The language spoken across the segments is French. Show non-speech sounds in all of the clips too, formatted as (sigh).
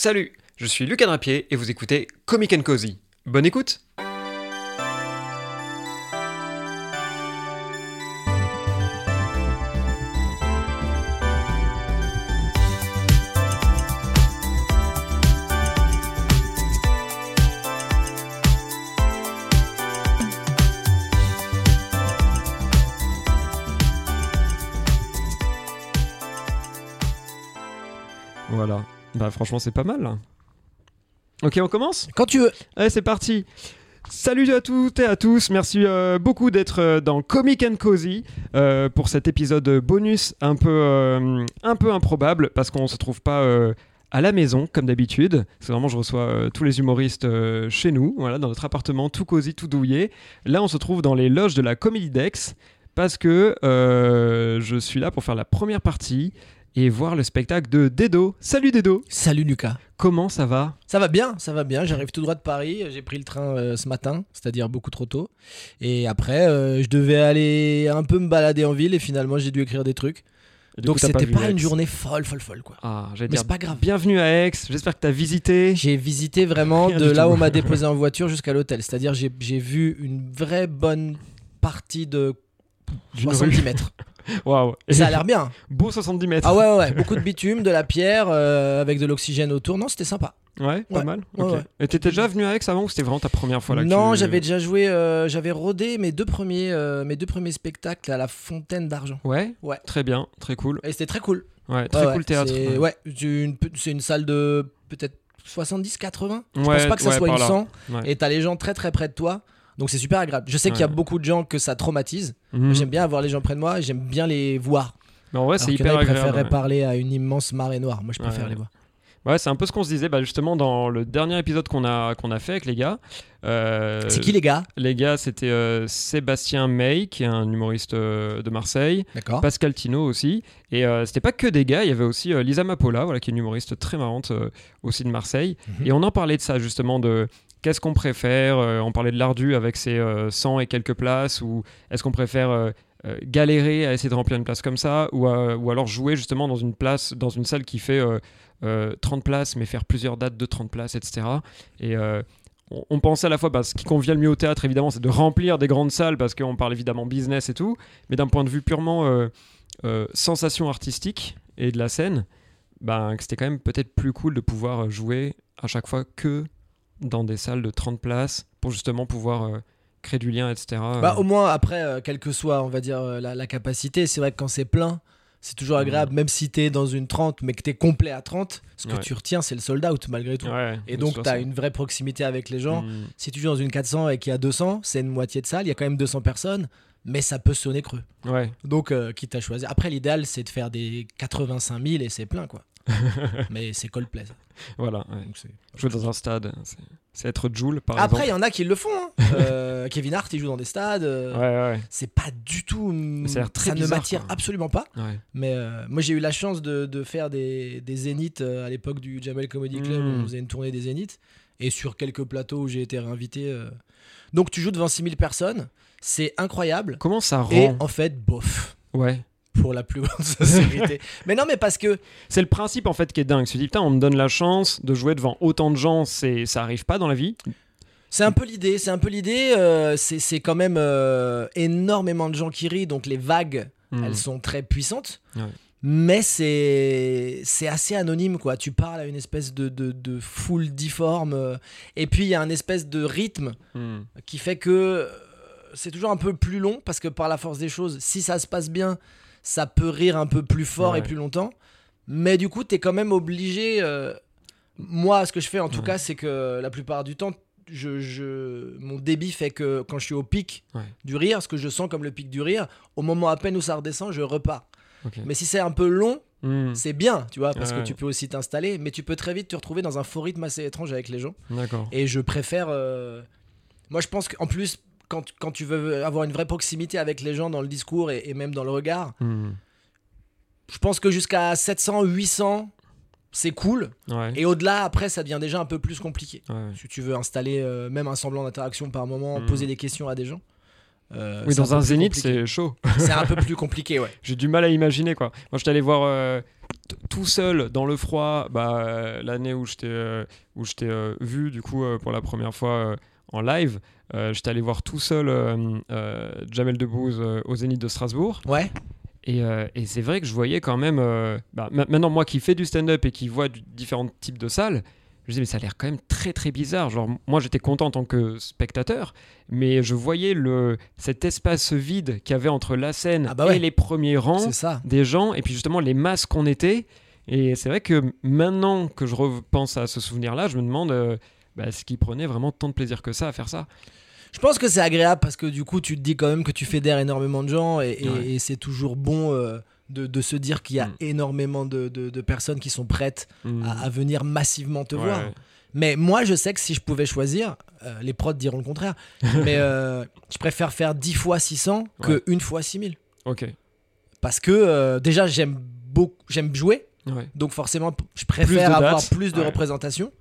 Salut, je suis Lucas Drapier et vous écoutez Comic Cozy. Bonne écoute Bah franchement c'est pas mal. Ok on commence Quand tu veux. Allez c'est parti Salut à toutes et à tous, merci euh, beaucoup d'être euh, dans Comic and Cozy euh, pour cet épisode bonus un peu, euh, un peu improbable parce qu'on se trouve pas à la maison comme d'habitude. C'est vraiment je reçois euh, tous les humoristes euh, chez nous, voilà, dans notre appartement tout cosy, tout douillet. Là on se trouve dans les loges de la Comédie Dex parce que euh, je suis là pour faire la première partie et voir le spectacle de Dedo. Salut Dedo, Salut Lucas. comment ça va? Ça va bien, ça va bien. J'arrive tout droit de Paris. J'ai pris le train euh, ce matin, c'est-à-dire beaucoup trop tôt. Et après, euh, je devais aller un peu me balader en ville et finalement, j'ai dû écrire des trucs. Donc t'as c'était pas, Aix une journée folle, folle, folle quoi. Ah, Mais c'est pas grave. bienvenue à Aix. J'espère que tu as visité. J'ai visité vraiment Rien de là où on m'a déposé (laughs) en voiture jusqu'à l'hôtel. C'est-à-dire j'ai vu une vraie bonne partie de D'une 70 rue. mètres. Waouh. Ça a l'air bien. Beau 70 mètres. Ah ouais, ouais, ouais. (laughs) Beaucoup de bitume, de la pierre, euh, avec de l'oxygène autour. Non, c'était sympa. Ouais, pas Ouais. mal. Ouais, Ok. ouais. Et t'étais déjà venu à Aix avant ou c'était vraiment ta première fois là non, tu- j'avais déjà joué, euh, j'avais rodé mes deux premiers, euh, mes deux premiers spectacles à la Fontaine d'Argent. Ouais. Ouais. Très bien, très cool. Et c'était très cool. Ouais, très cool théâtre. C'est ouais, c'est une, salle de peut-être 70, 80. Je pense pas que ça soit par une là. 100. Ouais. Et t'as les gens très très près de toi. Donc c'est super agréable. Je sais qu'il y a beaucoup de gens que ça traumatise. Mhm. J'aime bien avoir les gens près de moi j'aime bien les voir. Mais en vrai, c'est hyper agréable. ouais. parler à une immense marée noire. Moi je préfère Ouais. les voir. Ouais, c'est un peu ce qu'on se disait bah, justement dans le dernier épisode qu'on a, qu'on a fait avec les gars. Euh, C'est qui les gars? Les gars, c'était euh, Sébastien May, qui est un humoriste euh, de Marseille. D'accord. Pascal Tino aussi. Et c'était pas que des gars, il y avait aussi Lisa Mapola, voilà, qui est une humoriste très marrante aussi de Marseille. Mhm. Et on en parlait de ça justement, de qu'est-ce qu'on préfère. euh, on parlait de l'ardu avec ses euh, 100 et quelques places, ou est-ce qu'on préfère euh, euh, galérer à essayer de remplir une place comme ça, ou, euh, ou alors jouer justement dans une place, dans une salle qui fait euh, euh, 30 places, mais faire plusieurs dates de 30 places, etc. Et euh, on, pensait à la fois, bah, ce qui convient le mieux au théâtre, évidemment, c'est de remplir des grandes salles, parce qu'on parle évidemment business et tout, mais d'un point de vue purement euh, euh, sensation artistique et de la scène, que c'était quand même peut-être plus cool de pouvoir jouer à chaque fois que dans des salles de 30 places pour justement pouvoir euh, créer du lien, etc. Bah, au moins, après, euh, quelle que soit, on va dire, euh, la, la capacité, c'est vrai que quand c'est plein, c'est toujours agréable, même si t'es dans une 30, mais que t'es complet à 30, ce que Ouais. tu retiens, c'est le sold out, malgré tout. Ouais, Et donc, t'as façon. une vraie proximité avec les gens. Mm. Si tu joues dans une 400 et qu'il y a 200, c'est une moitié de salle, il y a quand même 200 personnes, mais ça peut sonner creux. Ouais, Donc, euh, quitte à choisir. Après, l'idéal, c'est de faire des 85 000 et c'est plein, quoi. (laughs) mais c'est Coldplay. ça. voilà. ouais. Donc, c'est- Jouer dans un stade, c'est- c'est être Joule, par Après, il y en a qui le font. hein. (laughs) Euh, Kevin Hart, il joue dans des stades. euh, Ouais, ouais, C'est pas du tout. ça très ne m'attire absolument pas. Mais euh, moi, j'ai eu la chance de, de faire des, des zéniths à l'époque du Jamel Comedy Club. Où On faisait une tournée des zéniths. Et sur quelques plateaux où j'ai été réinvité. Donc, tu joues devant 6000 personnes. C'est incroyable. Comment ça rend Et en fait, bof. Ouais. Pour la plus grande (laughs) sincérité. mais non, mais parce que. C'est le principe en fait qui est dingue. Tu te dis, putain, on me donne la chance de jouer devant autant de gens, c'est ça arrive pas dans la vie. C'est un peu l'idée, c'est un peu l'idée. euh, c'est c'est quand même euh, énormément de gens qui rient, donc les vagues, Mm. elles sont très puissantes. Ouais. Mais c'est c'est assez anonyme, quoi. Tu parles à une espèce de, de, de foule difforme. euh, et puis il y a un espèce de rythme Mm. qui fait que euh, c'est toujours un peu plus long, parce que par la force des choses, si ça se passe bien, ça peut rire un peu plus fort Ouais. et plus longtemps. Mais du coup, tu es quand même obligé. euh, moi, ce que je fais en tout Ouais. cas, c'est que la plupart du temps, je, je- mon débit fait que quand je suis au pic Ouais. du rire, ce que je sens comme le pic du rire, au moment à peine où ça redescend, je repars. Mais si c'est un peu long, Mm. c'est bien, tu vois, parce Ouais. que tu peux aussi t'installer, mais tu peux très vite te retrouver dans un faux rythme assez étrange avec les gens. D'accord. Et je préfère. euh, Moi, je pense qu'en plus, quand, quand tu veux avoir une vraie proximité avec les gens dans le discours et, et même dans le regard, Mm. je pense que jusqu'à 700, 800, c'est cool. Ouais. Et au-delà, après, ça devient déjà un peu plus compliqué. Ouais. Si tu veux installer euh, même un semblant d'interaction par moment, Mm. poser des questions à des gens. Euh, Oui, dans un zénith, c'est chaud. (laughs) C'est un peu plus compliqué, ouais. J'ai du mal à imaginer quoi. Moi, j'étais allé voir euh, tout seul dans le froid, bah, euh, l'année où je t'ai où je vu du coup pour la première fois en live, j'étais allé voir tout seul Jamel Debbouze au Zénith de Strasbourg. Ouais. Et, et c'est vrai que je voyais quand même. bah, ma- maintenant, moi qui fais du stand-up et qui vois du- différents types de salles, je me disais, mais ça a l'air quand même très très bizarre. Genre, moi j'étais content en tant que spectateur, mais je voyais le, cet espace vide qu'il y avait entre la scène Ah bah ouais. et les premiers rangs ça. des gens, et puis justement les masses qu'on était. Et c'est vrai que maintenant que je repense à ce souvenir-là, je me demande euh, bah, est-ce qu'ils prenaient vraiment tant de plaisir que ça à faire ça Je pense que c'est agréable parce que du coup, tu te dis quand même que tu fédères énormément de gens et, et- Ouais. et c'est toujours bon euh, de, de se dire qu'il y a Mm. énormément de, de- de personnes qui sont prêtes à, à venir massivement te Ouais, voir. Mais moi, je sais que si je pouvais choisir, euh, les prods diront le contraire, (laughs) mais euh, je préfère faire 10 fois 600 que Ouais. une fois 6000. Ok. Parce que euh, déjà, j'aime beaucoup, j'aime jouer, Ouais. donc forcément, je préfère avoir plus de représentation.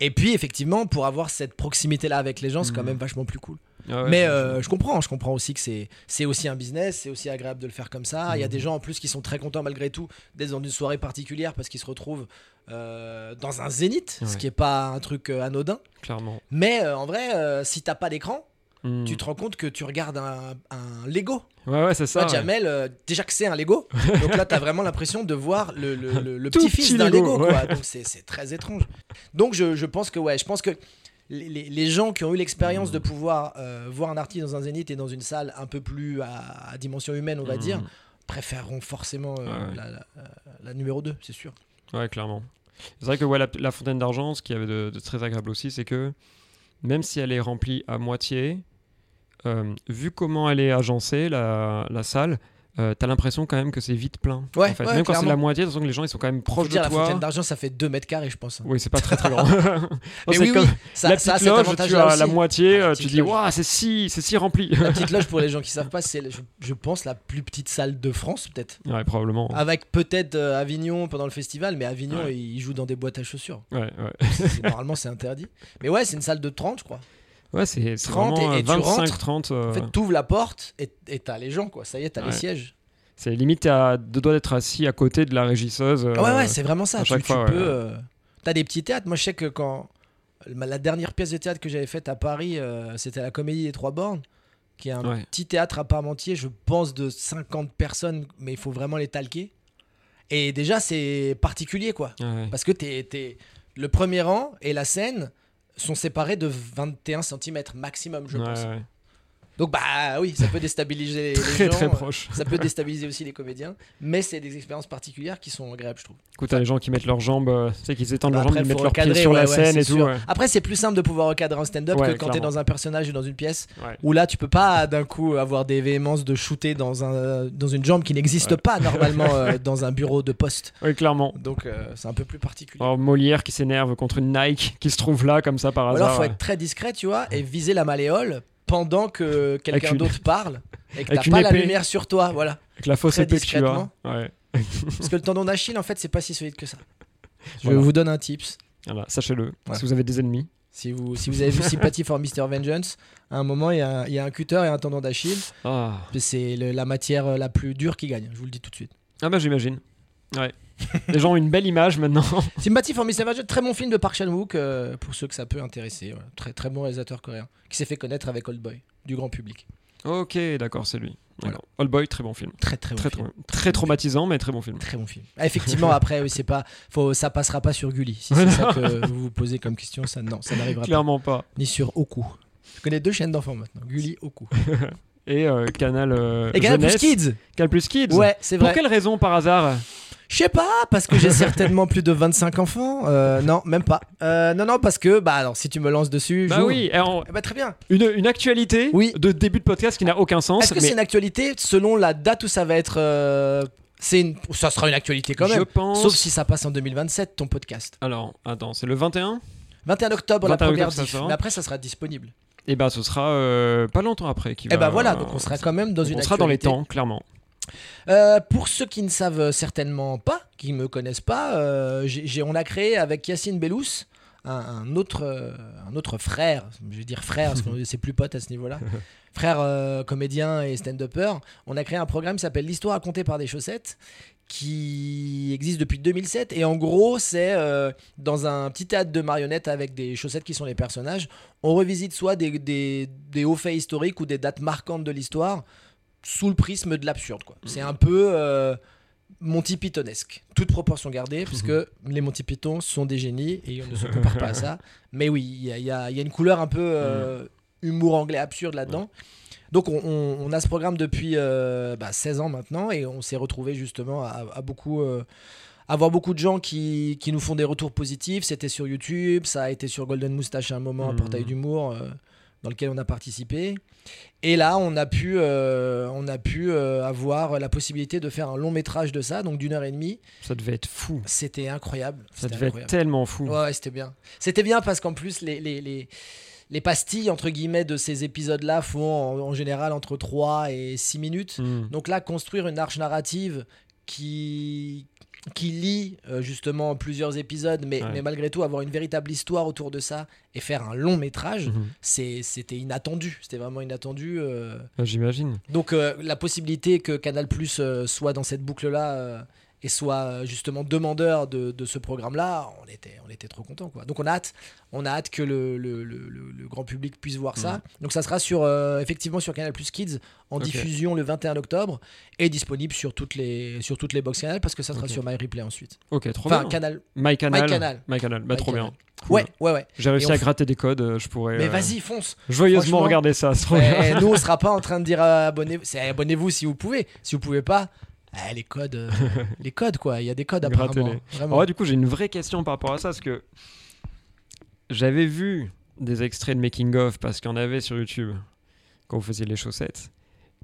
Et puis, effectivement, pour avoir cette proximité-là avec les gens, c'est quand Mhm. même vachement plus cool. Ah ouais, Mais je- euh, je comprends, je comprends aussi que c'est c'est aussi un business, c'est aussi agréable de le faire comme ça. Il y a Mhm. des gens en plus qui sont très contents malgré tout d'être dans une soirée particulière parce qu'ils se retrouvent euh, dans un zénith, ce qui est pas un truc euh, anodin. clairement. Mais euh, en vrai, euh, si t'as pas d'écran, Hmm. tu te rends compte que tu regardes un, un Lego. Ouais, ouais, c'est ça. Ouais. Jamel, euh, déjà que c'est un Lego, (laughs) donc là t'as vraiment l'impression de voir le, le- le- le Tout petit-fils petit d'un Lego, Lego. quoi. Donc c'est très étrange. Donc je, je pense que ouais, je pense que les, les- les gens qui ont eu l'expérience de pouvoir euh, voir un artiste dans un zénith et dans une salle un peu plus à, à dimension humaine, on va Hmm. dire, préféreront forcément euh, Ouais. la, la- la numéro 2, c'est sûr. Ouais, clairement. C'est vrai que ouais, la, la fontaine d'argent, ce qui avait de, de très agréable aussi, c'est que même si elle est remplie à moitié, vu comment elle est agencée, la, la salle, euh, t'as l'impression quand même que c'est vite plein. Ouais, en fait. ouais, même quand c'est la moitié, t'as l'impression que les gens ils sont quand même proches dire, de la toi. fontaine d'argent, ça fait 2 mètres carrés, je pense. Oui, c'est pas très très grand. (laughs) Mais c'est oui, comme oui, ça, la petite loge, tu as la moitié, La euh, tu dis, waouh, c'est si, c'est si rempli. La petite loge, pour les gens qui (laughs) savent pas, c'est, je, je pense, la plus petite salle de France, peut-être. ouais, probablement. Avec peut-être euh, Avignon pendant le festival, mais Avignon, Ouais. ils jouent dans des boîtes à chaussures. Ouais, ouais. Normalement, c'est interdit. Mais ouais, c'est une salle de 30, je crois. Ouais, c'est c'est 30 vraiment et- euh, et tu 25, rentres. 30. euh, En fait, t'ouvres la porte et et t'as les gens, quoi. Ça y est, t'as les sièges. c'est limite, à deux doigts d'être assis à côté de la régisseuse. euh, ouais, ouais, c'est vraiment ça. Tu, chaque tu fois, peux. euh, T'as des petits théâtres. Moi, je sais que quand. La dernière pièce de théâtre que j'avais faite à Paris, euh, c'était la Comédie des Trois Bornes, qui est un petit théâtre à Parmentier, je pense, de 50 personnes, mais il faut vraiment les talquer. Et déjà, c'est particulier, quoi. Parce que t'es, t'es- le premier rang et la scène sont séparés de 21 cm maximum, je Ouais, pense. ouais. Donc, bah oui, ça peut déstabiliser les, Très gens. très euh, proche. Ça peut déstabiliser aussi les comédiens, mais c'est des expériences particulières qui sont agréables, je trouve. Écoute, t'as les gens qui mettent leurs jambes, euh, tu sais, qu'ils étendent leurs Après, jambes, ils mettent leurs pieds sur ouais, la scène et tout. ouais. Après, c'est plus simple de pouvoir recadrer un stand-up que quand t'es dans un personnage ou dans une pièce Ouais. où là, tu peux pas d'un coup avoir des véhémences de shooter dans, un, dans une jambe qui n'existe pas normalement (laughs) euh, dans un bureau de poste. Oui, clairement. Donc, euh, c'est un peu plus particulier. Alors, Molière qui s'énerve contre une Nike qui se trouve là comme ça par Ou hasard. alors, faut être très discret, tu vois, et viser la malléole pendant que quelqu'un d'autre parle et que t'as pas la lumière sur toi, voilà. Avec la fausse très épée que tu as. Ouais. Parce que le tendon d'Achille, en fait, c'est pas si solide que ça. Je Voilà. vous donne un tips. Voilà, sachez-le. Ouais. Si vous avez des ennemis. Si vous, si vous avez vu Sympathy for Mr. Vengeance, à un moment, il y, a un- il y a un cutter et un tendon d'Achille. Ah, Et C'est la matière la plus dure qui gagne, je vous le dis tout de suite. ah bah j'imagine. Ouais. Les gens ont une belle image maintenant. Sympathy for Mr. Vengeance, très bon film de Park Chan-wook, euh, pour ceux que ça peut intéresser. voilà. Très, très bon réalisateur coréen, qui s'est fait connaître avec Old Boy, du grand public. ok, d'accord, c'est lui. Voilà. Old Boy, très bon film. Très très bon Très, film. très, très traumatisant, mais très bon film. Très bon film. Ah, effectivement, (laughs) après, oui, c'est pas, faut, ça passera pas sur Gulli. Si c'est ça que vous vous posez comme question, ça non, ça n'arrivera pas. Clairement pas. Ni sur Oku. Je connais deux chaînes d'enfants maintenant, Gulli, Oku. (laughs) Et euh, Canal euh, Et Canal Plus. Kids. Canal Plus Kids. Ouais, c'est Pour vrai. quelle raison par hasard? Je sais pas, parce que j'ai (laughs) certainement plus de 25 enfants. Euh, non, même pas. Euh, non, non, parce que, bah alors, si tu me lances dessus, Bah oui, et en- Eh bah, très bien. une, une actualité Oui. de début de podcast qui n'a aucun sens. Est-ce que mais c'est une actualité selon la date où ça va être euh, C'est une... Ça sera une actualité quand je même. pense. Sauf si ça passe en 2027, ton podcast. Alors, attends, c'est le 21 21 octobre, la 21 première octobre, diff. Mais après, ça sera disponible. Et bah, ce sera euh, pas longtemps après. Qui Et va- bah voilà, donc on sera quand même dans donc une on sera dans les temps, clairement. Euh, pour ceux qui ne savent certainement pas, qui me connaissent pas, euh, on a créé avec Yacine Bellous un, un autre, euh, un autre frère, je vais dire frère parce que (laughs) c'est plus pote à ce niveau-là, frères euh, comédiens et stand-uppers, on a créé un programme qui s'appelle L'histoire racontée par des chaussettes qui existe depuis 2007 et en gros c'est euh, dans un petit théâtre de marionnettes avec des chaussettes qui sont les personnages on revisite soit des, des, des hauts faits historiques ou des dates marquantes de l'histoire sous le prisme de l'absurde quoi. C'est un peu euh, Monty Pythonesque. Toute proportion gardée (laughs) puisque les Monty Python sont des génies et on ne se compare pas à ça. (laughs) Mais oui il y a, il y a- il y a une couleur un peu euh, humour anglais absurde là-dedans. Donc on, on- on a ce programme depuis euh, bah, 16 ans maintenant et on s'est retrouvé justement à, à beaucoup euh, avoir beaucoup de gens qui, qui nous font des retours positifs. C'était sur YouTube, ça a été sur Golden Moustache à un moment, un Mhm. portail d'humour euh, dans lequel on a participé. Et là, on a pu, euh, on a pu euh, avoir la possibilité de faire un long métrage de ça, donc d'une heure et demie. Ça devait être fou. C'était incroyable. Ça devait incroyable. être tellement fou. Ouais, c'était bien. C'était bien parce qu'en plus, les, les, les, les pastilles, entre guillemets, de ces épisodes-là font en, en général entre 3 et 6 minutes. Mm. Donc là, construire une arche narrative qui, qui lie euh, justement plusieurs épisodes, mais, Ouais. mais malgré tout avoir une véritable histoire autour de ça et faire un long métrage, Mhm. c'était inattendu. C'était vraiment inattendu. euh. J'imagine. Donc euh, la possibilité que Canal Plus soit dans cette boucle-là et soit euh, justement demandeur de, de ce programme-là, on était, on était trop contents. Quoi. Donc on a hâte, on a hâte que le, le- le- le- le grand public puisse voir ça. Donc ça sera sur, euh, effectivement sur Canal Plus Kids en diffusion le 21 octobre et disponible sur toutes les, sur toutes les box Canal parce que ça sera sur My Replay ensuite. Ok, trop Enfin, bien. Canal. My Canal. My Canal. My Canal. Bah, My trop Canal. bien. Cool. Ouais, ouais, ouais. J'ai réussi à f- gratter des codes. euh, Je pourrais Mais euh, vas-y, fonce. joyeusement regarder ça. (laughs) trop bien. Ouais, nous, on sera pas en train de dire abonnez-vous. C'est abonnez-vous si vous pouvez. Si vous pouvez pas, eh, les codes, euh, (laughs) les codes quoi. Il y a des codes apparemment. En vrai, du coup, j'ai une vraie question par rapport à ça, parce que j'avais vu des extraits de making of parce qu'il y en avait sur YouTube quand vous faisiez les chaussettes,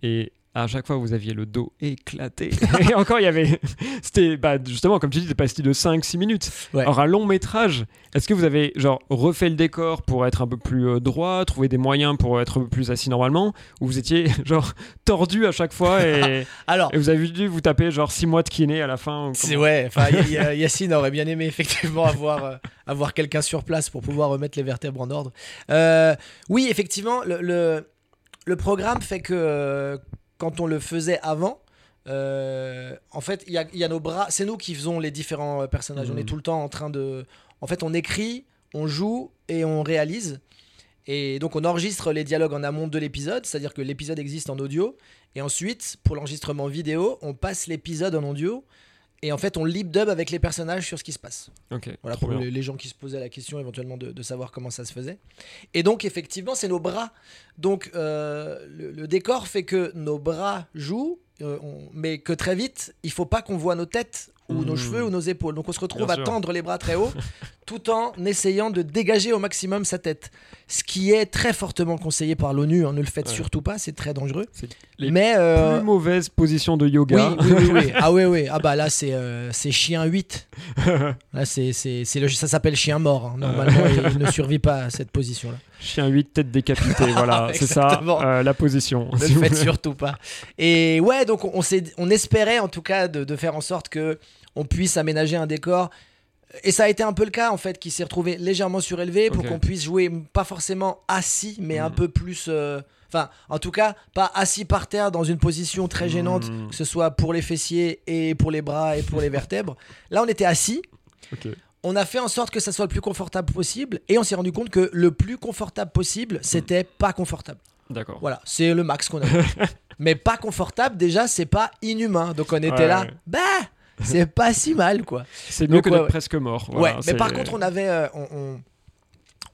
et à chaque fois vous aviez le dos éclaté. (laughs) et encore, il y avait, c'était bah, justement comme tu dis, des pastilles de 5-6 minutes. Ouais. Alors un long métrage, est-ce que vous avez genre refait le décor pour être un peu plus euh, droit, trouver des moyens pour être un peu plus assis normalement, ou vous étiez (laughs) genre tordu à chaque fois et, (laughs) Alors, et vous avez dû vous taper genre 6 mois de kiné à la fin c'est ouais. Enfin, y- Yacine aurait bien aimé effectivement avoir euh, avoir quelqu'un sur place pour pouvoir remettre les vertèbres en ordre. Euh, oui, effectivement, le, le le programme fait que quand on le faisait avant. euh, en fait, il y a, il y a nos bras. C'est nous qui faisons les différents euh, personnages. On Mhm. est tout le temps en train de. En fait, on écrit, on joue et on réalise. Et donc, on enregistre les dialogues en amont de l'épisode, c'est-à-dire que l'épisode existe en audio. Et ensuite, pour l'enregistrement vidéo, on passe l'épisode en audio. Et en fait, on lip dub avec les personnages sur ce qui se passe. Voilà pour les, les gens qui se posaient la question éventuellement de, de savoir comment ça se faisait. Et donc effectivement, c'est nos bras. Donc euh, le, le décor fait que nos bras jouent, euh, on- mais que très vite, il faut pas qu'on voit nos têtes ou nos Mmh. cheveux ou nos épaules. Donc on se retrouve Bien à sûr. tendre les bras très haut, (laughs) tout en essayant de dégager au maximum sa tête. Ce qui est très fortement conseillé par l'ONU. hein. Ne le faites Ouais. surtout pas, c'est très dangereux. C'est les mais euh, Plus mauvaise position de yoga. oui, oui, oui. (laughs) Ah oui, oui. Ah bah là, c'est euh, chien 8. (laughs) Là, c'est, le, ça s'appelle chien mort. hein. Normalement, il, il ne survit pas à cette position-là. Chien 8, tête décapitée, voilà, c'est ça euh, la position. Ne le faites surtout pas. Et ouais, donc on, on, espérait en tout cas de, de faire en sorte que on puisse aménager un décor. Et ça a été un peu le cas en fait, qui s'est retrouvé légèrement surélevé pour qu'on puisse jouer pas forcément assis, mais un Mhm. peu plus. euh, Enfin, en tout cas, pas assis par terre dans une position très gênante, Mhm. que ce soit pour les fessiers et pour les bras et pour les vertèbres. Là, on était assis. On a fait en sorte que ça soit le plus confortable possible et on s'est rendu compte que le plus confortable possible, c'était pas confortable. D'accord. Voilà, c'est le max qu'on a. (laughs) Mais pas confortable, déjà, c'est pas inhumain. Donc on était Ouais, là, ouais. bah, c'est pas si mal, quoi. C'est mieux Donc, que ouais, d'être presque mort. voilà, ouais, mais par contre, on avait, euh, on, on-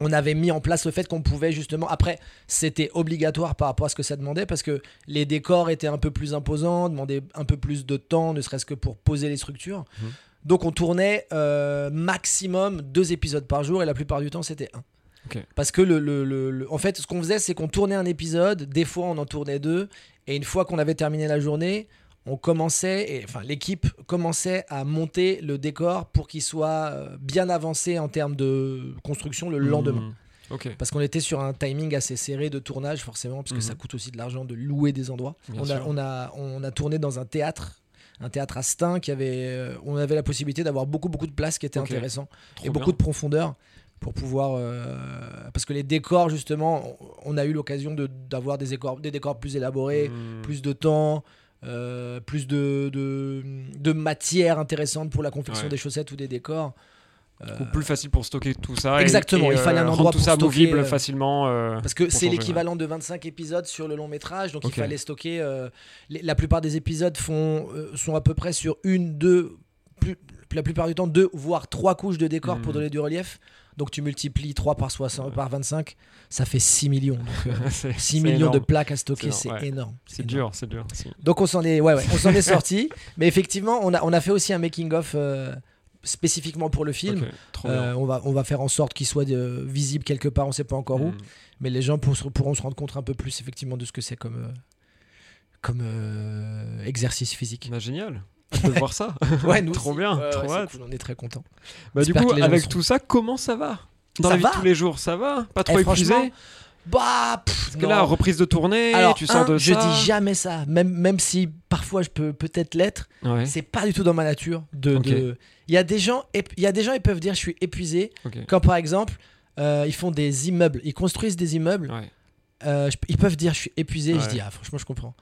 on avait mis en place le fait qu'on pouvait justement. Après, c'était obligatoire par rapport à ce que ça demandait parce que les décors étaient un peu plus imposants, demandaient un peu plus de temps, ne serait-ce que pour poser les structures. Mhm. Donc on tournait euh, maximum deux épisodes par jour et la plupart du temps c'était un. Parce que le, le- le- le- en fait, ce qu'on faisait, c'est qu'on tournait un épisode, des fois on en tournait deux, et une fois qu'on avait terminé la journée, on commençait, et, enfin l'équipe commençait à monter le décor pour qu'il soit euh, bien avancé en termes de construction le lendemain. Ok. Parce qu'on était sur un timing assez serré de tournage, forcément, parce que ça coûte aussi de l'argent de louer des endroits. On a, sûr. on, a, on a tourné dans un théâtre, un théâtre à Stein, qui avait, euh, on avait la possibilité d'avoir beaucoup, beaucoup de places qui étaient Ok. intéressants Trop et beaucoup bien. de profondeur. pour pouvoir. euh, parce que les décors, justement, on on a eu l'occasion de- d'avoir des décors, des décors plus élaborés, Hmm. plus de temps. Euh, plus de, de, de matière intéressante pour la confection Ouais. des chaussettes ou des décors. Ou plus facile pour stocker tout ça. Exactement, et, il fallait un euh, endroit rendre tout pour ça stocker, euh, facilement. euh, Parce que c'est l'équivalent de 25 épisodes sur le long métrage, donc il fallait stocker. euh, les- la plupart des épisodes font, euh, sont à peu près sur une, deux, plus, la plupart du temps deux, voire trois couches de décor pour Mhm. donner du relief. Donc tu multiplies 3 par, 60, par 25, ça fait 6 millions. (laughs) Donc, euh, c'est- 6 c'est millions de plaques à stocker, C'est énorme, ouais. énorme. C'est dur, c'est dur. Donc on s'en est, ouais, ouais, on s'en est sorti. (laughs) Mais effectivement, on a, on a fait aussi un making-of euh, spécifiquement pour le film. Euh, on, va, on va faire en sorte qu'il soit euh, visible quelque part, on sait pas encore où. Hmm. Mais les gens pour- pourront se rendre compte un peu plus effectivement de ce que c'est comme, euh, comme euh, exercice physique. Bah, génial. On peut voir ça. (laughs) Ouais, nous trop aussi. bien, Ouais, trop ouais, c'est hâte. cool, on est très contents. Bah, du coup, avec tout ça, comment ça va Dans Ça la vie va de tous les jours, ça va? Pas trop Eh, épuisé? Bah, pff, Parce que non. là, reprise de tournée, Alors, tu un, sors de je ça. dis jamais ça, même, même si parfois je peux peut-être l'être, Ouais. c'est pas du tout dans ma nature. De, Il y a des gens, il y a des gens, ils peuvent dire je suis épuisé. Quand par exemple, euh, ils font des immeubles, ils construisent des immeubles, Ouais. euh, je- ils peuvent dire je suis épuisé. Je dis ah franchement je comprends.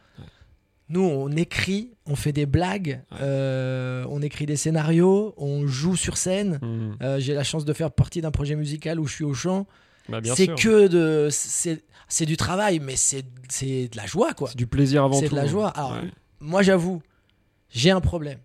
Nous on écrit, on fait des blagues, Ouais. euh, on écrit des scénarios, on joue sur scène. Hmm. Euh, J'ai la chance de faire partie d'un projet musical où je suis au chant. Bah, C'est que de, c'est du travail, mais c'est de la joie quoi. C'est du plaisir avant tout. C'est de la joie. Alors, Ouais. moi j'avoue, j'ai un problème.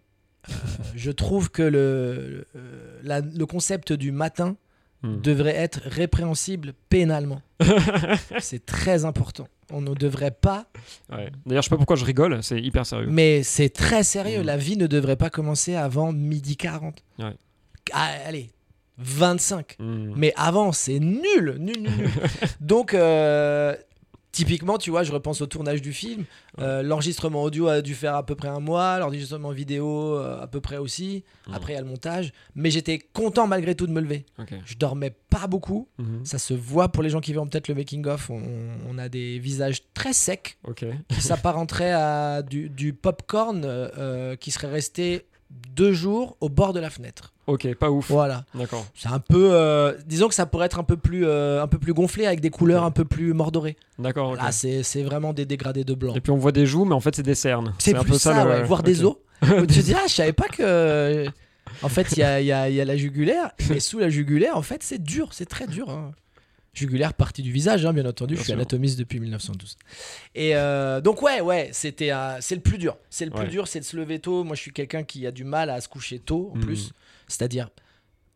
Euh, je trouve que le, le, la- le concept du matin Hmm. devrait être répréhensible pénalement. (laughs) c'est très important. On ne devrait pas, Ouais. D'ailleurs, je sais pas pourquoi je rigole, c'est hyper sérieux. mais c'est très sérieux. Mm. La vie ne devrait pas commencer avant midi 40. Ouais. Ah, allez, 25. Hmm. Mais avant, c'est nul, nul, nul, nul. (laughs) Donc, euh, typiquement, tu vois, je repense au tournage du film. Euh, L'enregistrement audio a dû faire à peu près un mois, l'enregistrement vidéo euh, à peu près aussi. Après, il y a le montage. Mais j'étais content malgré tout de me lever. Je dormais pas beaucoup. Mhm. Ça se voit pour les gens qui verront peut-être le making-of. On, on a des visages très secs Ok. qui s'apparenteraient à du, du popcorn euh, euh, qui serait resté deux jours au bord de la fenêtre. Ok, pas ouf. Voilà. D'accord. C'est un peu. euh, disons que ça pourrait être un peu plus, euh, un peu plus gonflé avec des couleurs un peu plus mordorées. D'accord. ok. Là, c'est c'est vraiment des dégradés de blanc. Et puis on voit des joues, mais en fait c'est des cernes. C'est un plus peu ça, le- ouais, voir des os. Tu te (laughs) dis, ah, je savais pas que. En fait, il y a, y a- y a la jugulaire, et sous la jugulaire, en fait, c'est dur, c'est très dur. hein. Jugulaire, partie du visage, hein, bien entendu. Bien je suis sûr. anatomiste depuis 1912. Et euh, donc, ouais, ouais, c'était euh, c'est le plus dur. C'est le plus Ouais. dur, c'est de se lever tôt. Moi, je suis quelqu'un qui a du mal à se coucher tôt, en Mhm. plus. C'est-à-dire,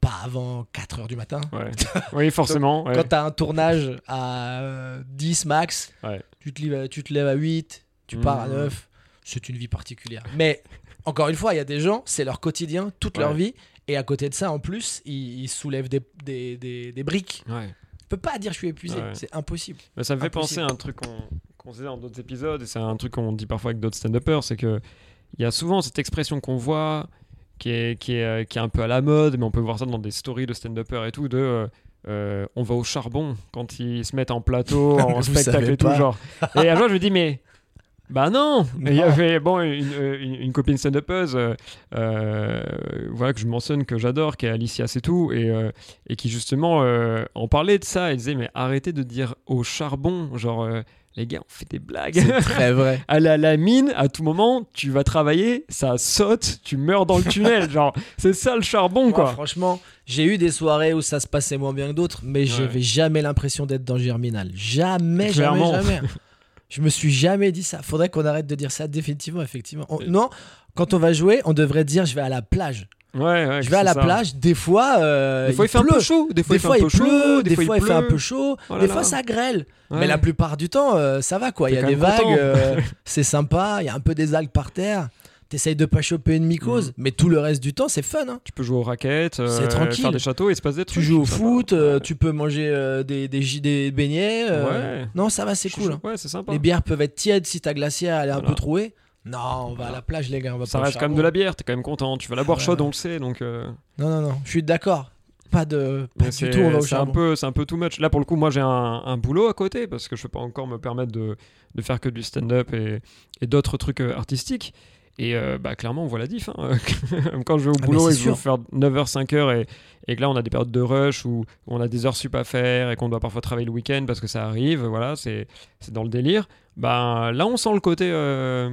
pas avant 4 heures du matin. Ouais. (laughs) oui, forcément. ouais. Quand t'as un tournage à euh, 10 max, tu, te lèves, tu te lèves à 8, tu pars à Mhm. 9, c'est une vie particulière. Mais encore une fois, il y a des gens, c'est leur quotidien, toute leur vie, et à côté de ça, en plus, ils, ils soulèvent des, des, des- des briques. Ouais. Peux pas dire je suis épuisé, Ouais. c'est impossible. Mais ça me fait Impossible. penser à un truc qu'on qu'on disait dans d'autres épisodes, et c'est un truc qu'on dit parfois avec d'autres stand-uppers, c'est que il y a souvent cette expression qu'on voit qui est, qui, est, euh, qui est un peu à la mode, mais on peut voir ça dans des stories de stand-uppers et tout, de euh, on va au charbon quand ils se mettent en plateau, (laughs) en spectacle et tout, genre. Et à je me dis, mais. Bah non, Non. Il y avait bon, une, euh, une, une copine stand-upeuse euh, euh, voilà, que je mentionne, que j'adore, qui est Alicia C'est tout, et, euh, et qui justement euh, en parlait de ça. Elle disait Mais arrêtez de dire au charbon, genre euh, les gars, on fait des blagues. C'est très vrai. (laughs) à la, la mine, à tout moment, tu vas travailler, ça saute, tu meurs dans le tunnel. (laughs) genre, c'est ça le charbon, Moi, quoi. franchement, j'ai eu des soirées où ça se passait moins bien que d'autres, mais j'avais jamais l'impression d'être dans Germinal. Jamais, Clairement. jamais, jamais. (laughs) Je me suis jamais dit ça. Faudrait qu'on arrête de dire ça définitivement, effectivement. On- non, quand on va jouer, on devrait dire je vais à la plage. Ouais, ouais, je vais à la ça. plage, des fois, euh, Des fois, il, fait un pleut. peu chaud, des fois, Des fois, il fait un peu pleut, chaud, des fois, il fait un peu chaud, Oh là des là. fois, ça grêle. Ouais. Mais la plupart du temps, euh, ça va quoi. Il y a des vagues, euh, (laughs) c'est sympa, il y a un peu des algues par terre. T'essayes de pas choper une mycose, Mm. mais tout le reste du temps, c'est fun. hein. Tu peux jouer aux raquettes, euh, tranquille. faire des châteaux, il se passe des trucs. Tu joues au foot, euh, tu peux manger euh, des, des, des beignets. euh, Ouais. Non, ça va, c'est cool. hein. Ouais, c'est sympa. Les bières peuvent être tièdes si ta glacière elle est un peu trouée. Non, on va à la plage, les gars. On va Ça reste quand même de la bière, t'es quand même content. Tu vas la boire chaude, on le sait, donc. Non, non, non, je suis d'accord. Pas de. Pas du c'est tout, on va au c'est un peu, c'est un peu too much. Là, pour le coup, moi, j'ai un, un boulot à côté parce que je peux pas encore me permettre de, de faire que du stand-up et, et d'autres trucs artistiques. Et euh, bah, clairement, on voit la diff. hein. (laughs) Quand je vais au Ah, boulot et que je veux faire 9h, 5h et, et que là, on a des périodes de rush où, on a des heures sup à faire et qu'on doit parfois travailler le week-end parce que ça arrive, voilà, c'est dans le délire. Bah, là, on sent le côté. euh,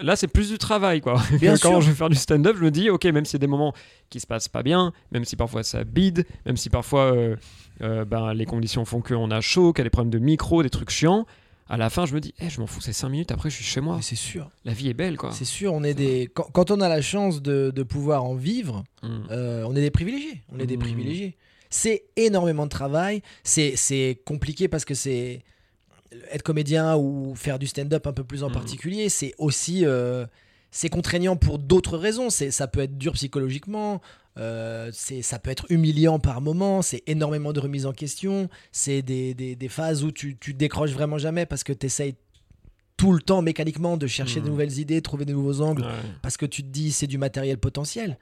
Là, c'est plus du travail, quoi. (laughs) Bien Quand sûr. je vais faire du stand-up, je me dis, ok, même s'il y a des moments qui se passent pas bien, même si parfois ça bide, même si parfois euh, euh, ben, les conditions font qu'on a chaud, qu'il y a des problèmes de micro, des trucs chiants, à la fin, je me dis, eh, je m'en fous, c'est 5 minutes, après, je suis chez moi. C'est sûr. La vie est belle, quoi. C'est sûr, on est des. Quand, quand on a la chance de, de pouvoir en vivre, Mm. euh, on est des privilégiés. On est des Mm. privilégiés. C'est énormément de travail. C'est c'est compliqué parce que c'est être comédien ou faire du stand-up un peu plus en Mm. particulier. C'est aussi euh, c'est contraignant pour d'autres raisons. C'est ça peut être dur psychologiquement. Euh, c'est ça peut être humiliant par moment. C'est énormément de remise en question. C'est des, des, des phases où tu, tu décroches vraiment jamais parce que tu essayes tout le temps mécaniquement de chercher de nouvelles idées, trouver de nouveaux angles Ouais. parce que tu te dis c'est du matériel potentiel,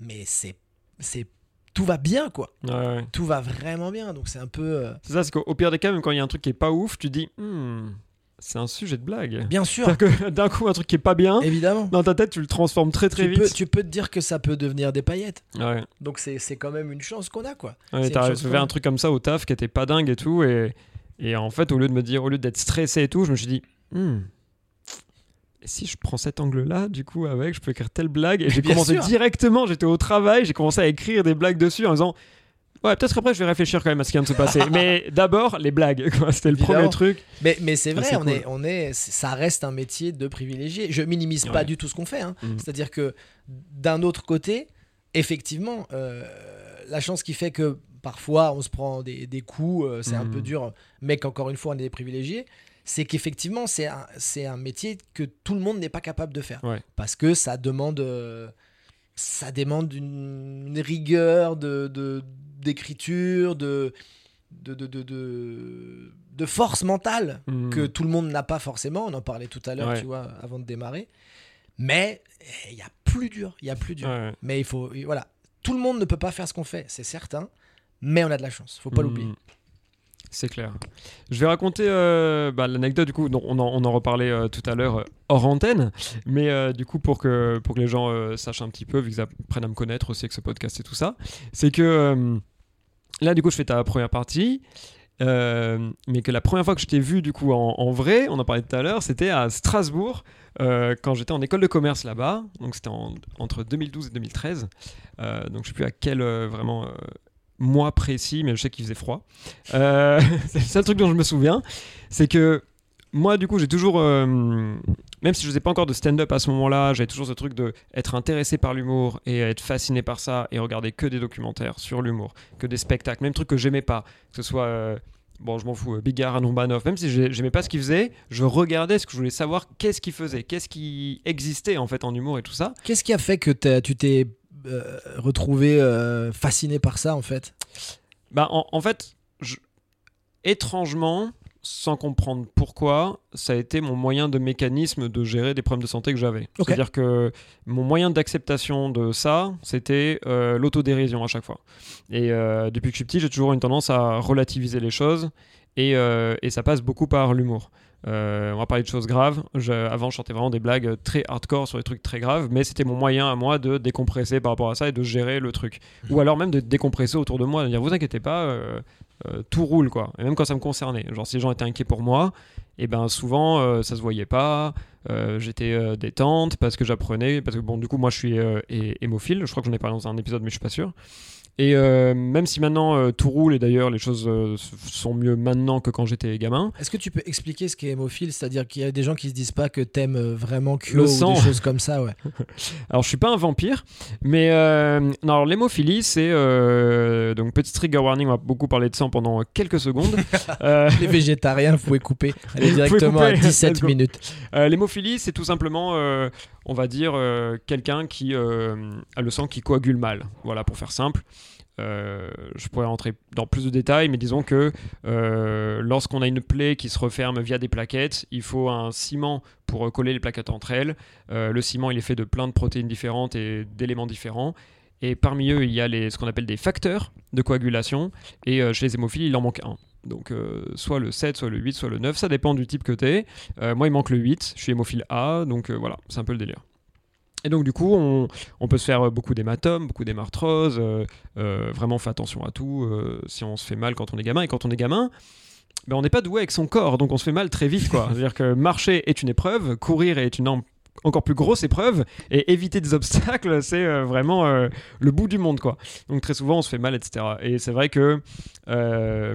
mais c'est c'est tout va bien quoi, Ouais, ouais. tout va vraiment bien donc c'est un peu euh, C'est ça, c'est qu'au pire des cas, même quand il y a un truc qui est pas ouf, tu dis, Hmm, c'est un sujet de blague. bien sûr d'un coup, un truc qui est pas bien, évidemment. dans ta tête, tu le transformes très très Tu vite. peux, tu peux te dire que ça peut devenir des paillettes. Ouais. Donc c'est c'est quand même une chance qu'on a quoi. Ouais, t'as fait un truc comme ça au taf qui était pas dingue et tout. Et, et en fait, au lieu de me dire, au lieu d'être stressé et tout, je me suis dit, Hmm, et si je prends cet angle-là, du coup, avec, je peux écrire telle blague. Et j'ai commencé sûr. directement, j'étais au travail, j'ai commencé à écrire des blagues dessus en disant, ouais, peut-être après, je vais réfléchir quand même à ce qui vient de se passer. (laughs) Mais d'abord, les blagues. C'était le Évidemment. premier truc. Mais, mais c'est vrai, on, cool. est, on est, c'est- ça reste un métier de privilégié. Je minimise pas du tout ce qu'on fait. hein. Mhm. C'est-à-dire que d'un autre côté, effectivement, euh, la chance qui fait que parfois on se prend des, des coups, euh, c'est un Mhm. peu dur, mais qu'encore une fois on est des privilégiés, c'est qu'effectivement c'est un, métier que tout le monde n'est pas capable de faire. Ouais. Parce que ça demande, euh, ça demande une, une rigueur de, d'écriture, de, de, de, de, force mentale Hmm. que tout le monde n'a pas forcément. On en parlait tout à l'heure, Ouais. tu vois, avant de démarrer. Mais eh, il y a plus dur, il y a plus dur. Ouais. Mais il faut, voilà, tout le monde ne peut pas faire ce qu'on fait, c'est certain. Mais on a de la chance, faut pas Hmm. l'oublier. C'est clair. Je vais raconter euh, bah, l'anecdote, du coup, dont on en, reparlait euh, tout à l'heure euh, hors antenne, mais du coup, pour que, les gens sachent un petit peu, vu qu'ils apprennent à me connaître aussi avec ce podcast et tout ça, c'est que là, du coup, je fais ta première partie, mais que la première fois que je t'ai vu, du coup, en, vrai, on en parlait tout à l'heure, c'était à Strasbourg, quand j'étais en école de commerce là-bas, donc c'était en- entre 2012 et 2013, Euh, donc je sais plus à quel euh, vraiment mois précis, mais je sais qu'il faisait froid. Euh, (laughs) c'est le seul truc dont je me souviens, c'est que moi, du coup, j'ai toujours, euh, même si je faisais pas encore de stand-up à ce moment-là, j'avais toujours ce truc de être intéressé par l'humour et être fasciné par ça et regarder que des documentaires sur l'humour, que des spectacles, même trucs que j'aimais pas, que ce soit euh, Bon, je m'en fous, Bigard, Anoumanov, même si j'ai- j'aimais pas ce qu'il faisait, je regardais ce que je voulais savoir, qu'est-ce qu'il faisait, qu'est-ce qui existait en fait en humour et tout ça. Qu'est-ce qui a fait que tu t'es euh, retrouvé euh, fasciné par ça en fait Bah, en, en fait, je- étrangement, sans comprendre pourquoi, ça a été mon moyen de mécanisme de gérer des problèmes de santé que j'avais. C'est-à-dire que mon moyen d'acceptation de ça, c'était euh, l'autodérision à chaque fois. Et depuis que je suis petit, j'ai toujours une tendance à relativiser les choses et, et ça passe beaucoup par l'humour. Euh, on va parler de choses graves. Avant, je chantais vraiment des blagues très hardcore sur des trucs très graves, mais c'était mon moyen à moi de décompresser par rapport à ça et de gérer le truc. Ou alors même de décompresser autour de moi, de dire vous inquiétez pas, euh, euh, tout roule quoi. Et même quand ça me concernait, genre si les gens étaient inquiets pour moi, et ben souvent ça se voyait pas. J'étais détente parce que j'apprenais, parce que bon du coup moi je suis hé- hémophile, je crois que j'en ai parlé dans un épisode mais je suis pas sûr. Et euh, même si maintenant euh, tout roule et d'ailleurs les choses euh, sont mieux maintenant que quand j'étais gamin, Est-ce que tu peux expliquer ce qu'est hémophile? C'est-à-dire qu'il y a des gens qui se disent pas que t'aimes vraiment Kyo Le ou sang. des choses comme ça, ouais. (laughs) Alors, je suis pas un vampire, mais non, alors, l'hémophilie, c'est donc petit trigger warning. On va beaucoup parler de sang pendant quelques secondes. (laughs) (laughs) Les végétariens, vous pouvez couper. Allez directement à couper, 17 let's go. minutes. l'hémophilie, c'est tout simplement, on va dire, euh, quelqu'un qui euh, a le sang qui coagule mal. Voilà, pour faire simple. Euh, je pourrais rentrer dans plus de détails, mais disons que euh, lorsqu'on a une plaie qui se referme via des plaquettes, il faut un ciment pour euh, coller les plaquettes entre elles. Le ciment, il est fait de plein de protéines différentes et d'éléments différents. Et parmi eux, il y a ce qu'on appelle des facteurs de coagulation. Et chez les hémophiles, il en manque un. Donc, soit le 7, soit le 8, soit le 9, ça dépend du type que tu es. moi, il manque le 8, je suis hémophile A, donc voilà, c'est un peu le délire. Et donc, du coup, on, on peut se faire beaucoup d'hématomes, beaucoup d'hémarthroses. euh, euh, vraiment, on fait attention à tout. euh, si on se fait mal quand on est gamin. Et quand on est gamin, ben, on n'est pas doué avec son corps. Donc, on se fait mal très vite. (laughs) C'est-à-dire que marcher est une épreuve, courir est une en- encore plus grosse épreuve. Et éviter des obstacles, c'est euh, vraiment euh, le bout du monde. quoi. Donc, très souvent, on se fait mal, etc. Et c'est vrai que. euh,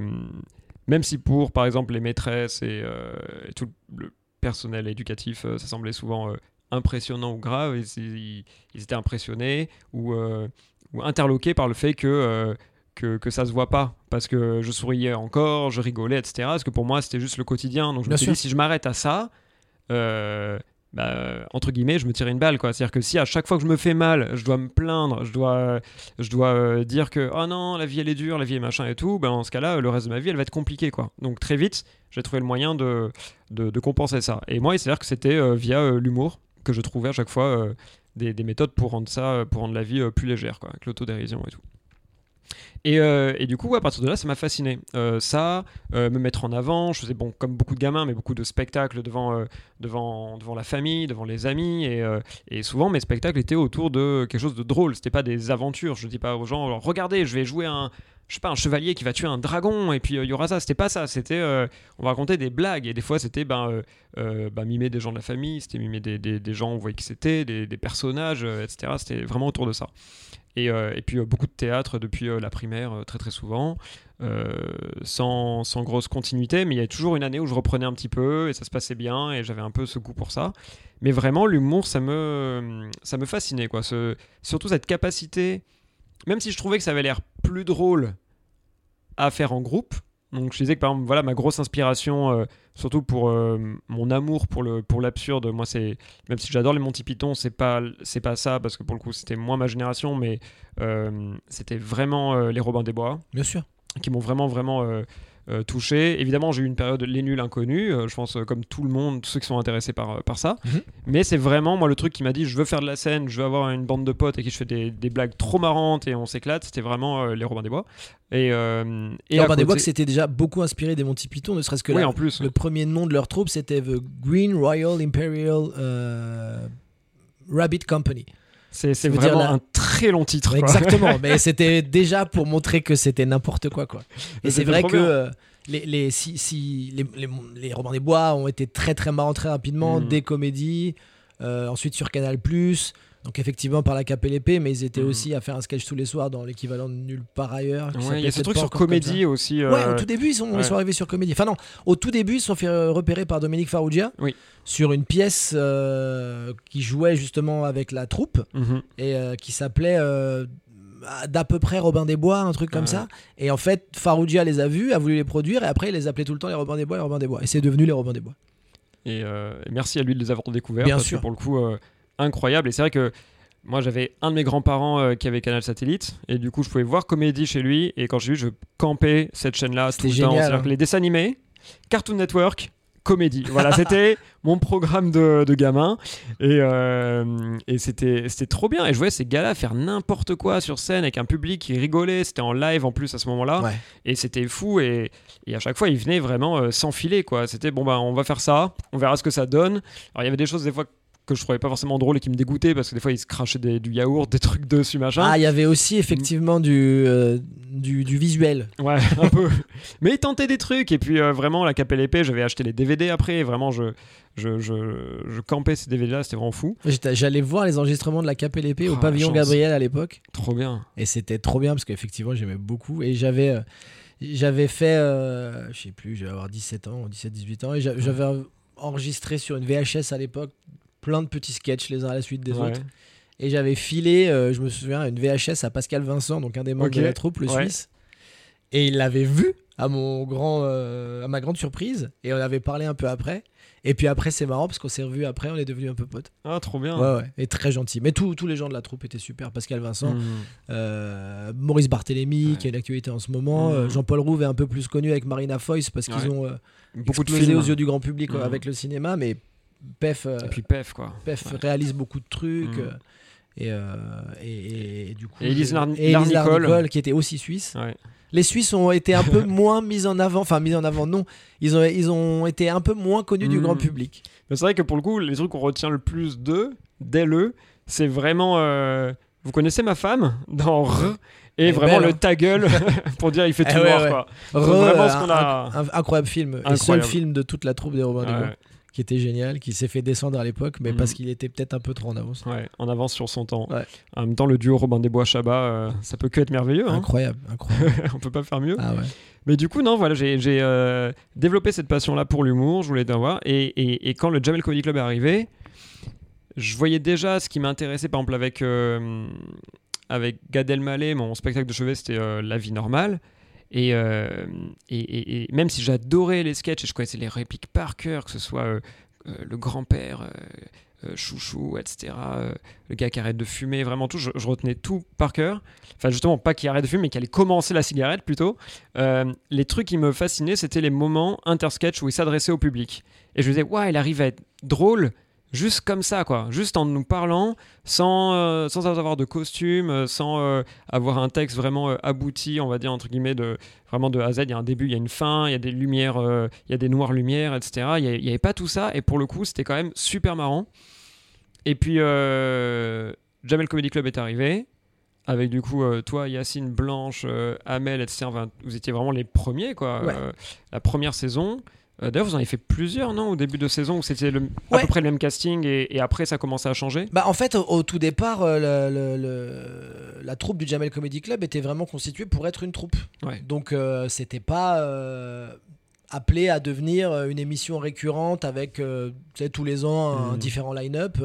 même si pour, par exemple, les maîtresses et, euh, et tout le personnel éducatif, euh, ça semblait souvent euh, impressionnant ou grave, ils, étaient impressionnés ou, euh, ou interloqués par le fait que, euh, que, que ça se voit pas. Parce que je souriais encore, je rigolais, etc. Parce que pour moi, c'était juste le quotidien. Donc je Bien me suis sûr. dit, si je m'arrête à ça, euh, bah, entre guillemets, je me tirais une balle. quoi. C'est-à-dire que si à chaque fois que je me fais mal, je dois me plaindre, je dois, je dois euh, dire que oh non, la vie elle est dure, la vie est machin et tout, ben, dans ce cas-là, le reste de ma vie elle va être compliquée. quoi. Donc très vite, j'ai trouvé le moyen de, de, de compenser ça. Et moi, c'est-à-dire que c'était euh, via euh, l'humour que je trouvais à chaque fois euh, des, des méthodes pour rendre ça, euh, pour rendre la vie euh, plus légère, quoi, avec l'autodérision et tout. Et, euh, et du coup, à partir de là, ça m'a fasciné. Euh, ça, euh, me mettre en avant, je faisais bon, comme beaucoup de gamins, mais beaucoup de spectacles devant, devant, devant la famille, devant les amis. Et, souvent, mes spectacles étaient autour de quelque chose de drôle. C'était pas des aventures. Je dis pas aux gens, regardez, je vais jouer un, je sais pas, un chevalier qui va tuer un dragon, et puis il y aura ça. C'était pas ça. C'était, on va raconter des blagues. Et des fois, c'était ben, ben, mimer des gens de la famille, c'était mimer des, des, gens, on voyait qui c'était, des, personnages, etc. C'était vraiment autour de ça. Et, euh, et puis euh, beaucoup de théâtre depuis euh, la primaire, très très souvent, sans, sans grosse continuité, mais il y avait toujours une année où je reprenais un petit peu et ça se passait bien et j'avais un peu ce goût pour ça. Mais vraiment, l'humour, ça me, ça me fascinait, quoi. Surtout cette capacité, même si je trouvais que ça avait l'air plus drôle à faire en groupe. Donc je disais que par exemple, voilà, ma grosse inspiration, surtout pour euh, mon amour pour le pour l'absurde, moi c'est même si j'adore les Monty Python, c'est pas c'est pas ça parce que pour le coup c'était moins ma génération, mais euh, c'était vraiment euh, les Robins des Bois Bien sûr. qui m'ont vraiment vraiment euh, touché. Évidemment, j'ai eu une période les nuls inconnus, euh, je pense euh, comme tout le monde, ceux qui sont intéressés par, par ça. Mhm. Mais c'est vraiment moi le truc qui m'a dit je veux faire de la scène, je veux avoir une bande de potes et qui je fais des, des blagues trop marrantes et on s'éclate. C'était vraiment les Robins des Bois. Et, et Et à Robin des Bois, c'était déjà beaucoup inspiré des Monty Python, ne serait-ce que oui, là. en plus. Le premier nom de leur troupe, c'était The Green Royal Imperial Rabbit Company. C'est vraiment un très long titre. quoi. Exactement, (laughs) mais c'était déjà pour montrer que c'était n'importe quoi. quoi. Et c'est vrai que euh, les, les, si, si, les, les, les Robins des Bois ont été très très marrants très rapidement, Mhm. des comédies, euh, ensuite sur Canal+, donc effectivement par la l'épée, mais ils étaient Mhm. aussi à faire un sketch tous les soirs dans l'équivalent de Nulle part ailleurs. Ouais, il y a ce truc sur comédie aussi. Ouais, euh, au tout début, ils sont, ouais. ils sont arrivés sur comédie. Enfin non, au tout début, ils se sont fait euh, repérer par Dominique Farrugia Oui. sur une pièce euh, qui jouait justement avec la troupe mhm. et euh, qui s'appelait euh, d'à peu près Robin des Bois, un truc comme Ouais. ça. Et en fait, Farrugia les a vus, a voulu les produire et après, il les appelait tout le temps les Robins des Bois, les Robins des Bois. Et c'est devenu les Robins des Bois. Et, euh, et merci à lui de les avoir découverts. Bien parce sûr. que pour le coup, euh, incroyable. Et c'est vrai que moi, j'avais un de mes grands-parents euh, qui avait Canal Satellite. Et du coup, je pouvais voir Comédie chez lui. Et quand j'ai vu, je campais cette chaîne-là tout C'était le temps. C'est-à-dire hein. que les dessins animés, Cartoon Network, Comédie. Voilà, c'était (laughs) mon programme de, de gamin. Et, euh, et c'était c'était trop bien. Et je voyais ces gars-là faire n'importe quoi sur scène avec un public qui rigolait. C'était en live en plus à ce moment-là. Ouais. Et c'était fou. Et, et à chaque fois, ils venaient vraiment euh, s'enfiler. quoi. C'était bon, bah, on va faire ça. On verra ce que ça donne. Alors, il y avait des choses, des fois, que je trouvais pas forcément drôles et qui me dégoûtaient parce que des fois, ils se crachaient des- du yaourt, des trucs dessus, machin. Ah, il y avait aussi effectivement du, euh, du, du visuel. Ouais, (laughs) un peu. Mais ils tentaient des trucs. Et puis, euh, vraiment, la cape et l'épée, j'avais acheté les DVD après. Et vraiment, je, je, je, je campais ces DVD-là. C'était vraiment fou. J'allais voir les enregistrements de la Cape et l'épée Oh, au la pavillon. Gabriel à l'époque. Trop bien. Et c'était trop bien parce qu'effectivement, j'aimais beaucoup. Et j'avais euh, j'avais fait, je sais plus, j'avais avoir 17 ans, 17-18 ans. Et j'a- j'avais enregistré sur une VHS à l'époque plein de petits sketchs les uns à la suite des Ouais. autres. Et j'avais filé, euh, je me souviens, une VHS à Pascal Vincent, donc un des membres de la troupe, le Ouais. Suisse. Et il l'avait vu à, mon grand, euh, à ma grande surprise. Et on avait parlé un peu après. Et puis après, c'est marrant parce qu'on s'est revus après, on est devenus un peu potes. Ah, trop bien. Ouais, ouais. Et très gentil. Mais tous tous les gens de la troupe étaient super. Pascal Vincent, Mhm. euh, Maurice Barthélémy, Ouais. qui a une actualité en ce moment. Euh, Jean-Paul Rouve est un peu plus connu avec Marina Foïs parce qu'ils ont euh, Beaucoup de explosé films. aux yeux du grand public Mhm. avec le cinéma. Mais Pef, euh, Et puis Pef, quoi. Pef Ouais. réalise beaucoup de trucs. Mhm. euh, et, euh, et, et- et du coup, Et Larnicole. Larnicole, qui était aussi suisse. Ouais. Les Suisses ont été un peu (laughs) moins mis en avant. Enfin, mis en avant, non. Ils ont, ils ont été un peu moins connus du Mhm. grand public. Mais c'est vrai que pour le coup, les trucs qu'on retient le plus d'eux, d'elle, c'est vraiment. euh, Vous connaissez ma femme dans R et vraiment belle, le hein. ta gueule (laughs) (laughs) pour dire il fait Eh tout ouais, noir ouais. quoi. Re, vraiment ce un- qu'on a- incroyable film. Et seul film de toute la troupe des Robins Bois, Ouais, qui était génial, qui s'est fait descendre à l'époque, mais Mhm. parce qu'il était peut-être un peu trop en avance. ouais, en avance sur son temps. Ouais. En même temps, le duo Robin des Bois Chabat, euh, ça peut que être merveilleux. Hein. Incroyable, incroyable. (laughs) On peut pas faire mieux. ah ouais. Mais du coup, non, voilà, j'ai euh, développé cette passion-là pour l'humour, je voulais en voir. Et, et- et quand le Jamel Comedy Club est arrivé, je voyais déjà ce qui m'intéressait, par exemple, avec, euh, avec Gad Elmaleh, mon spectacle de chevet, c'était euh, La vie normale. Et, euh, et, et- et même si j'adorais les sketchs et je connaissais les répliques par cœur, que ce soit euh, euh, le grand-père, chouchou, etc., le gars qui arrête de fumer, vraiment tout, je, retenais tout par cœur. Enfin, justement, pas qui arrête de fumer, mais qui allait commencer la cigarette plutôt. Les trucs qui me fascinaient, c'était les moments intersketch où il s'adressait au public. Et je me disais, ouais, il arrive à être drôle juste comme ça, quoi. Juste en nous parlant, sans, euh, sans avoir de costume, euh, sans euh, avoir un texte vraiment abouti, on va dire, entre guillemets, de, vraiment de A à Z. Il y a un début, il y a une fin, il y a des lumières, il y a des noires lumières, etc. Il n'y avait pas tout ça. Et pour le coup, c'était quand même super marrant. Et puis, Jamel Comedy Club est arrivé. Avec du coup, euh, toi, Yacine, Blanche, euh, Amel, etc. Vous étiez vraiment les premiers, quoi. Ouais. Euh, la première saison. Euh, D'ailleurs, vous en avez fait plusieurs, non Au début de saison où c'était le- à peu près le même casting et, et après ça commençait à changer? Bah en fait, au, au tout départ, euh, le- le- le- la troupe du Jamel Comedy Club était vraiment constituée pour être une troupe. Ouais. Donc euh, c'était pas euh, appelé à devenir une émission récurrente avec euh, tous les ans un Mhm. différent line-up.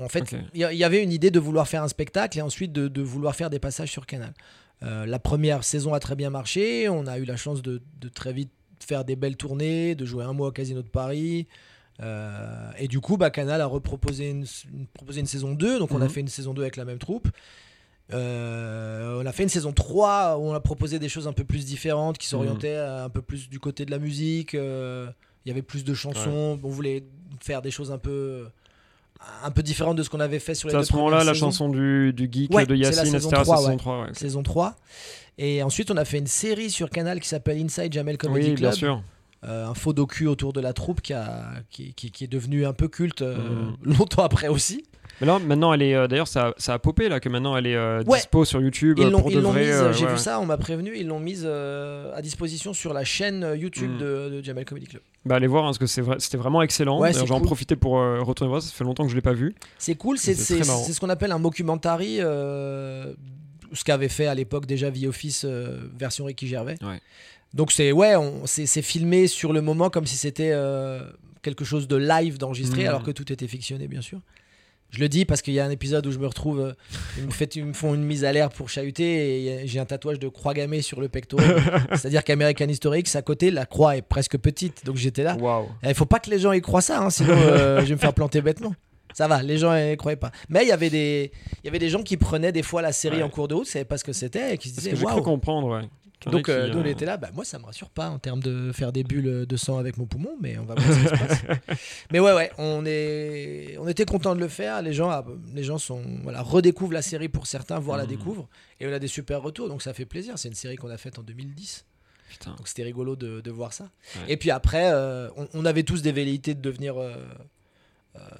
En fait, il y, avait une idée de vouloir faire un spectacle et ensuite de, de vouloir faire des passages sur Canal. La première saison a très bien marché. On a eu la chance de, de très vite faire des belles tournées, de jouer un mois au Casino de Paris. Euh, et du coup, bah, Canal a reproposé une, une- proposé une saison 2. Donc, on a Mhm. fait une saison 2 avec la même troupe. Euh, on a fait une saison 3 où on a proposé des choses un peu plus différentes qui s'orientaient euh, un peu plus du côté de la musique. euh, Il y avait plus de chansons. On voulait faire des choses un peu, un peu différentes de ce qu'on avait fait sur les C'est à ce moment-là la chanson du, du geek Ouais, de c'est la Yacine, saison etc. 3, c'est saison ouais. 3, ouais. Saison 3. Et ensuite, on a fait une série sur Canal qui s'appelle Inside Jamel Comedy Oui, Club. bien sûr. Euh, un faux docu autour de la troupe qui, a, qui, qui- qui est devenu un peu culte euh, Mhm. longtemps après aussi. Mais là, maintenant, elle est. euh, D'ailleurs, ça, ça a popé là que maintenant elle est euh, Ouais. dispo sur YouTube Ils l'ont pour de vrai. mise, euh, j'ai ouais. vu ça, on m'a prévenu, ils l'ont mise à disposition sur la chaîne YouTube Mhm. de, de Jamel Comedy Club. Bah, allez voir hein, parce que vrai, c'était vraiment excellent. Ouais, J'en cool. profiter pour retourner voir. Ça fait longtemps que je l'ai pas vu. C'est cool, c'est ce qu'on appelle un mockumentary, ce qu'avait fait à l'époque déjà The Office euh, version Ricky Gervais. Ouais. Donc c'est ouais, on- c'est filmé sur le moment comme si c'était euh, quelque chose de live d'enregistré, Mhm. alors que tout était fictionné bien sûr. Je le dis parce qu'il y a un épisode où je me retrouve, euh, ils, me fait- ils me font une mise à l'air pour chahuter et j'ai un tatouage de croix gammée sur le pectoral. (laughs) C'est-à-dire qu'American Historics, à côté, la croix est presque petite. Donc j'étais là. Il faut pas que les gens y croient ça, hein, sinon euh, je vais me faire planter bêtement. Ça va, les gens y croyaient pas. Mais il y avait des, il y avait des gens qui prenaient des fois la série Ouais. en cours de route, savaient pas ce que c'était et qui se disaient waouh. comprendre, ouais. En a Donc qui, euh, nous on euh, était là, bah, moi ça me rassure pas en termes de faire des bulles de sang avec mon poumon, mais on va voir ce qui se passe. (laughs) Mais ouais ouais, on est, on était content de le faire. Les gens, ah, les gens sont, voilà, redécouvrent la série pour certains, voire la Mhm. découvrent, et on a des super retours, donc ça fait plaisir. C'est une série qu'on a faite en 2010. Putain. Donc c'était rigolo de, de voir ça. Ouais. Et puis après, euh, on, on avait tous des velléités de devenir euh,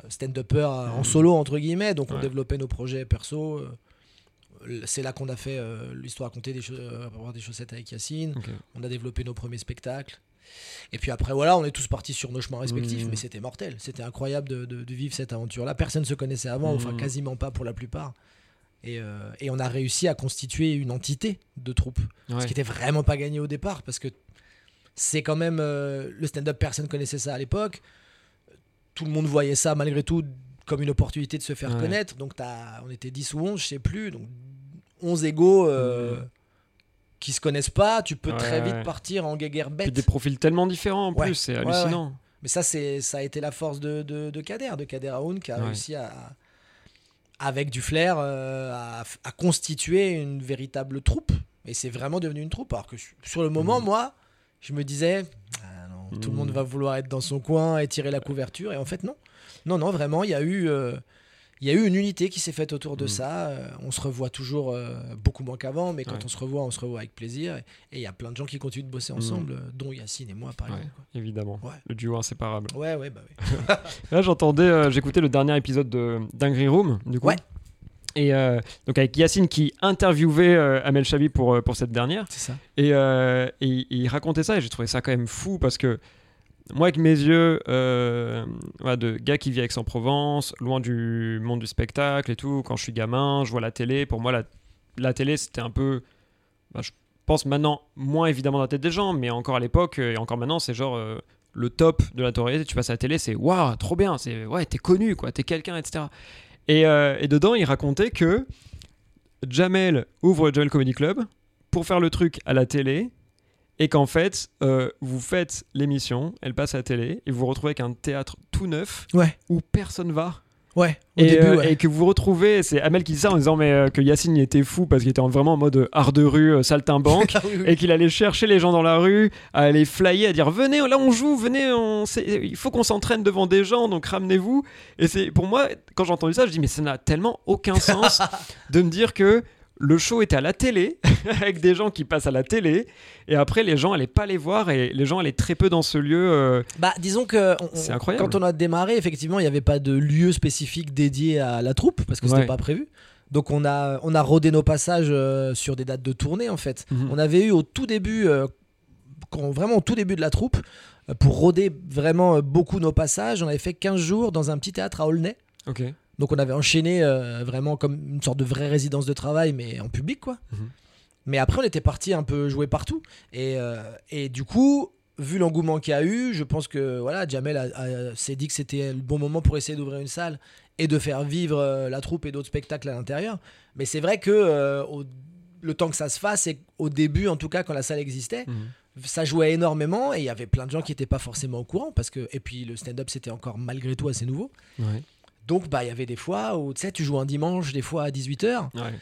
stand-upper euh, en Mhm. solo, entre guillemets. Donc on Ouais. développait nos projets perso. euh, C'est là qu'on a fait euh, l'histoire racontée des, des chaussettes avec Yacine. On a développé nos premiers spectacles. Et puis après, voilà, on est tous partis sur nos chemins respectifs, Mhm. mais c'était mortel. C'était incroyable de, de- de vivre cette aventure-là. Personne ne se connaissait avant, enfin Mhm. quasiment pas pour la plupart. Et, euh, et on a réussi à constituer une entité de troupe. Ouais. Ce qui était vraiment pas gagné au départ parce que c'est quand même euh, le stand-up, personne connaissait ça à l'époque. Tout le monde voyait ça malgré tout comme une opportunité de se faire Ouais. connaître. Donc t'as- on était 10 ou 11, je sais plus. Donc 11 égaux euh, Mhm. qui se connaissent pas, tu peux Ouais, très vite ouais. partir en guéguerre Puis bête. des profils tellement différents en plus, c'est hallucinant. Mais ça, c'est, ça a été la force de, de, de Kader, de Kader Aoun, qui a réussi à, avec du flair, euh, à, à constituer une véritable troupe. Et c'est vraiment devenu une troupe. Alors que sur- sur le moment, Mhm. moi, je me disais, Tout le monde va vouloir être dans son coin et tirer la couverture. Et en fait, non. Non, non, vraiment, il y a eu, euh, il y a eu une unité qui s'est faite autour de Mm. ça. Euh, on se revoit toujours euh, beaucoup moins qu'avant, mais quand Ouais. on se revoit, on se revoit avec plaisir. Et il y a plein de gens qui continuent de bosser Mm. ensemble, dont Yacine et moi, par Ouais. exemple. quoi. Évidemment. Ouais. Le duo inséparable. Ouais, ouais, bah oui. (laughs) Là, j'entendais, euh, j'écoutais le dernier épisode de Dinguery Room, du coup. Et euh, donc avec Yacine qui interviewait euh, Amel Chabi pour, euh, pour cette dernière. C'est ça. Et, euh, et- et il racontait ça et j'ai trouvé ça quand même fou parce que moi, avec mes yeux voilà, de gars qui vit à Aix-en-Provence, loin du monde du spectacle et tout, quand je suis gamin, je vois la télé. Pour moi, la, la télé, c'était un peu. bah, je pense maintenant, moins évidemment dans la tête des gens, mais encore à l'époque et encore maintenant, c'est genre le top de la notoriété. Tu passes à la télé, c'est waouh, trop bien, c'est ouais, t'es connu, quoi, t'es quelqu'un, etc. Et, euh, et dedans, il racontait que Jamel ouvre Jamel Comedy Club pour faire le truc à la télé et qu'en fait, euh, vous faites l'émission, elle passe à la télé et vous vous retrouvez avec un théâtre tout neuf Ouais, où personne va. Ouais. Au Et, début, euh, ouais. et que vous retrouvez, c'est Amel qui dit ça en disant mais euh, que Yacine était fou parce qu'il était en- vraiment en mode art de rue, euh, saltimbanque. (laughs) Ah oui, oui. et qu'il allait chercher les gens dans la rue, à aller flyer, à dire venez, là on joue, venez, on... c'est- il faut qu'on s'entraîne devant des gens, donc ramenez-vous. Et c'est pour moi, quand j'ai entendu ça, je dis mais ça n'a tellement aucun sens (laughs) de me dire que le show était à la télé, (laughs) avec des gens qui passent à la télé, et après les gens allaient pas les voir, et les gens allaient très peu dans ce lieu. euh, Bah, disons que on- on- C'est incroyable. quand on a démarré, effectivement, il n'y avait pas de lieu spécifique dédié à la troupe parce que c'était Ouais. pas prévu. Donc on a on a rodé nos passages euh, sur des dates de tournée en fait. Mhm. On avait eu au tout début, euh, quand- vraiment au tout début de la troupe, pour roder vraiment beaucoup nos passages, on avait fait 15 jours dans un petit théâtre à Aulnay. Ok. Donc on avait enchaîné euh, vraiment comme une sorte de vraie résidence de travail, mais en public quoi. Mhm. Mais après on était parti un peu jouer partout. Et, euh, et du coup, vu l'engouement qu'il y a eu, je pense que voilà, Jamel s'est dit que c'était le bon moment pour essayer d'ouvrir une salle et de faire vivre euh, la troupe et d'autres spectacles à l'intérieur. Mais c'est vrai que euh, au- le temps que ça se fasse, et au début en tout cas quand la salle existait, Mhm. ça jouait énormément et il y avait plein de gens qui n'étaient pas forcément au courant parce que et puis le stand-up c'était encore malgré tout assez nouveau. Ouais. Donc, bah, il y avait des fois où, tu sais, tu joues un dimanche, des fois à 18h. Ouais.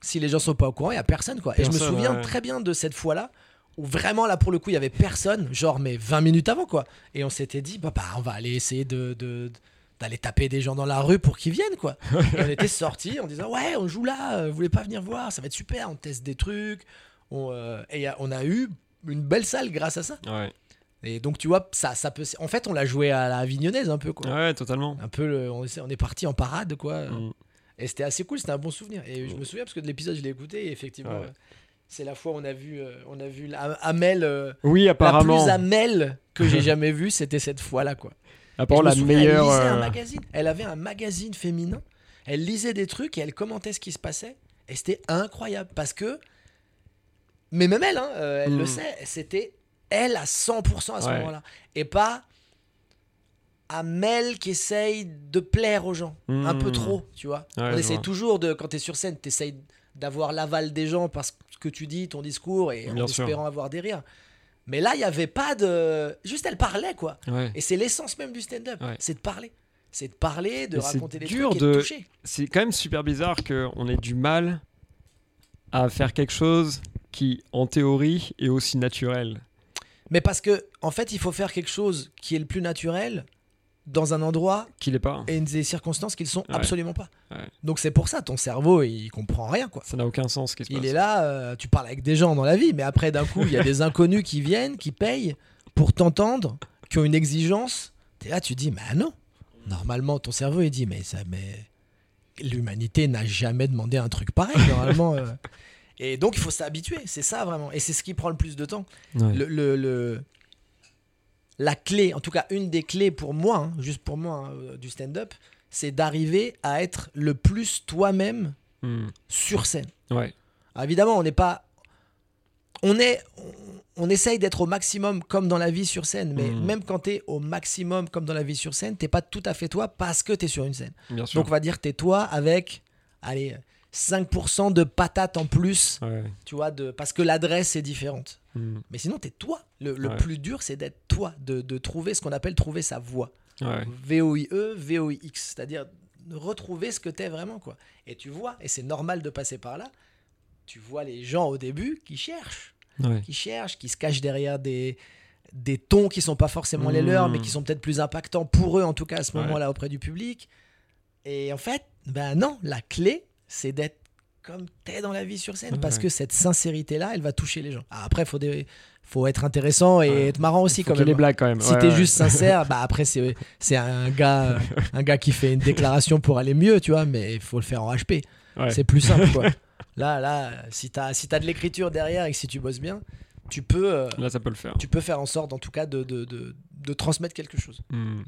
Si les gens sont pas au courant, il y a personne, quoi. et je me souviens ouais. très bien de cette fois-là où vraiment, là, pour le coup, il y avait personne, genre, mais 20 minutes avant, quoi. Et on s'était dit, bah, bah, on va aller essayer de. de- d'aller taper des gens dans la rue pour qu'ils viennent quoi. Et on était sortis en disant ouais on joue là, euh, vous voulez pas venir voir, ça va être super, on teste des trucs. On, euh, et a- on a eu une belle salle grâce à ça. Ouais. Et donc tu vois ça ça peut en fait on l'a joué à la Avignonnaise un peu quoi. Ouais, totalement. Un peu le- on, est- on est parti en parade quoi. Mm. Et c'était assez cool, c'était un bon souvenir. Et je me souviens parce que de l'épisode, je l'ai écouté et effectivement, Ouais. euh, c'est la fois où on a vu, euh, on a vu la- Amel, euh, Oui, la apparemment. plus Amel que j'ai jamais vue, c'était cette fois-là quoi. Apparemment, me la souviens, meilleure. Elle lisait un magazine. Elle avait un magazine féminin. Elle lisait des trucs et elle commentait ce qui se passait. Et c'était incroyable parce que, mais même elle, hein, elle Mm. le sait, c'était elle à 100% à ce Ouais. moment-là et pas. Amel qui essaye de plaire aux gens un peu Mm. trop, tu vois. Ouais, On essaye vois. toujours de, quand tu es sur scène, tu essayes d'avoir l'aval des gens parce que tu dis, ton discours, et Bien en sûr. espérant avoir des rires. Mais là, il n'y avait pas de. Juste, elle parlait, quoi. Ouais. Et c'est l'essence même du stand-up. Ouais. C'est de parler. C'est de parler, de raconter des dur trucs et de de- toucher. c'est quand même super bizarre qu'on ait du mal à faire quelque chose qui, en théorie, est aussi naturel. Mais parce que, en fait, il faut faire quelque chose qui est le plus naturel dans un endroit Qu'il est pas. et des circonstances qui ne sont Ouais. absolument pas. Ouais. Donc c'est pour ça, ton cerveau, il comprend rien, quoi. Ça n'a aucun sens ce qui se Il passe. est là, euh, tu parles avec des gens dans la vie, mais après, d'un coup, il y a des inconnus qui viennent, qui payent pour t'entendre, qui ont une exigence. T'es là, tu dis, mais ah non. Normalement, ton cerveau, il dit, mais ça, mais l'humanité n'a jamais demandé un truc pareil, (laughs) normalement. euh. Et donc, il faut s'habituer, c'est ça vraiment. Et c'est ce qui prend le plus de temps. Ouais. Le, le- le- La clé, en tout cas, une des clés pour moi, hein, juste pour moi, hein, euh, du stand-up, c'est d'arriver à être le plus toi-même Hmm. sur scène. Ouais. Alors évidemment, on n'est pas. On est. On, on essaye d'être au maximum comme dans la vie sur scène, mais Mhm. même quand tu es au maximum comme dans la vie sur scène, t'es pas tout à fait toi parce que tu es sur une scène. Bien sûr. Donc on va dire t'es toi avec, allez, 5% de patates en plus, Ouais. tu vois, de, parce que l'adresse est différente. Hmm. Mais sinon, t'es toi. Le, le Ouais. plus dur, c'est d'être toi, de, de trouver ce qu'on appelle trouver sa voix. Ouais. V-O-I-E, V-O-I-X, c'est-à-dire retrouver ce que t'es vraiment, quoi. Et tu vois, et c'est normal de passer par là, tu vois les gens au début qui cherchent, qui cherchent, qui se cachent derrière des, des tons qui sont pas forcément les leurs, Mmh. mais qui sont peut-être plus impactants pour eux, en tout cas à ce moment-là auprès du public. Et en fait, Ben non, la clé, c'est d'être comme t'es dans la vie sur scène. Parce que cette sincérité-là, elle va toucher les gens. Ah, après, faut des... faut être intéressant et Ouais. être marrant aussi Faut quand même. les blagues quand même. Si Ouais, t'es ouais. juste sincère, bah après c'est c'est un gars (laughs) un gars qui fait une déclaration pour aller mieux, tu vois, mais il faut le faire en HP. C'est plus simple quoi. (laughs) Là là, si t'as si t'as de l'écriture derrière et que si tu bosses bien, tu peux euh, Là, ça peut le faire. tu peux faire en sorte en tout cas de de, de, de transmettre quelque chose. Hmm.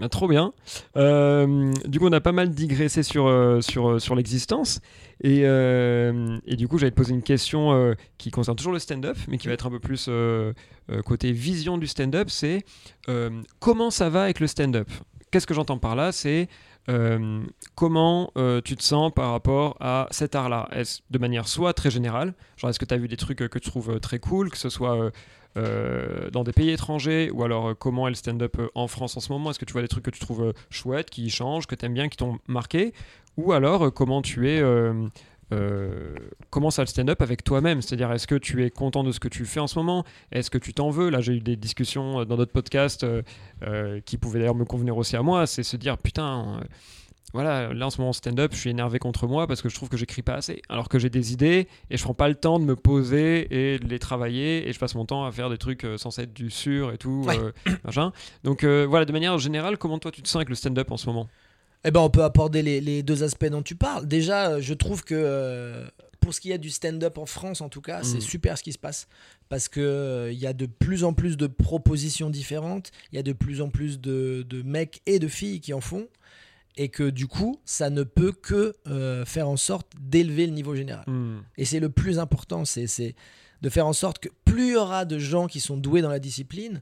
Ah, trop bien. Euh, du coup, on a pas mal digressé sur, euh, sur, euh, sur l'existence. Et, et du coup, j'allais te poser une question qui concerne toujours le stand-up, mais qui va être un peu plus côté vision du stand-up. C'est comment ça va avec le stand-up? Qu'est-ce que j'entends par là? C'est comment tu te sens par rapport à cet art-là? De manière soit très générale, genre est-ce que tu as vu des trucs que tu trouves très cool, que ce soit euh, dans des pays étrangers ou alors euh, comment est le stand-up euh, en France en ce moment? Est-ce que tu vois des trucs que tu trouves chouettes, qui changent, que tu aimes bien, qui t'ont marqué? Ou alors comment tu es comment ça le stand-up avec toi-même? C'est-à-dire, est-ce que tu es content de ce que tu fais en ce moment? Est-ce que tu t'en veux? Là, j'ai eu des discussions dans d'autres podcasts qui pouvaient d'ailleurs me convenir aussi à moi. C'est se dire, putain, voilà, là en ce moment, stand-up, je suis énervé contre moi parce que je trouve que j'écris pas assez. Alors que j'ai des idées et je prends pas le temps de me poser et de les travailler et je passe mon temps à faire des trucs euh, censés être du sûr et tout. Ouais. euh, (coughs) machin. Donc euh, voilà, de manière générale, comment toi tu te sens avec le stand-up en ce moment? Eh ben on peut aborder les, les deux aspects dont tu parles. Déjà, euh, je trouve que pour ce qui est du stand-up en France, en tout cas, c'est Mhm. super ce qui se passe parce que euh, il y a de plus en plus de propositions différentes, il y a de plus en plus de, de mecs et de filles qui en font, et que du coup, ça ne peut que euh, faire en sorte d'élever le niveau général. Hmm. Et c'est le plus important, c'est de faire en sorte que plus il y aura de gens qui sont doués dans la discipline,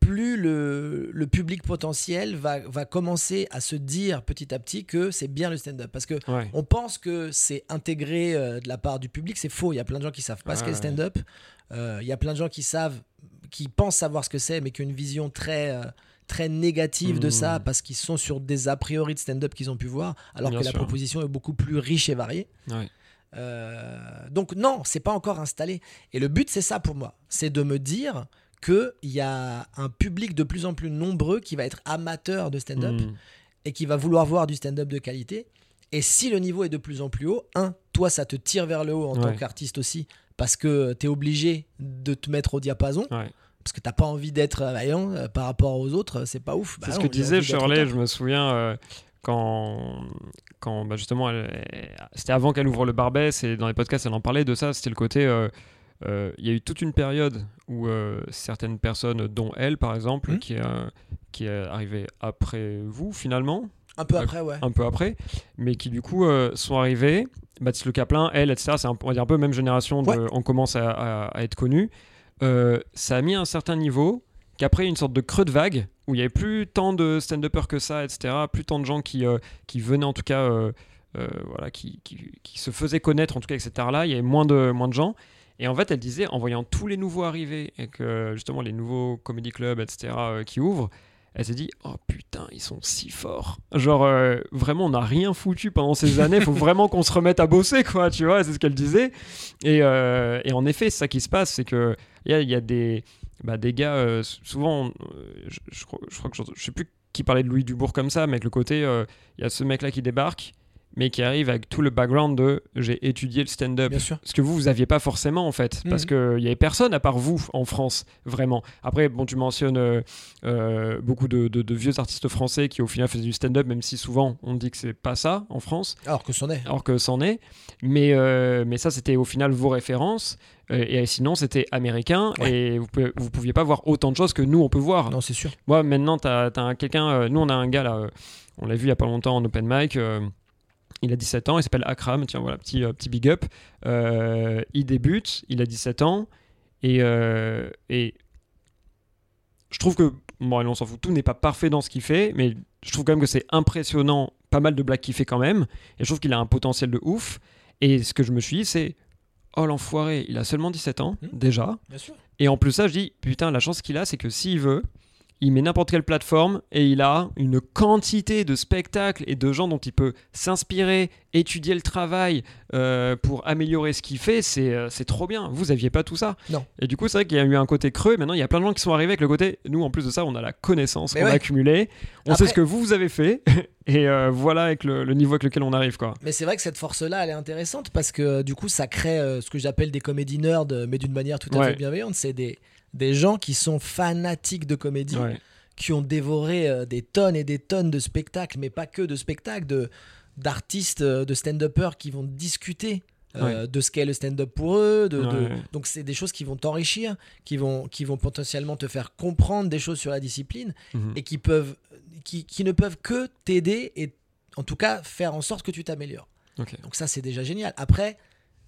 plus le, le public potentiel va, va commencer à se dire petit à petit que c'est bien le stand-up. Parce que Ouais. on pense que c'est intégré euh, de la part du public, c'est faux. Il y a plein de gens qui savent pas ce qu'est le stand-up. Euh, il y a plein de gens qui savent, qui pensent savoir ce que c'est, mais qui ont une vision très, très négative de ça parce qu'ils sont sur des a priori de stand-up qu'ils ont pu voir, alors Bien que la proposition est beaucoup plus riche et variée. Ouais. Euh, donc non, c'est pas encore installé. Et le but, c'est ça pour moi, c'est de me dire qu'il y a un public de plus en plus nombreux qui va être amateur de stand-up Hmm. et qui va vouloir voir du stand-up de qualité. Et si le niveau est de plus en plus haut, un, toi, ça te tire vers le haut en tant qu'artiste aussi, parce que tu es obligé de te mettre au diapason, Ouais. Parce que t'as pas envie d'être euh, vaillant euh, par rapport aux autres, c'est pas ouf. Bah C'est ce que disait Shirley, je me souviens, euh, quand, quand bah, justement, c'était avant qu'elle ouvre le Barbès et dans les podcasts, elle en parlait de ça. C'était le côté. euh, euh, Il y a eu toute une période où euh, certaines personnes, dont elle par exemple, Mhm. qui, est, euh, qui est arrivée après vous finalement, Un peu après, ouais. un peu après, mais qui du coup euh, sont arrivés. Baptiste Le Caplin, elle, etc. C'est un, on va dire un peu même génération. De, Ouais. On commence à, à- à être connus. Euh, ça a mis un certain niveau qu'après une sorte de creux de vague où il n'y avait plus tant de stand-uppers que ça, etc. Plus tant de gens qui, euh, qui venaient en tout cas, euh, voilà, qui, qui, qui se faisaient connaître en tout cas avec cet art-là. Il y avait moins de, moins de gens. Et en fait, elle disait, en voyant tous les nouveaux arriver et que justement les nouveaux comedy clubs, etc., qui ouvrent, elle s'est dit oh putain ils sont si forts genre euh, vraiment on n'a rien foutu pendant ces années faut (laughs) vraiment qu'on se remette à bosser quoi tu vois c'est ce qu'elle disait et, euh, et en effet c'est ça qui se passe c'est que il y a, des bah, gars euh, souvent euh, je, je crois, que je, je sais plus qui parlait de Louis Dubourg comme ça mais avec le côté euh, il y a ce mec là qui débarque mais qui arrive avec tout le background de j'ai étudié le stand-up Bien sûr. ce que vous, vous aviez pas forcément en fait, parce Mhm. qu'il y avait personne à part vous en France, vraiment. Après, bon, tu mentionnes euh, euh, beaucoup de, de- de vieux artistes français qui au final faisaient du stand-up, même si souvent on dit que c'est pas ça en France, Alors que c'en est. alors que c'en est. Mais, euh, mais ça, c'était au final vos références. Et sinon, c'était américain Ouais. et vous, pouvez- vous pouviez pas voir autant de choses que nous on peut voir. Non, c'est sûr. Moi, maintenant, tu as, quelqu'un. nous, on a un gars là, on l'a vu il y a pas longtemps en open mic. Il a 17 ans, il s'appelle Akram. Tiens, voilà, petit, euh, petit big up. Euh, il débute, il a 17 ans. Et, euh, et je trouve que. Bon, allez, on s'en fout, tout n'est pas parfait dans ce qu'il fait, mais je trouve quand même que c'est impressionnant, pas mal de blagues qu'il fait quand même. Et je trouve qu'il a un potentiel de ouf. Et ce que je me suis dit, c'est. Oh l'enfoiré, il a seulement 17 ans, Mhm. déjà. Bien sûr. Et en plus ça, je dis, putain, la chance qu'il a, c'est que s'il veut, il met n'importe quelle plateforme et il a une quantité de spectacles et de gens dont il peut s'inspirer, étudier le travail euh, pour améliorer ce qu'il fait. C'est euh, c'est trop bien. Vous aviez pas tout ça. Non. Et du coup, c'est vrai qu'il y a eu un côté creux. Maintenant, il y a plein de gens qui sont arrivés avec le côté. Nous, en plus de ça, on a la connaissance qu'on a accumulée. On Après- sait ce que vous, vous avez fait. (laughs) et euh, voilà avec le, le niveau avec lequel on arrive quoi. Mais c'est vrai que cette force-là, elle est intéressante parce que du coup, ça crée euh, ce que j'appelle des comédies nerds, mais d'une manière tout à Ouais. fait bienveillante. C'est des, des gens qui sont fanatiques de comédie, Ouais. qui ont dévoré euh, des tonnes et des tonnes de spectacles, mais pas que de spectacles, de d'artistes, euh, de stand-uppers qui vont discuter. euh, de ce qu'est le stand-up pour eux, de, de- Ouais. donc c'est des choses qui vont t'enrichir, qui vont, qui vont potentiellement te faire comprendre des choses sur la discipline Mhm. et qui peuvent, qui, qui ne peuvent que t'aider et en tout cas faire en sorte que tu t'améliores. Donc ça, c'est déjà génial. Après,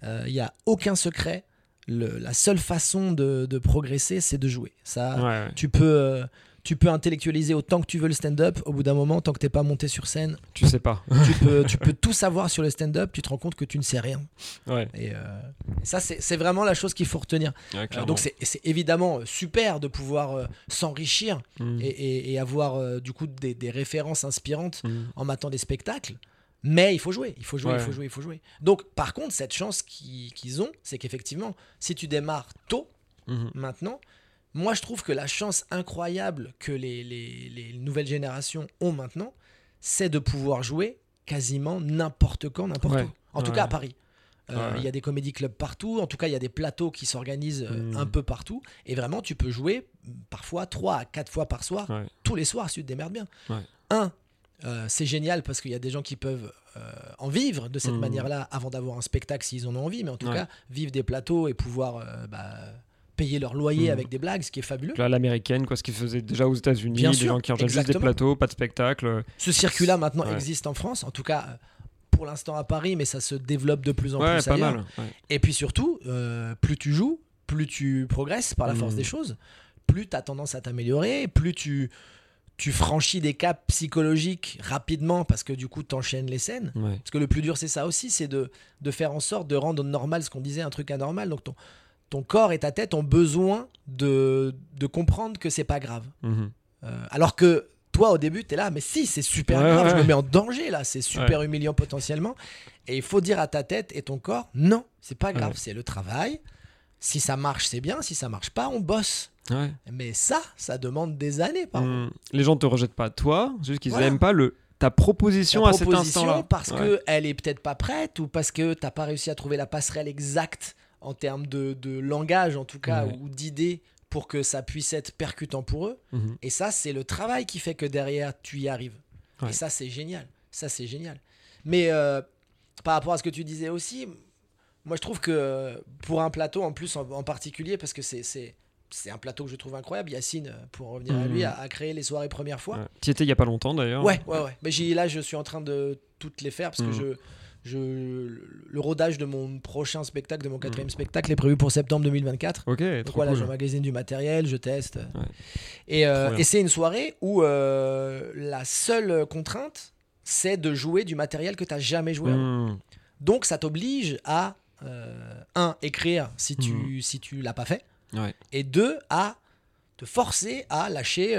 il n'y a aucun secret. Le- la seule façon de, de progresser, c'est de jouer. Ça, Ouais, ouais. tu, peux, euh, tu peux intellectualiser autant que tu veux le stand-up. Au bout d'un moment, tant que tu n'es pas monté sur scène, Tu sais pas. tu peux, tu peux tout savoir sur le stand-up. Tu te rends compte que tu ne sais rien. Ouais. Et, euh, et ça, c'est vraiment la chose qu'il faut retenir. Ouais, Euh, donc c'est évidemment super de pouvoir euh, s'enrichir Mhm. et, et- et avoir du coup des, des références inspirantes Mhm. en matant des spectacles. Mais il faut jouer, il faut jouer, il faut jouer, il faut jouer. Donc, par contre, cette chance qu'ils ont, c'est qu'effectivement, si tu démarres tôt, Mhm. maintenant, moi je trouve que la chance incroyable que les, les- les nouvelles générations ont maintenant, c'est de pouvoir jouer quasiment n'importe quand, n'importe Ouais. où. En tout cas à Paris. Euh. Il y a des comédie clubs partout, en tout cas il y a des plateaux qui s'organisent euh, Mm. un peu partout, et vraiment tu peux jouer mm, parfois 3 à 4 fois par soir, tous les soirs si tu te démerdes bien. Un, euh, c'est génial parce qu'il y a des gens qui peuvent euh, en vivre de cette Mm. manière-là avant d'avoir un spectacle s'ils en ont envie, mais en tout Ouais. cas vivre des plateaux et pouvoir euh, bah, payer leur loyer Mm. avec des blagues, ce qui est fabuleux. Là, l'américaine, quoi, ce qu'ils faisaient déjà aux États-Unis, des sûr, gens qui enregistrent juste des exactement. plateaux, pas de spectacle. Ce circuit-là maintenant Ouais. existe en France, en tout cas pour l'instant à Paris, mais ça se développe de plus en Ouais, plus pas ailleurs. mal. Et puis surtout, plus tu joues, plus tu progresses par la force Mm. des choses, plus tu as tendance à t'améliorer, plus tu, tu franchis des caps psychologiques rapidement parce que du coup, tu enchaînes les scènes. Ouais. Parce que le plus dur, c'est ça aussi, c'est de, de faire en sorte de rendre normal ce qu'on disait, un truc anormal. Donc ton, ton corps et ta tête ont besoin de, de comprendre que c'est pas grave. Mhm. Euh, alors que toi, au début, tu es là, mais si, c'est super Ouais, grave, ouais, je me mets en danger là, c'est super humiliant potentiellement. Et il faut dire à ta tête et ton corps, non, c'est pas grave, c'est le travail. Si ça marche, c'est bien. Si ça marche pas, on bosse. Ouais. Mais ça, ça demande des années. Mhm. Les gens te rejettent pas toi, juste qu'ils Voilà. aiment pas le ta proposition Ta à cet instant-là. parce Ouais. que elle est peut-être pas prête ou parce que t'as pas réussi à trouver la passerelle exacte en termes de, de langage en tout cas Ouais. ou d'idées pour que ça puisse être percutant pour eux. Mhm. Et ça, c'est le travail qui fait que derrière, tu y arrives. Et ça, c'est génial. Ça, c'est génial. Mais euh, par rapport à ce que tu disais aussi, moi, je trouve que pour un plateau, en plus, en, en particulier, parce que c'est, c'est, un plateau que je trouve incroyable, Yacine, euh, pour revenir à Mhm. lui, a, a créé les soirées première fois. Ouais. Tu y étais il y a pas longtemps d'ailleurs. Ouais, ouais, ouais. Mais là, je suis en train de toutes les faire parce que Mhm. je, je, le rodage de mon prochain spectacle, de mon quatrième spectacle, est prévu pour septembre 2024. Ok, Donc Mhm. trop voilà, cool. j'emmagasine du matériel, je teste. Ouais. Et, euh, et c'est une soirée où euh, la seule contrainte, c'est de jouer du matériel que tu n'as jamais joué. Mhm. Donc ça t'oblige à, un, écrire si tu, si tu l'as pas fait, Ouais. et deux, à te forcer à lâcher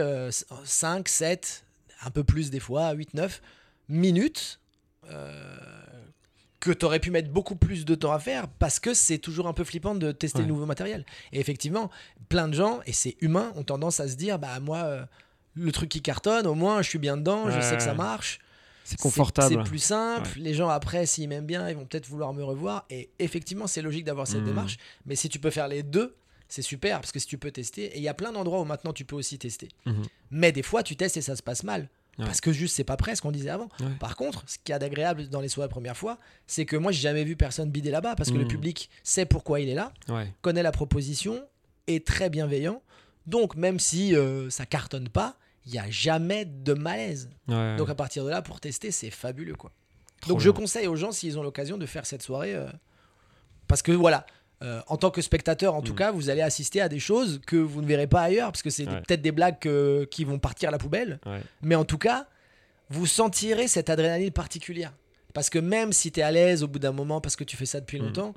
5, 7, un peu plus des fois, 8, 9 minutes. euh, que tu aurais pu mettre beaucoup plus de temps à faire parce que c'est toujours un peu flippant de tester Ouais. le nouveau matériel. Et effectivement, plein de gens, et c'est humain, ont tendance à se dire bah moi, euh, le truc qui cartonne, au moins je suis bien dedans, je sais que ça marche. C'est confortable. C'est plus simple. Les gens après, s'ils m'aiment bien, ils vont peut-être vouloir me revoir. Et effectivement, c'est logique d'avoir cette Mhm. démarche. Mais si tu peux faire les deux, c'est super parce que si tu peux tester, et il y a plein d'endroits où maintenant tu peux aussi tester. Mhm. Mais des fois, tu testes et ça se passe mal. Ouais. Parce que juste, c'est pas prêt, ce qu'on disait avant. Ouais. Par contre, ce qu'il y a d'agréable dans les soirées première fois, c'est que moi, j'ai jamais vu personne bider là-bas parce que le Mhm. public sait pourquoi il est là, Ouais. connaît la proposition, est très bienveillant. Donc, même si euh, ça cartonne pas, il n'y a jamais de malaise. Ouais. Donc, à partir de là, pour tester, c'est fabuleux, quoi. Trop Donc je conseille aux gens s'ils ont l'occasion de faire cette soirée euh, parce que voilà euh, en tant que spectateur en tout Mm. cas vous allez assister à des choses que vous ne verrez pas ailleurs parce que c'est Ouais. peut-être des blagues que- qui vont partir à la poubelle Ouais. mais en tout cas vous sentirez cette adrénaline particulière parce que même si tu es à l'aise au bout d'un moment parce que tu fais ça depuis Mm. longtemps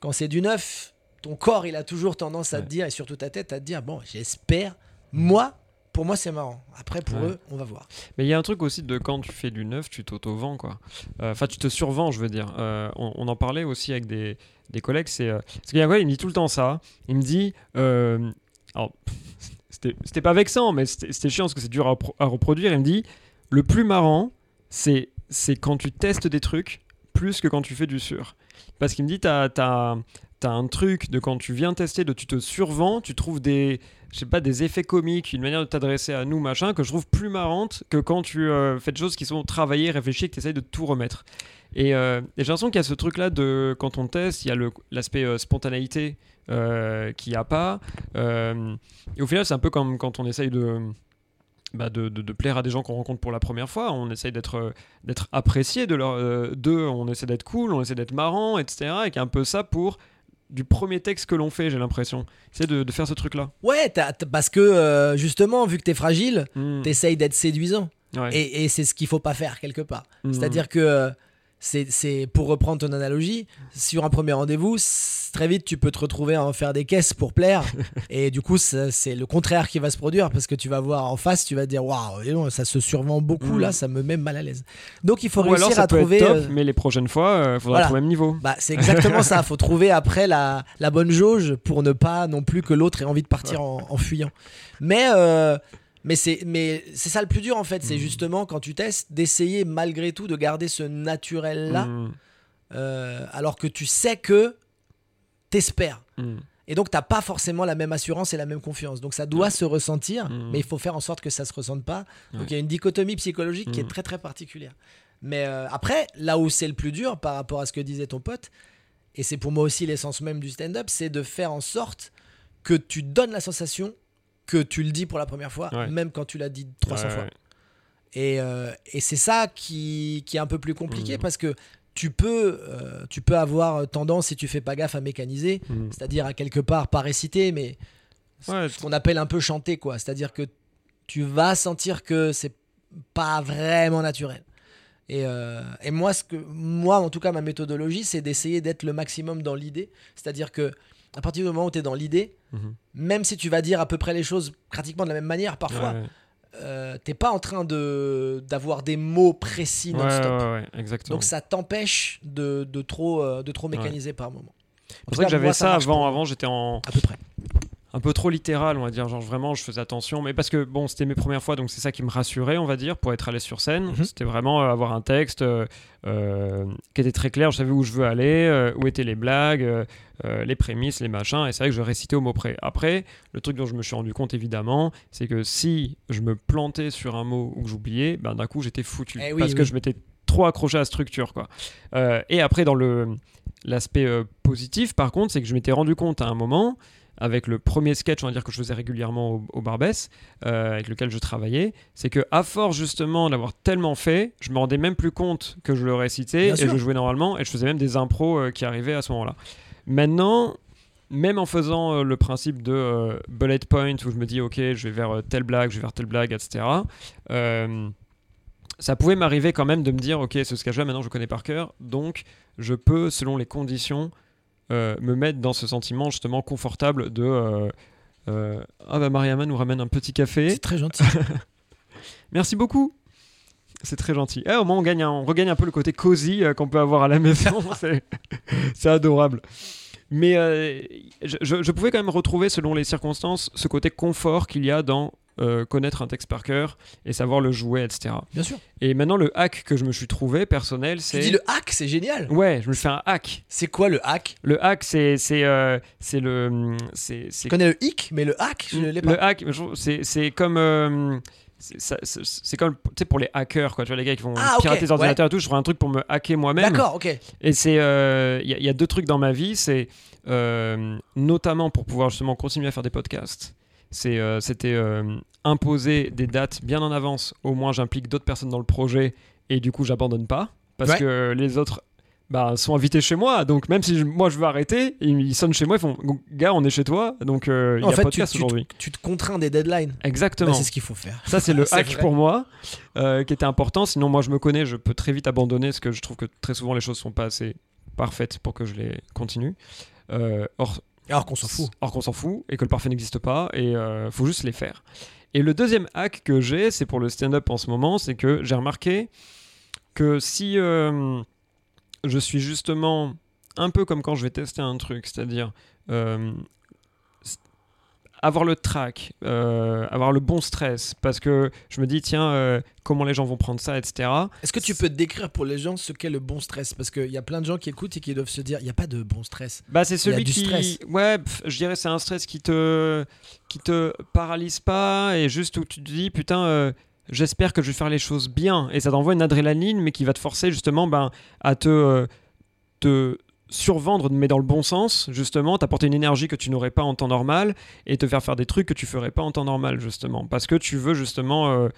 quand c'est du neuf ton corps il a toujours tendance à Ouais. te dire et surtout ta tête à te dire bon j'espère moi pour moi c'est marrant après pour Ouais. eux on va voir Mais il y a un truc aussi de quand tu fais du neuf, tu t'auto-vends, quoi. Euh, Enfin, tu te survends, je veux dire. Euh, on, on en parlait aussi avec des, des collègues. C'est euh, parce qu'il y a quoi Il me dit tout le temps ça. Il me dit. alors, (laughs) c'était c'était pas vexant, mais c'était chiant parce que c'est dur à, pro- à reproduire. Il me dit le plus marrant, c'est c'est quand tu testes des trucs plus que quand tu fais du sur. Parce qu'il me dit, tu as, un truc de quand tu viens tester, de tu te survends, tu trouves des, je sais pas, des effets comiques, une manière de t'adresser à nous, machin, que je trouve plus marrante que quand tu euh, fais des choses qui sont travaillées, réfléchies, que tu essayes de tout remettre. Et, euh, et j'ai l'impression qu'il y a ce truc-là de quand on teste, il y a l'aspect euh, spontanéité qu'il n'y a pas. et au final, c'est un peu comme quand on essaye de bah, de, plaire à des gens qu'on rencontre pour la première fois. On essaye d'être apprécié de leur d'eux, on essaie d'être cool, on essaie d'être marrant, etc. Et un peu ça pour du premier texte que l'on fait, j'ai l'impression. C'est de, de, faire ce truc-là. Ouais, parce que euh, justement, vu que t'es fragile, hmm. t'essayes d'être séduisant. Et, et c'est ce qu'il faut pas faire quelque part. Hmm. C'est-à-dire que c'est pour reprendre ton analogie, sur un premier rendez-vous, très vite tu peux te retrouver à en faire des caisses pour plaire. (laughs) et du coup, c'est le contraire qui va se produire parce que tu vas voir en face, tu vas dire waouh, ça se survend beaucoup là, mm. ça me met mal à l'aise. Donc il faut réussir à trouver. Top, euh, Mais les prochaines fois, il euh, faudra trouver le même niveau. Bah, c'est exactement ça. Il (laughs) faut trouver après la, la, bonne jauge pour ne pas non plus que l'autre ait envie de partir en, fuyant. Mais euh, mais c'est mais c'est ça le plus dur en fait, c'est hmm. justement quand tu testes d'essayer malgré tout de garder ce naturel là, hmm. euh, alors que tu sais que t'espères. Hmm. Et donc t'as pas forcément la même assurance et la même confiance. Donc ça doit se ressentir, mais il faut faire en sorte que ça se ressente pas. Donc il y a une dichotomie psychologique qui est très très particulière. Mais euh, après, là où c'est le plus dur par rapport à ce que disait ton pote, et c'est pour moi aussi l'essence même du stand-up, c'est de faire en sorte que tu donnes la sensation que tu le dis pour la première fois, même quand tu l'as dit 300 fois. Et, euh, et c'est ça qui, qui, est un peu plus compliqué mmh. parce que tu peux, euh, tu peux avoir tendance, si tu fais pas gaffe, à mécaniser, mmh. c'est-à-dire à quelque part, pas réciter, mais ce qu'on appelle un peu chanter, quoi. C'est-à-dire que tu vas sentir que c'est pas vraiment naturel. Et, euh, et, moi, ce que, moi, en tout cas, ma méthodologie, c'est d'essayer d'être le maximum dans l'idée. C'est-à-dire que à partir du moment où tu es dans l'idée, mhm. même si tu vas dire à peu près les choses pratiquement de la même manière parfois, euh, t'es pas en train de d'avoir des mots précis non-stop. Donc ça t'empêche de, de, trop, euh, de trop mécaniser par moment. C'est vrai que j'avais ça, avant. Avant, j'étais en. À peu près un peu trop littéral, on va dire. Genre vraiment, je faisais attention, mais parce que bon, c'était mes premières fois, donc c'est ça qui me rassurait, on va dire, pour être allé sur scène. Mhm. C'était vraiment euh, avoir un texte euh, euh, qui était très clair. Je savais où je veux aller, où étaient les blagues, les prémices, les machins. Et c'est vrai que je récitais au mot près. Après, le truc dont je me suis rendu compte évidemment, c'est que si je me plantais sur un mot ou que j'oubliais, ben d'un coup j'étais foutu eh parce que je m'étais trop accroché à la structure, quoi. et après, dans le l'aspect positif, par contre, c'est que je m'étais rendu compte à un moment avec le premier sketch, on va dire que je faisais régulièrement au, Barbès, euh, avec lequel je travaillais, c'est que à force justement d'avoir tellement fait, je me rendais même plus compte que je le récitais et je jouais normalement et je faisais même des impros euh, qui arrivaient à ce moment-là. Maintenant, même en faisant euh, le principe de bullet point où je me dis ok, je vais vers telle blague, je vais vers telle blague, etc. ça pouvait m'arriver quand même de me dire ok, ce sketch-là maintenant je connais par cœur, donc je peux selon les conditions euh, me mettre dans ce sentiment justement confortable de euh, euh, ah bah Mariama nous ramène un petit café. C'est très gentil. (laughs) Merci beaucoup. C'est très gentil. Eh, au moins on gagne, on regagne un peu le côté cosy qu'on peut avoir à la maison. (laughs) c'est adorable. Mais je, je, pouvais quand même retrouver, selon les circonstances, ce côté confort qu'il y a dans euh, connaître un texte par cœur et savoir le jouer, etc. Bien sûr. Et maintenant, le hack que je me suis trouvé personnel, c'est. Tu dis le hack, c'est génial. Ouais, je me fais un hack. C'est quoi le hack? Le hack, c'est c'est euh, le c'est. Je connais le hic, mais le hack, je l'ai pas. Le hack, c'est comme. Euh, c'est comme tu sais pour les hackers quoi tu vois les gars qui vont ah, pirater les ordinateurs et tout je ferai un truc pour me hacker moi-même d'accord ok et c'est il y, y, a deux trucs dans ma vie c'est notamment pour pouvoir justement continuer à faire des podcasts euh, c'était euh, imposer des dates bien en avance. Au moins, j'implique d'autres personnes dans le projet et du coup, j'abandonne pas parce que les autres bah, sont invités chez moi. Donc, même si moi je veux arrêter, ils, sonnent chez moi, ils font Gars, on est chez toi, donc euh, il y a fait, podcast aujourd'hui. Tu, te contrains des deadlines. Exactement. Bah, c'est ce qu'il faut faire. Ça, c'est (laughs) le hack pour moi qui était important. Sinon, moi je me connais, je peux très vite abandonner parce que je trouve que très souvent les choses sont pas assez parfaites pour que je les continue. or, alors qu'on s'en fout. Alors qu'on s'en fout et que le parfait n'existe pas et euh, faut juste les faire. Et le deuxième hack que j'ai, c'est pour le stand-up en ce moment, c'est que j'ai remarqué que si euh, je suis justement un peu comme quand je vais tester un truc, c'est-à-dire euh, avoir le track, euh, avoir le bon stress, parce que je me dis, tiens, euh, comment les gens vont prendre ça, etc. Est-ce que tu peux décrire pour les gens ce qu'est le bon stress? Parce qu'il y a plein de gens qui écoutent et qui doivent se dire, il n'y a pas de bon stress. Bah, c'est Il y a celui du qui. stress. Ouais, pff, je dirais c'est un stress qui te, qui te paralyse pas et juste où tu te dis, putain. euh, J'espère que je vais faire les choses bien et ça t'envoie une adrénaline mais qui va te forcer justement ben, à te, te survendre mais dans le bon sens justement t'apporter une énergie que tu n'aurais pas en temps normal et te faire faire des trucs que tu ferais pas en temps normal justement parce que tu veux justement euh,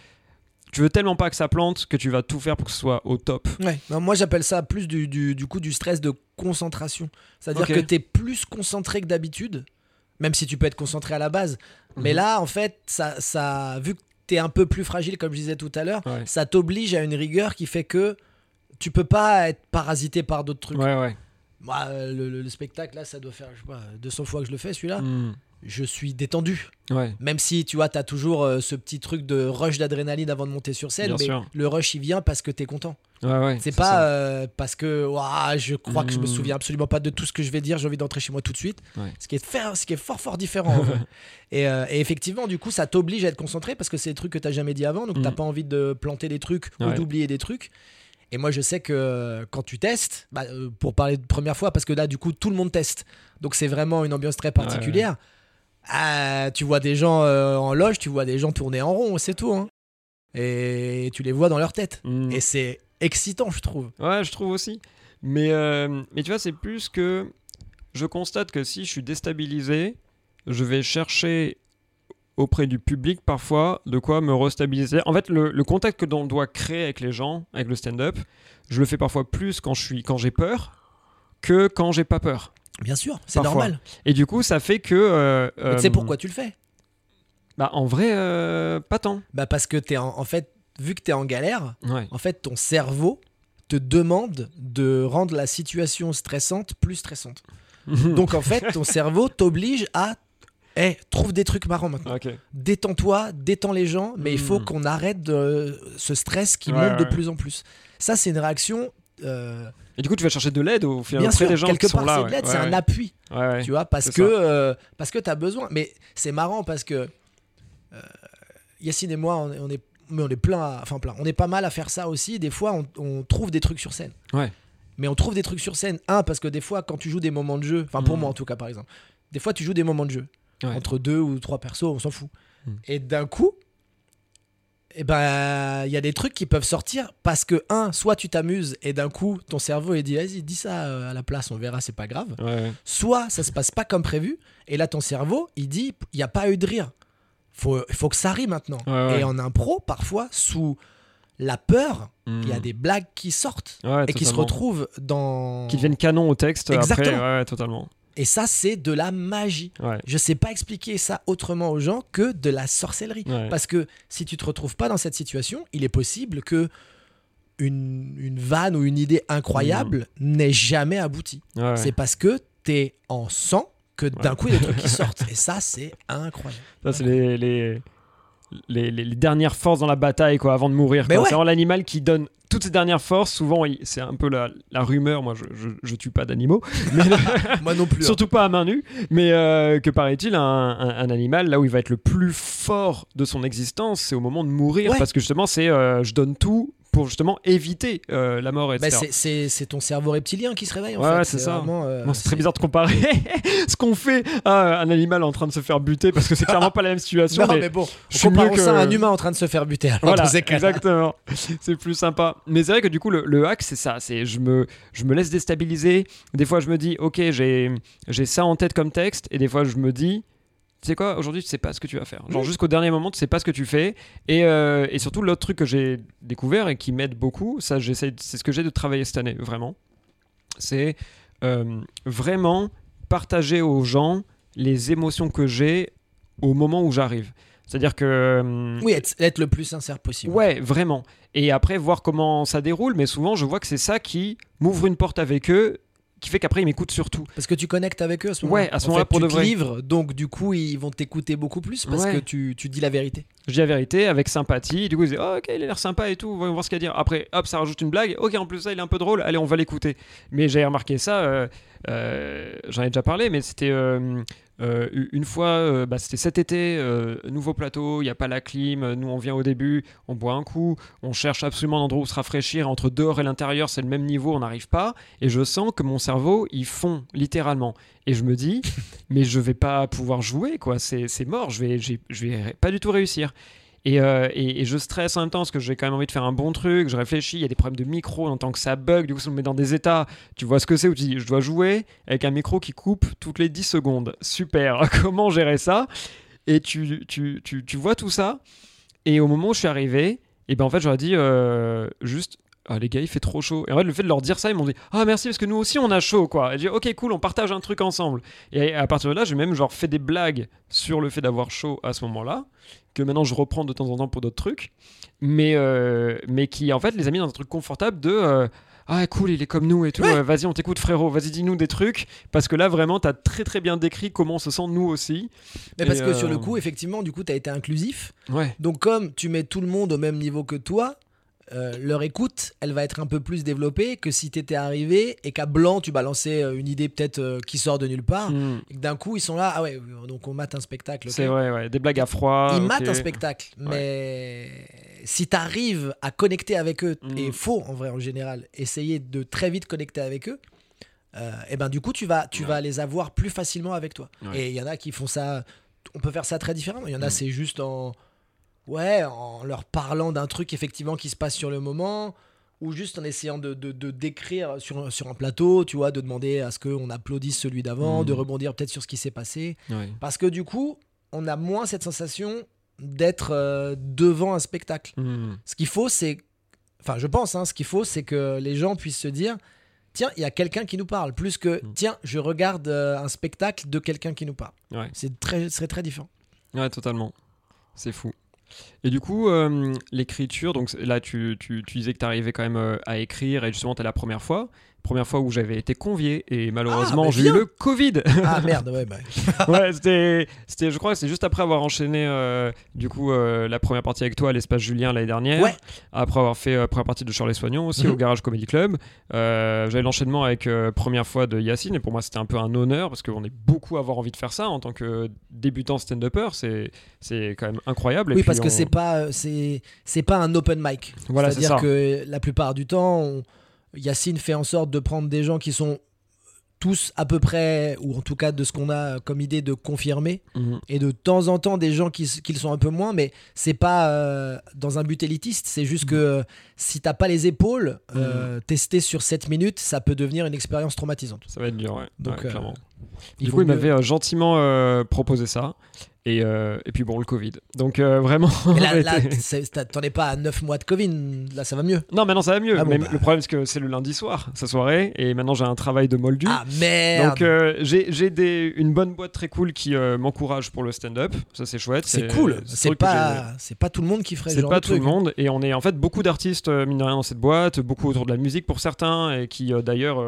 tu veux tellement pas que ça plante que tu vas tout faire pour que ce soit au top Ouais, non, moi j'appelle ça plus du, du, du coup du stress de concentration. C'est-à-dire que tu es plus concentré que d'habitude, même si tu peux être concentré à la base. Mais Mhm. là, en fait, ça, ça, vu que tu es un peu plus fragile, comme je disais tout à l'heure, ouais ça t'oblige à une rigueur qui fait que tu peux pas être parasité par d'autres trucs. ouais ouais Moi, euh, le, le- le spectacle, là, ça doit faire je sais pas, 200 fois que je le fais, celui-là. Hmm. Je suis détendu. ouais Même si, tu vois, tu as toujours euh, ce petit truc de rush d'adrénaline avant de monter sur scène, Bien mais sûr. le rush, il vient parce que tu es content. ouais ouais C'est pas euh, parce que ouah, je crois que je me Mm. souviens absolument pas de tout ce que je vais dire, j'ai envie d'entrer chez moi tout de suite. Ce, qui est faire, ce qui est fort fort différent en. (laughs) Et, euh, et effectivement, du coup, ça t'oblige à être concentré parce que c'est des trucs que t'as jamais dit avant, donc Mm. t'as pas envie de planter des trucs ou d'oublier des trucs. Et moi, je sais que euh, quand tu testes, bah, euh, pour parler de première fois, parce que là, du coup, tout le monde teste. Donc, c'est vraiment une ambiance très particulière. Ah, tu vois des gens euh, en loge, tu vois des gens tourner en rond, c'est tout. hein. Et tu les vois dans leur tête. Hmm. Et c'est excitant, je trouve. Ouais, je trouve aussi. Mais, euh, mais tu vois, c'est plus que je constate que si je suis déstabilisé, je vais chercher auprès du public parfois de quoi me restabiliser. En fait, le, le contact que l'on doit créer avec les gens, avec le stand-up, je le fais parfois plus quand je suis quand j'ai peur que quand j'ai pas peur. Bien sûr, c'est normal. Et du coup, ça fait que. euh, tu sais euh, pourquoi tu le fais? Bah, en vrai, euh, pas tant. Bah parce que t'es en, en fait, vu que t'es en galère, Ouais. en fait ton cerveau te demande de rendre la situation stressante plus stressante. (laughs) Donc en fait, ton cerveau t'oblige à Eh, trouve des trucs marrants maintenant. Détends-toi, détends les gens, mais il faut Mm. qu'on arrête de ce stress qui Ouais, monte de plus en plus. Ça, c'est une réaction. euh, Et du coup, tu vas chercher de l'aide au final bien sûr, des gens quelque qui sont part, là. c'est de ouais. l'aide, c'est un appui. Tu vois, parce que, euh, parce que tu as besoin. Mais c'est marrant parce que euh, Yacine et moi, on est, on est, mais on est plein, à- enfin plein, on est pas mal à faire ça aussi. Des fois, on, on trouve des trucs sur scène. Ouais. Mais on trouve des trucs sur scène. Un, parce que des fois, quand tu joues des moments de jeu, enfin pour Mm. moi en tout cas, par exemple, des fois, tu joues des moments de jeu Ouais. entre deux ou trois persos, on s'en fout. Mm. Et d'un coup, eh ben, il y a des trucs qui peuvent sortir parce que, un, soit tu t'amuses et d'un coup, ton cerveau il dit, vas-y, dis ça euh, à la place, on verra, c'est pas grave Ouais, soit ça se passe pas comme prévu, et là ton cerveau, il dit, il n'y a pas eu de rire. Faut, il faut que ça rie maintenant. Ouais. Et en impro, parfois, sous la peur, il y a Hmm. des blagues qui sortent Ouais, et qui se retrouvent dans... Qui deviennent canon au texte Exactement. après. Ouais, totalement. Et ça, c'est de la magie. Ouais. Je sais pas expliquer ça autrement aux gens que de la sorcellerie. Ouais. Parce que si tu te retrouves pas dans cette situation, il est possible que une, une vanne ou une idée incroyable n'ait jamais abouti. Ouais. C'est parce que t'es en sang que d'un coup il y a des trucs qui (laughs) sortent. Et ça, c'est incroyable. Ça, c'est les, les, les, les- les dernières forces dans la bataille, quoi, avant de mourir. Ouais. C'est vraiment l'animal qui donne toutes ses dernières forces. Souvent, c'est un peu la, la rumeur. Moi, je, je, je tue pas d'animaux, (laughs) Moi non plus. hein. surtout pas à main nue. Mais euh, que paraît-il, un, un- un animal, là où il va être le plus fort de son existence, c'est au moment de mourir. Ouais. Parce que justement, c'est euh, je donne tout pour justement éviter euh, la mort, Bah, etc. c'est- ton cerveau reptilien qui se réveille en Ouais, c'est ça. euh, c'est très bizarre de comparer (laughs) ce qu'on fait à un animal en train de se faire buter parce que c'est clairement pas la même situation. (laughs) Non, mais mais bon, je suis mieux que- ça à un humain en train de se faire buter. Voilà, exactement. C'est plus sympa. Mais c'est vrai que du coup, le, le hack, c'est ça. C'est je me, je me laisse déstabiliser. Des fois, je me dis, ok, j'ai ça en tête comme texte. Et des fois, je me dis, tu sais quoi, aujourd'hui, tu sais pas ce que tu vas faire. Genre, jusqu'au dernier moment, tu sais pas ce que tu fais. Et, euh, et surtout, l'autre truc que j'ai découvert et qui m'aide beaucoup, ça, j'essaie, c'est ce que j'ai de travailler cette année, vraiment. C'est euh, vraiment partager aux gens les émotions que j'ai au moment où j'arrive. C'est-à-dire que. euh, Oui, être, être le plus sincère possible. Ouais, vraiment. Et après, voir comment ça déroule. Mais souvent, je vois que c'est ça qui m'ouvre une porte avec eux, qui fait qu'après, ils m'écoutent surtout. Parce que tu connectes avec eux à ce moment-là. Ouais, à ce En moment-là, pour tu de vrai. livres, donc du coup, ils vont t'écouter beaucoup plus parce Ouais. que tu, tu dis la vérité. Je dis la vérité avec sympathie. Du coup, ils disent oh, Ok, il a l'air sympa et tout, voyons voir ce qu'il y a à dire. Après, hop, ça rajoute une blague. Ok, en plus, ça, il est un peu drôle. Allez, on va l'écouter. Mais j'ai remarqué ça. euh, euh, j'en ai déjà parlé, mais c'était euh, une fois, euh, bah, c'était cet été, euh, nouveau plateau, il n'y a pas la clim, nous on vient au début, on boit un coup, on cherche absolument un endroit où se rafraîchir, entre dehors et l'intérieur c'est le même niveau, on n'arrive pas, et je sens que mon cerveau il fond littéralement. Et je me dis, (laughs) mais je vais pas pouvoir jouer, quoi, c'est mort, je vais, je vais pas du tout réussir. Et, euh, et- et je stresse en même temps parce que j'ai quand même envie de faire un bon truc, je réfléchis, il y a des problèmes de micro, on entend que ça bug, du coup ça me met dans des états, tu vois ce que c'est où tu dis je dois jouer avec un micro qui coupe toutes les 10 secondes. Super, (laughs) comment gérer ça? Et tu, tu, tu, tu vois tout ça, et au moment où je suis arrivé, et ben en fait j'aurais dit euh, juste ah, les gars, il fait trop chaud. Et en fait, le fait de leur dire ça, ils m'ont dit Ah, merci, parce que nous aussi, on a chaud, quoi. Et j'ai dit Ok, cool, on partage un truc ensemble. Et à partir de là, j'ai même genre fait des blagues sur le fait d'avoir chaud à ce moment-là, que maintenant je reprends de temps en temps pour d'autres trucs, mais, euh, mais qui, en fait, les a mis dans un truc confortable de. euh, ah cool, il est comme nous et tout. Ouais. euh, vas-y, on t'écoute frérot. Vas-y, dis-nous des trucs parce que là vraiment, t'as très très bien décrit comment on se sent nous aussi. Mais parce que sur le coup, effectivement, du coup, tu as été inclusif. Ouais. Donc, comme tu mets tout le monde au même niveau que toi, euh, leur écoute, elle va être un peu plus développée que si tu étais arrivé et qu'à blanc, tu balançais euh, une idée peut-être euh, qui sort de nulle part. Hmm, Et que d'un coup, ils sont là. Ah ouais, donc on mate un spectacle. C'est vrai, ouais. Des blagues à froid. Ils ok. matent un spectacle. Mais si tu arrives à connecter avec eux, Mhm. et faut en vrai en général essayer de très vite connecter avec eux, euh, et ben du coup tu vas, tu Ouais. vas les avoir plus facilement avec toi. Et il y en a qui font ça, on peut faire ça très différemment. Il y en a Mhm. c'est juste en, ouais, en leur parlant d'un truc effectivement qui se passe sur le moment. Ou juste en essayant de, de- de décrire sur, sur un plateau, tu vois, de demander à ce qu'on applaudisse celui d'avant, Mhm. de rebondir peut-être sur ce qui s'est passé. Ouais. Parce que du coup, on a moins cette sensation d'être euh, devant un spectacle. Hmm. Ce qu'il faut, c'est. Enfin, je pense, hein, ce qu'il faut, c'est que les gens puissent se dire tiens, il y a quelqu'un qui nous parle, plus que Mm. tiens, je regarde euh, un spectacle de quelqu'un qui nous parle. Ouais. C'est très, ce serait très différent. Ouais, totalement. C'est fou. Et du coup, euh, l'écriture, donc là, tu, tu, tu disais que tu quand même euh, à écrire, et justement, t'es la première fois. Première fois où j'avais été convié, et malheureusement, bah j'ai eu le Covid. Ah merde, ouais, bah. (laughs) ouais, c'était, c'était, je crois que c'est juste après avoir enchaîné, euh, du coup, euh, la première partie avec toi à l'espace Julien l'année dernière. Ouais. Après avoir fait euh, première partie de Charles Soignons aussi Mhm. au Garage Comedy Club. Euh, j'avais l'enchaînement avec première fois de Yacine, et pour moi, c'était un peu un honneur parce qu'on est beaucoup à avoir envie de faire ça en tant que débutant stand-upper. C'est, c'est quand même incroyable. Oui, parce que c'est pas, c'est, c'est pas un open mic. Voilà, c'est C'est-à-dire que la plupart du temps, on- Yacine fait en sorte de prendre des gens qui sont tous à peu près, ou en tout cas de ce qu'on a comme idée de confirmer, Mhm. et de temps en temps des gens qui, le sont un peu moins, mais c'est pas euh, dans un but élitiste, c'est juste que euh, si t'as pas les épaules, euh, tester sur 7 minutes, ça peut devenir une expérience traumatisante. Ça va être dur, ouais. Donc, Ouais, euh, clairement. Il du coup, il m'avait euh, gentiment euh, proposé ça. Et, euh, et puis bon, le Covid. Donc euh, vraiment. (laughs) Mais là, là, (laughs) t'en es pas à 9 mois de Covid, là ça va mieux. non, maintenant ça va mieux. Ah bon, mais bah. le problème, c'est que c'est le lundi soir, sa soirée. Et maintenant, j'ai un travail de moldu. Ah merde Donc euh, j'ai une bonne boîte très cool qui euh, m'encourage pour le stand-up. Ça c'est chouette. C'est cool, c'est pas, pas tout le monde qui ferait ce C'est pas de tout le truc. monde et on est en fait beaucoup d'artistes mine de rien dans cette boîte, beaucoup autour de la musique pour certains et qui d'ailleurs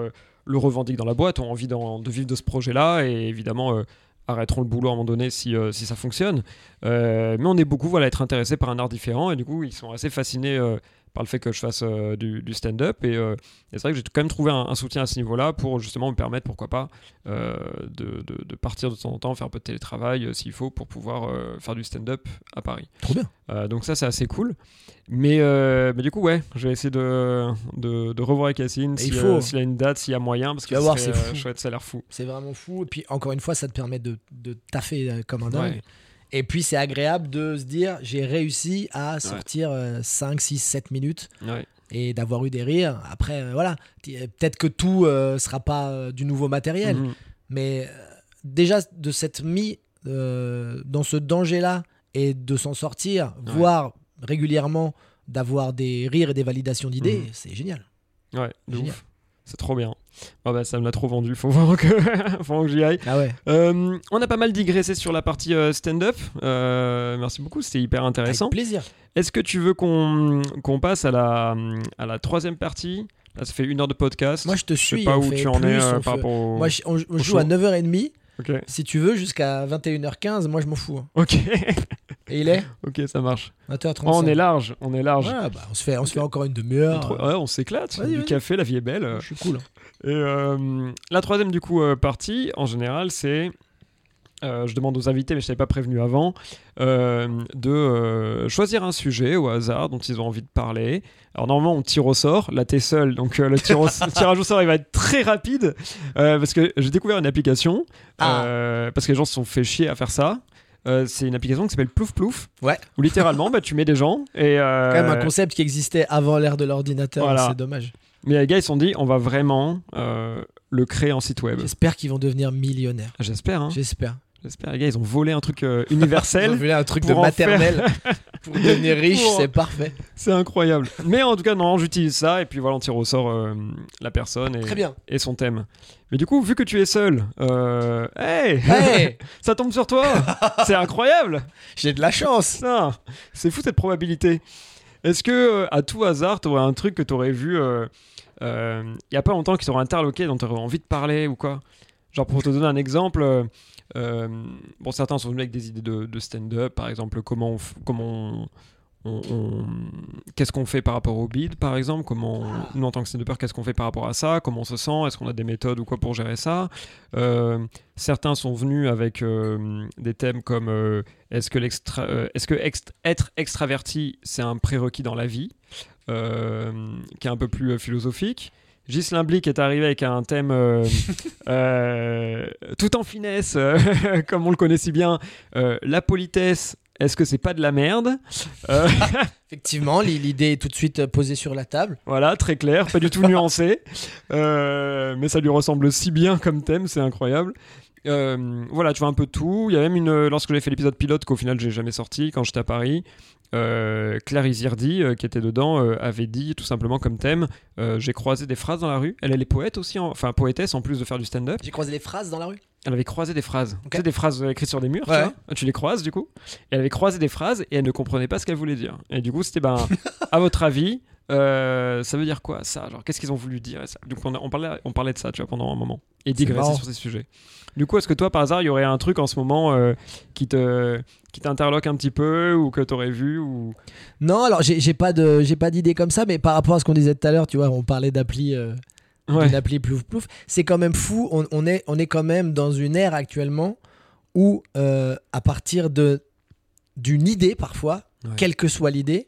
le revendiquent dans la boîte, ont envie de vivre de ce projet-là et évidemment arrêteront le boulot à un moment donné si, euh, si ça fonctionne. Euh, mais on est beaucoup voilà, à être intéressés par un art différent et du coup ils sont assez fascinés euh, par le fait que je fasse euh, du, du stand-up et, euh, et c'est vrai que j'ai quand même trouvé un, un soutien à ce niveau-là pour justement me permettre pourquoi pas euh, de, de- de partir de temps en temps, faire un peu de télétravail s'il faut pour pouvoir faire du stand-up à Paris. Trop bien. Donc ça c'est assez cool. Mais, mais du coup ouais, je vais essayer de, de, de revoir avec Yacine Et si, il faut. s'il y a une date, s'il y a moyen, parce Tu que vas voir, c'est fou. chouette, ça a l'air fou. C'est vraiment fou. Et puis, encore une fois, ça te permet de, de taffer comme un dingue. Ouais. Et puis, c'est agréable de se dire j'ai réussi à sortir euh, 5, 6, 7 minutes Ouais. et d'avoir eu des rires. Après, euh, voilà. Euh, Peut-être que tout euh, sera pas euh, du nouveau matériel. Mhm. Mais déjà, de s'être mis dans ce danger-là et de s'en sortir, Ouais. voire régulièrement d'avoir des rires et des validations d'idées, Mhm. c'est génial. Ouais, de Génial. ouf. C'est trop bien. Bon, bah, ça me l'a trop vendu, faut vraiment que, (laughs) faut vraiment que j'y aille. Ah ouais. Euh, on a pas mal digressé sur la partie euh, stand-up. Euh, merci beaucoup, c'était hyper intéressant. Avec plaisir. Est-ce que tu veux qu'on passe à la, à la troisième partie? Là, ça fait une heure de podcast. Moi, je te je sais suis. pas où tu en es plus, par fait- rapport au... Moi, je- on, on au joue à show. 9h30. Si tu veux, jusqu'à 21h15, moi je m'en fous. hein. Ok. (laughs) Et il est (laughs) ok, ça marche. 20h35. Oh, on est large. On est large. Ouais, bah, on se fait, on se fait encore une demi-heure. ouais, on s'éclate. Vas-y, Du vas-y. café, la vie est belle. Je suis cool. Et euh, la troisième du coup euh, partie, en général, c'est euh, je demande aux invités, mais je t'avais pas prévenu avant, euh, de euh, choisir un sujet au hasard dont ils ont envie de parler. Alors normalement, on tire au sort. Là, t'es seul, donc le, tir au- (laughs) le tirage au sort, il va être très rapide parce que j'ai découvert une application Ah. parce que les gens se sont fait chier à faire ça. Euh, c'est une application qui s'appelle Plouf Plouf. Ouais. Où littéralement, bah, tu mets des gens et euh, Quand même un concept qui existait avant l'ère de l'ordinateur. Voilà. C'est dommage. mais les gars ils se sont dit, on va vraiment euh, le créer en site web. J'espère qu'ils vont devenir millionnaires. J'espère. Hein. J'espère. J'espère, les gars, ils ont volé un truc euh, (laughs) Ils ont universel. voulu un truc de faire- maternelle (laughs) pour devenir riche, Pour- c'est parfait. c'est incroyable. Mais en tout cas, non, j'utilise ça et puis voilà, on tire au sort euh, la personne et, Très bien. et son thème. Mais du coup, vu que tu es seul, euh, hey, Hey, (laughs) ça tombe sur toi. c'est incroyable. j'ai de la chance. C'est fou cette probabilité. Est-ce que euh, à tout hasard, tu aurais un truc que tu aurais vu il y a pas longtemps qui t'aurait interloqué, dont tu aurais envie de parler ou quoi? Genre pour te donner un exemple, bon certains sont venus avec des idées de, de stand-up, par exemple comment on, comment on- on- on- qu'est-ce qu'on fait par rapport au bid par exemple, comment on- nous en tant que stand-upper qu'est-ce qu'on fait par rapport à ça, comment on se sent, est-ce qu'on a des méthodes ou quoi pour gérer ça. Euh, certains sont venus avec euh, des thèmes comme euh, est-ce que, l'extra, euh, est-ce que ext- être extraverti, c'est un prérequis dans la vie, euh, qui est un peu plus euh, philosophique. Ghislain Blic est arrivé avec un thème euh, (laughs) euh, tout en finesse, euh, (laughs) comme on le connaît si bien. La politesse, est-ce que c'est pas de la merde (laughs) Effectivement, l'idée est tout de suite posée sur la table. Voilà, très clair, pas du tout nuancé. Mais ça lui ressemble si bien comme thème, c'est incroyable. Euh, voilà, tu vois un peu tout. Il y a même une. Lorsque j'ai fait l'épisode pilote, qu'au final j'ai jamais sorti, quand j'étais à Paris, euh, Claire Izirdi, euh, qui était dedans, euh, avait dit tout simplement comme thème euh, J'ai croisé des phrases dans la rue. Elle, elle est poète aussi, en- enfin poétesse en plus de faire du stand-up. J'ai croisé les phrases dans la rue? Elle avait croisé des phrases. Ok. Tu sais, des phrases écrites sur des murs, Ouais. tu vois? Tu les croises du coup? Et elle avait croisé des phrases et elle ne comprenait pas ce qu'elle voulait dire. Et du coup, c'était ben, (laughs) à votre avis, euh, ça veut dire quoi ça? Genre, qu'est-ce qu'ils ont voulu dire ça? Coup, on, a- on parlait, on parlait de ça, tu vois, pendant un moment. Et digresser sur ces sujets. Du coup, est-ce que toi, par hasard, il y aurait un truc en ce moment euh, qui te qui t'interloque un petit peu ou que tu aurais vu ou... Non, alors j'ai pas de j'ai pas d'idée comme ça, mais par rapport à ce qu'on disait tout à l'heure, tu vois, on parlait d'appli euh, Ouais. d'une appli plouf plouf. C'est quand même fou. On, on est on est quand même dans une ère actuellement où euh, à partir de d'une idée parfois, Ouais. quelle que soit l'idée,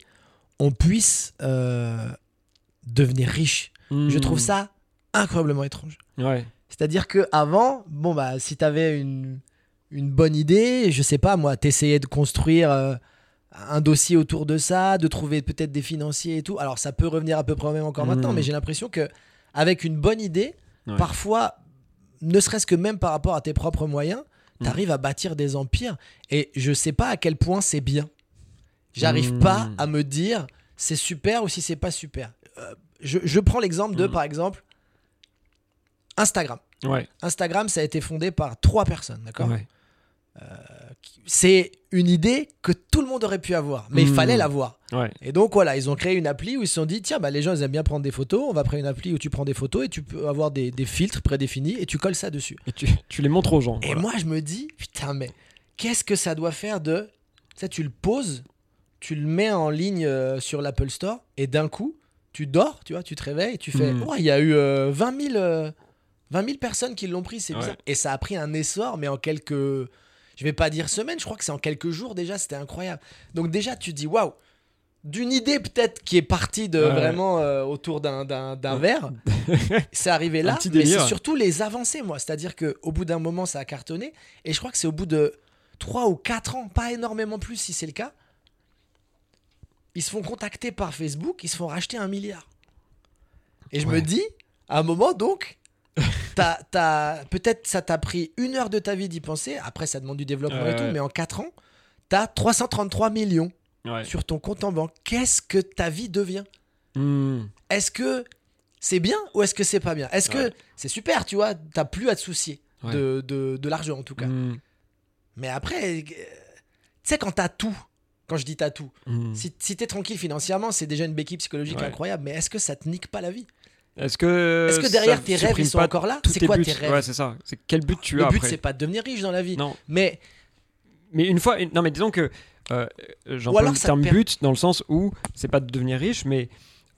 on puisse euh, devenir riche. Je trouve Hmm. ça incroyablement étrange. Ouais. C'est-à-dire que avant, bon bah si t'avais une une bonne idée, je sais pas moi, t'essayais de construire euh, un dossier autour de ça, de trouver peut-être des financiers et tout. Alors ça peut revenir à peu près au même encore Mhm. maintenant, mais j'ai l'impression que avec une bonne idée, Ouais. parfois, ne serait-ce que même par rapport à tes propres moyens, Mhm. t'arrives à bâtir des empires. Et je sais pas à quel point c'est bien. J'arrive pas à me dire c'est super ou si c'est pas super. Euh, je, je prends l'exemple de, Mhm. par exemple, Instagram. Ouais. Instagram, ça a été fondé par trois personnes, d'accord? Ouais. C'est une idée que tout le monde aurait pu avoir, mais il Mhm. fallait l'avoir. Ouais. Et donc voilà, ils ont créé une appli où ils se sont dit tiens, bah, les gens ils aiment bien prendre des photos, on va créer une appli où tu prends des photos et tu peux avoir des, des filtres prédéfinis et tu colles ça dessus. Et tu, tu les montres aux gens. Et voilà. moi je me dis putain, mais qu'est-ce que ça doit faire de. Ça, tu le poses, tu le mets en ligne euh, sur l'Apple Store et d'un coup, tu dors, tu vois, tu te réveilles et tu fais oh, il y a eu euh, 20 000. euh, 20 000 personnes qui l'ont pris, c'est Ouais. bizarre. Et ça a pris un essor, mais en quelques. Je vais pas dire semaines, je crois que c'est en quelques jours déjà, c'était incroyable. Donc déjà, tu dis waouh, d'une idée peut-être qui est partie de Ouais. vraiment euh, autour d'un, d'un, d'un verre, (laughs) c'est arrivé là, mais c'est surtout les avancées, moi. C'est-à-dire qu'au bout d'un moment, ça a cartonné, et je crois que c'est au bout de 3 ou 4 ans, pas énormément plus si c'est le cas, ils se font contacter par Facebook, ils se font racheter un milliard. Et je me dis, à un moment donc, (laughs) peut-être ça t'a pris une heure de ta vie d'y penser, après ça demande du développement et Ouais. tout, mais en 4 ans, t'as 333 millions Ouais. sur ton compte en banque. Qu'est-ce que ta vie devient? Hmm. Est-ce que c'est bien ou est-ce que c'est pas bien? Est-ce que c'est super, tu vois, t'as plus à te soucier de, de l'argent en tout cas. Hmm. Mais après, euh, tu sais, quand t'as tout, quand je dis t'as tout, Hmm. si, si t'es tranquille financièrement, c'est déjà une béquille psychologique Ouais. incroyable, mais est-ce que ça te nique pas la vie? Est-ce que. Est-ce que derrière tes rêves, ils sont encore là? C'est quoi buts? tes rêves? Ouais, c'est ça. C'est quel but tu Le as but, après? c'est pas de devenir riche dans la vie. Non. Mais Mais une fois, non mais disons que euh, j'emploie le terme per- but dans le sens où c'est pas de devenir riche, mais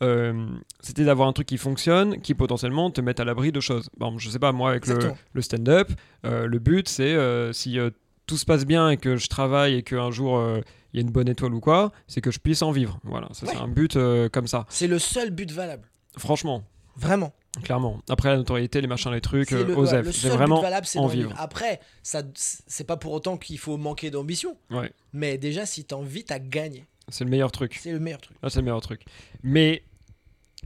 euh, c'était d'avoir un truc qui fonctionne, qui potentiellement te mette à l'abri de choses. Bon, je sais pas moi avec le, le stand-up, euh, le but c'est euh, si tout se passe bien et que je travaille et qu'un jour il y a une bonne étoile ou quoi, c'est que je puisse en vivre. Voilà, ça c'est un but euh, comme ça. c'est le seul but valable. Franchement, Vraiment. clairement. Après la notoriété, les machins, les trucs, euh, le, ouais, le seul vraiment but valable, c'est en vivre. vivre. Après, ça, c'est pas pour autant qu'il faut manquer d'ambition. Ouais, Mais déjà, si t'as envie, t'as gagné. c'est le meilleur truc. C'est le meilleur truc. Ah, c'est le meilleur truc. Mais,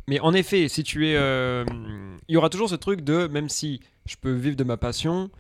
mais en effet, si tu es. euh, Il y aura toujours ce truc de même si je peux vivre de ma passion,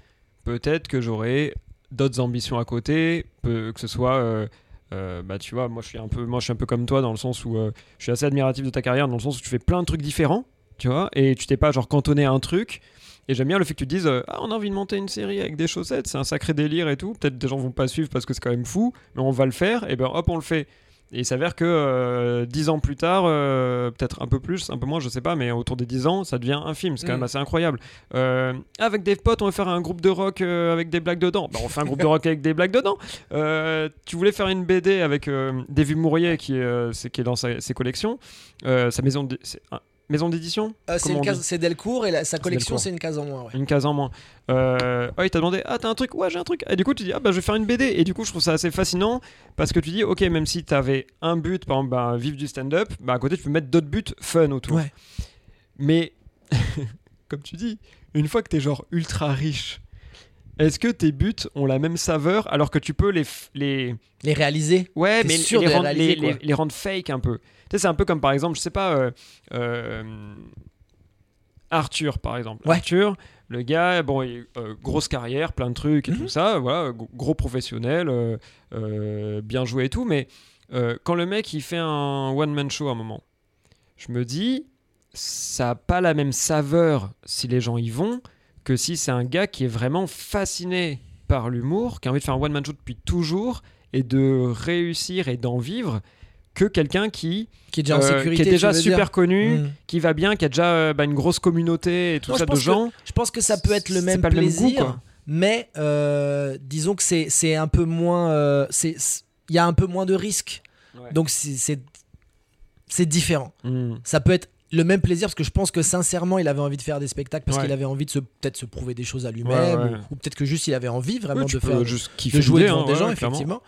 peut-être que j'aurai d'autres ambitions à côté, que ce soit. euh, euh, bah tu vois moi je suis un peu moi je suis un peu comme toi dans le sens où euh, je suis assez admiratif de ta carrière dans le sens où tu fais plein de trucs différents tu vois et tu t'es pas genre cantonné à un truc. Et j'aime bien le fait que tu te dises euh, ah on a envie de monter une série avec des chaussettes c'est un sacré délire et tout. Peut-être des gens vont pas suivre parce que c'est quand même fou mais on va le faire. Et ben hop on le fait et il s'avère que euh, dix ans plus tard, euh, peut-être un peu plus, un peu moins, je sais pas, mais autour des 10 ans, ça devient un film. C'est quand Mm. même assez incroyable. Euh, avec des potes, on va faire un groupe de rock euh, avec des blagues dedans. Bah, on fait un groupe de rock avec des blagues dedans. Euh, tu voulais faire une BD avec euh, David Mourier qui est, euh, qui est dans sa- ses collections, euh, sa maison de- maison d'édition. Euh, c'est case- Delcourt et la- sa collection, c'est une case en moins. ouais. Une case en moins. Euh, oh, il t'a demandé Ah, t'as un truc? Ouais, j'ai un truc. Et du coup, tu dis Ah, bah, je vais faire une BD. Et du coup, je trouve ça assez fascinant parce que tu dis Ok, même si t'avais un but, par exemple, bah, vivre du stand-up, bah, à côté, tu peux mettre d'autres buts fun autour. Ouais. Mais, (laughs) comme tu dis, une fois que t'es genre ultra riche, est-ce que tes buts ont la même saveur alors que tu peux les. les... Les réaliser. Ouais, mais sûr les, les rendre, réaliser, les, les- quoi. les rendre fake un peu. Tu sais, c'est un peu comme par exemple, je sais pas, euh, euh, Arthur par exemple. Ouais. Arthur, le gars, bon, il- euh, grosse carrière, plein de trucs et Mhm. tout ça, voilà, gros professionnel, bien joué et tout, mais quand le mec il fait un one-man show à un moment, je me dis, ça n'a pas la même saveur si les gens y vont que si c'est un gars qui est vraiment fasciné par l'humour, qui a envie de faire un one-man show depuis toujours et de réussir et d'en vivre, que quelqu'un qui, Qui est déjà en euh, sécurité. qui est déjà super dire. connu, Mm. qui va bien, qui a déjà euh, bah, une grosse communauté et tout Non, ça de que gens. Je pense que ça peut être le même pas le même goût, plaisir, quoi. mais euh, disons que c'est c'est un peu moins. Il y a un peu moins de risques. Ouais. Donc c'est- différent. Mm. Ça peut être le même plaisir parce que je pense que sincèrement il avait envie de faire des spectacles parce Ouais. qu'il avait envie de se peut-être se prouver des choses à lui-même Ouais, ouais. ou, ou peut-être que juste il avait envie vraiment tu de peux faire juste kiffer de jouer devant hein, des gens clairement. effectivement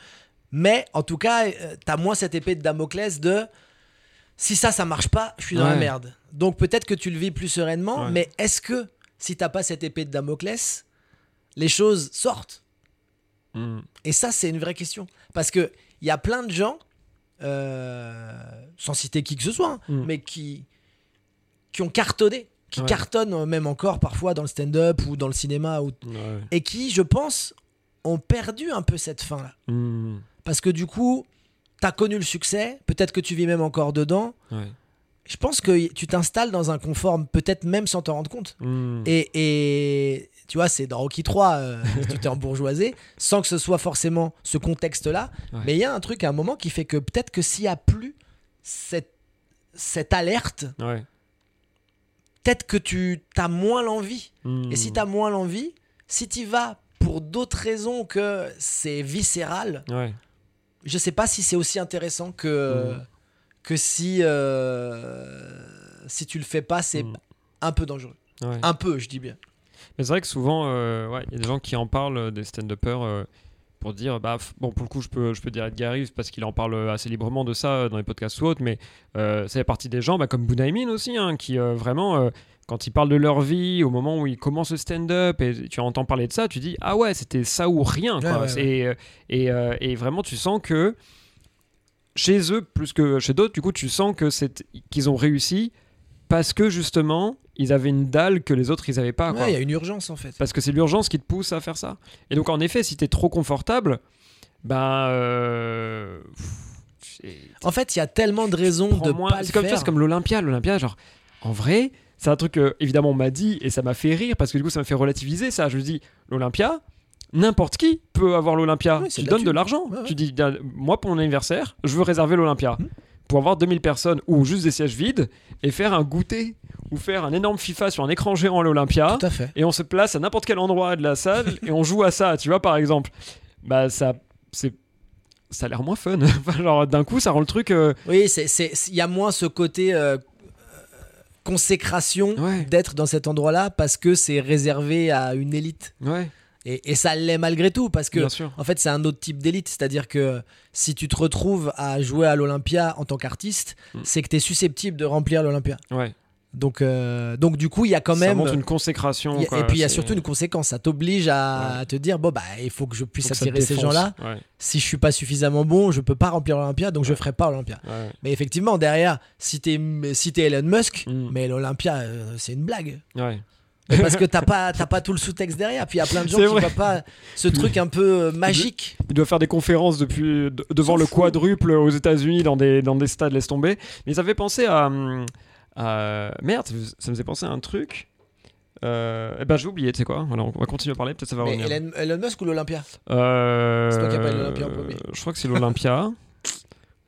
mais en tout cas euh, t'as moins cette épée de Damoclès de si ça ça marche pas je suis dans la merde donc peut-être que tu le vis plus sereinement mais est-ce que si t'as pas cette épée de Damoclès les choses sortent? Mm. et ça, c'est une vraie question. Parce qu'il y a plein de gens, euh, sans citer qui que ce soit, hein, Mm. mais qui, qui ont cartonné, qui Ouais. cartonnent euh, même encore parfois dans le stand-up ou dans le cinéma, ou- Ouais. et qui, je pense, ont perdu un peu cette fin-là. Mm. Parce que du coup, t'as connu le succès, peut-être que tu vis même encore dedans. Ouais. Je pense que tu t'installes dans un confort, peut-être même sans t'en rendre compte. Mm. Et, et tu vois, c'est dans Rocky 3, euh, (laughs) tout est en bourgeoisé, sans que ce soit forcément ce contexte-là. Ouais. Mais il y a un truc à un moment qui fait que peut-être que s'il n'y a plus cette, cette alerte, Ouais. Peut-être que tu as moins l'envie. Mm. Et si tu as moins l'envie, si tu vas pour d'autres raisons que c'est viscéral, Ouais. je sais pas si c'est aussi intéressant que, Mm. que si, euh, si tu le fais pas, c'est Mm. un peu dangereux. Ouais. Un peu, je dis bien. Mais c'est vrai que souvent, euh, ouais, il y a des gens qui en parlent, euh, des stand-uppers, euh, pour dire, bah, bon, pour le coup, je peux, je peux dire Edgar Reeves parce qu'il en parle assez librement de ça euh, dans les podcasts ou autres, mais euh, ça fait partie des gens, bah, comme Bunaimin aussi, hein, qui euh, vraiment, euh, quand ils parlent de leur vie, au moment où ils commencent le stand-up, et tu entends parler de ça, tu dis, ah ouais, c'était ça ou rien. quoi. Ouais, ouais, C'est- Et, euh, et, euh, et vraiment, tu sens que chez eux, plus que chez d'autres, du coup, tu sens que c'est qu'ils ont réussi parce que justement, ils avaient une dalle que les autres, ils n'avaient pas. Ouais, il y a une urgence en fait. Parce que c'est l'urgence qui te pousse à faire ça. Et donc, en effet, si t'es trop confortable, ben. euh, En fait, il y a tellement de raisons de moins- pas le C'est comme, tu vois, faire. c'est comme l'Olympia. L'Olympia, genre, en vrai, c'est un truc que, évidemment, on m'a dit et ça m'a fait rire parce que du coup, ça m'a fait relativiser ça. Je me dis, l'Olympia, n'importe qui peut avoir l'Olympia. C'est tu donnes de l'argent. Ouais, ouais. Tu dis, moi, pour mon anniversaire, je veux réserver l'Olympia. Mhm. Pour avoir 2000 personnes ou juste des sièges vides et faire un goûter ou faire un énorme FIFA sur un écran géant à l'Olympia Tout à fait. et on se place à n'importe quel endroit de la salle et on joue à ça, tu vois, par exemple. Bah, ça, c'est. Ça a l'air moins fun. (laughs) Genre, d'un coup, ça rend le truc. euh, Oui, c'est- c'est- il y a moins ce côté euh, consécration Ouais. d'être dans cet endroit-là parce que c'est réservé à une élite. Ouais, Et, et ça l'est malgré tout parce que. En fait, c'est un autre type d'élite. C'est-à-dire que si tu te retrouves à jouer à l'Olympia en tant qu'artiste, Mm. c'est que tu es susceptible de remplir l'Olympia. Ouais. Donc, euh, donc, du coup, il y a quand ça même. montre une consécration. a- quoi, et puis, il y a surtout une conséquence. Ça t'oblige à te dire bon, bah, il faut que je puisse faut ça attirer ces gens-là. Ouais, Si je suis pas suffisamment bon, je peux pas remplir l'Olympia, donc je ferai pas l'Olympia. ouais. Mais effectivement, derrière, si t'es si t'es Elon Musk, Mm. mais l'Olympia, euh, c'est une blague. Ouais. Mais parce que t'as pas, pas tout le sous-texte derrière. Puis il y a plein de gens qui voient pas ce truc un peu euh, magique. Il doit faire des conférences depuis de- devant le quadruple aux États-Unis dans des, dans des stades, laisse tomber. Mais ça fait penser à. à- merde, ça me faisait penser à un truc. Euh, eh ben j'ai oublié, tu sais quoi Alors, on va continuer à parler, peut-être ça va Mais revenir. Elon, Elon Musk ou l'Olympia? Euh, C'est toi qui appelles l'Olympia en premier. Je crois que c'est l'Olympia.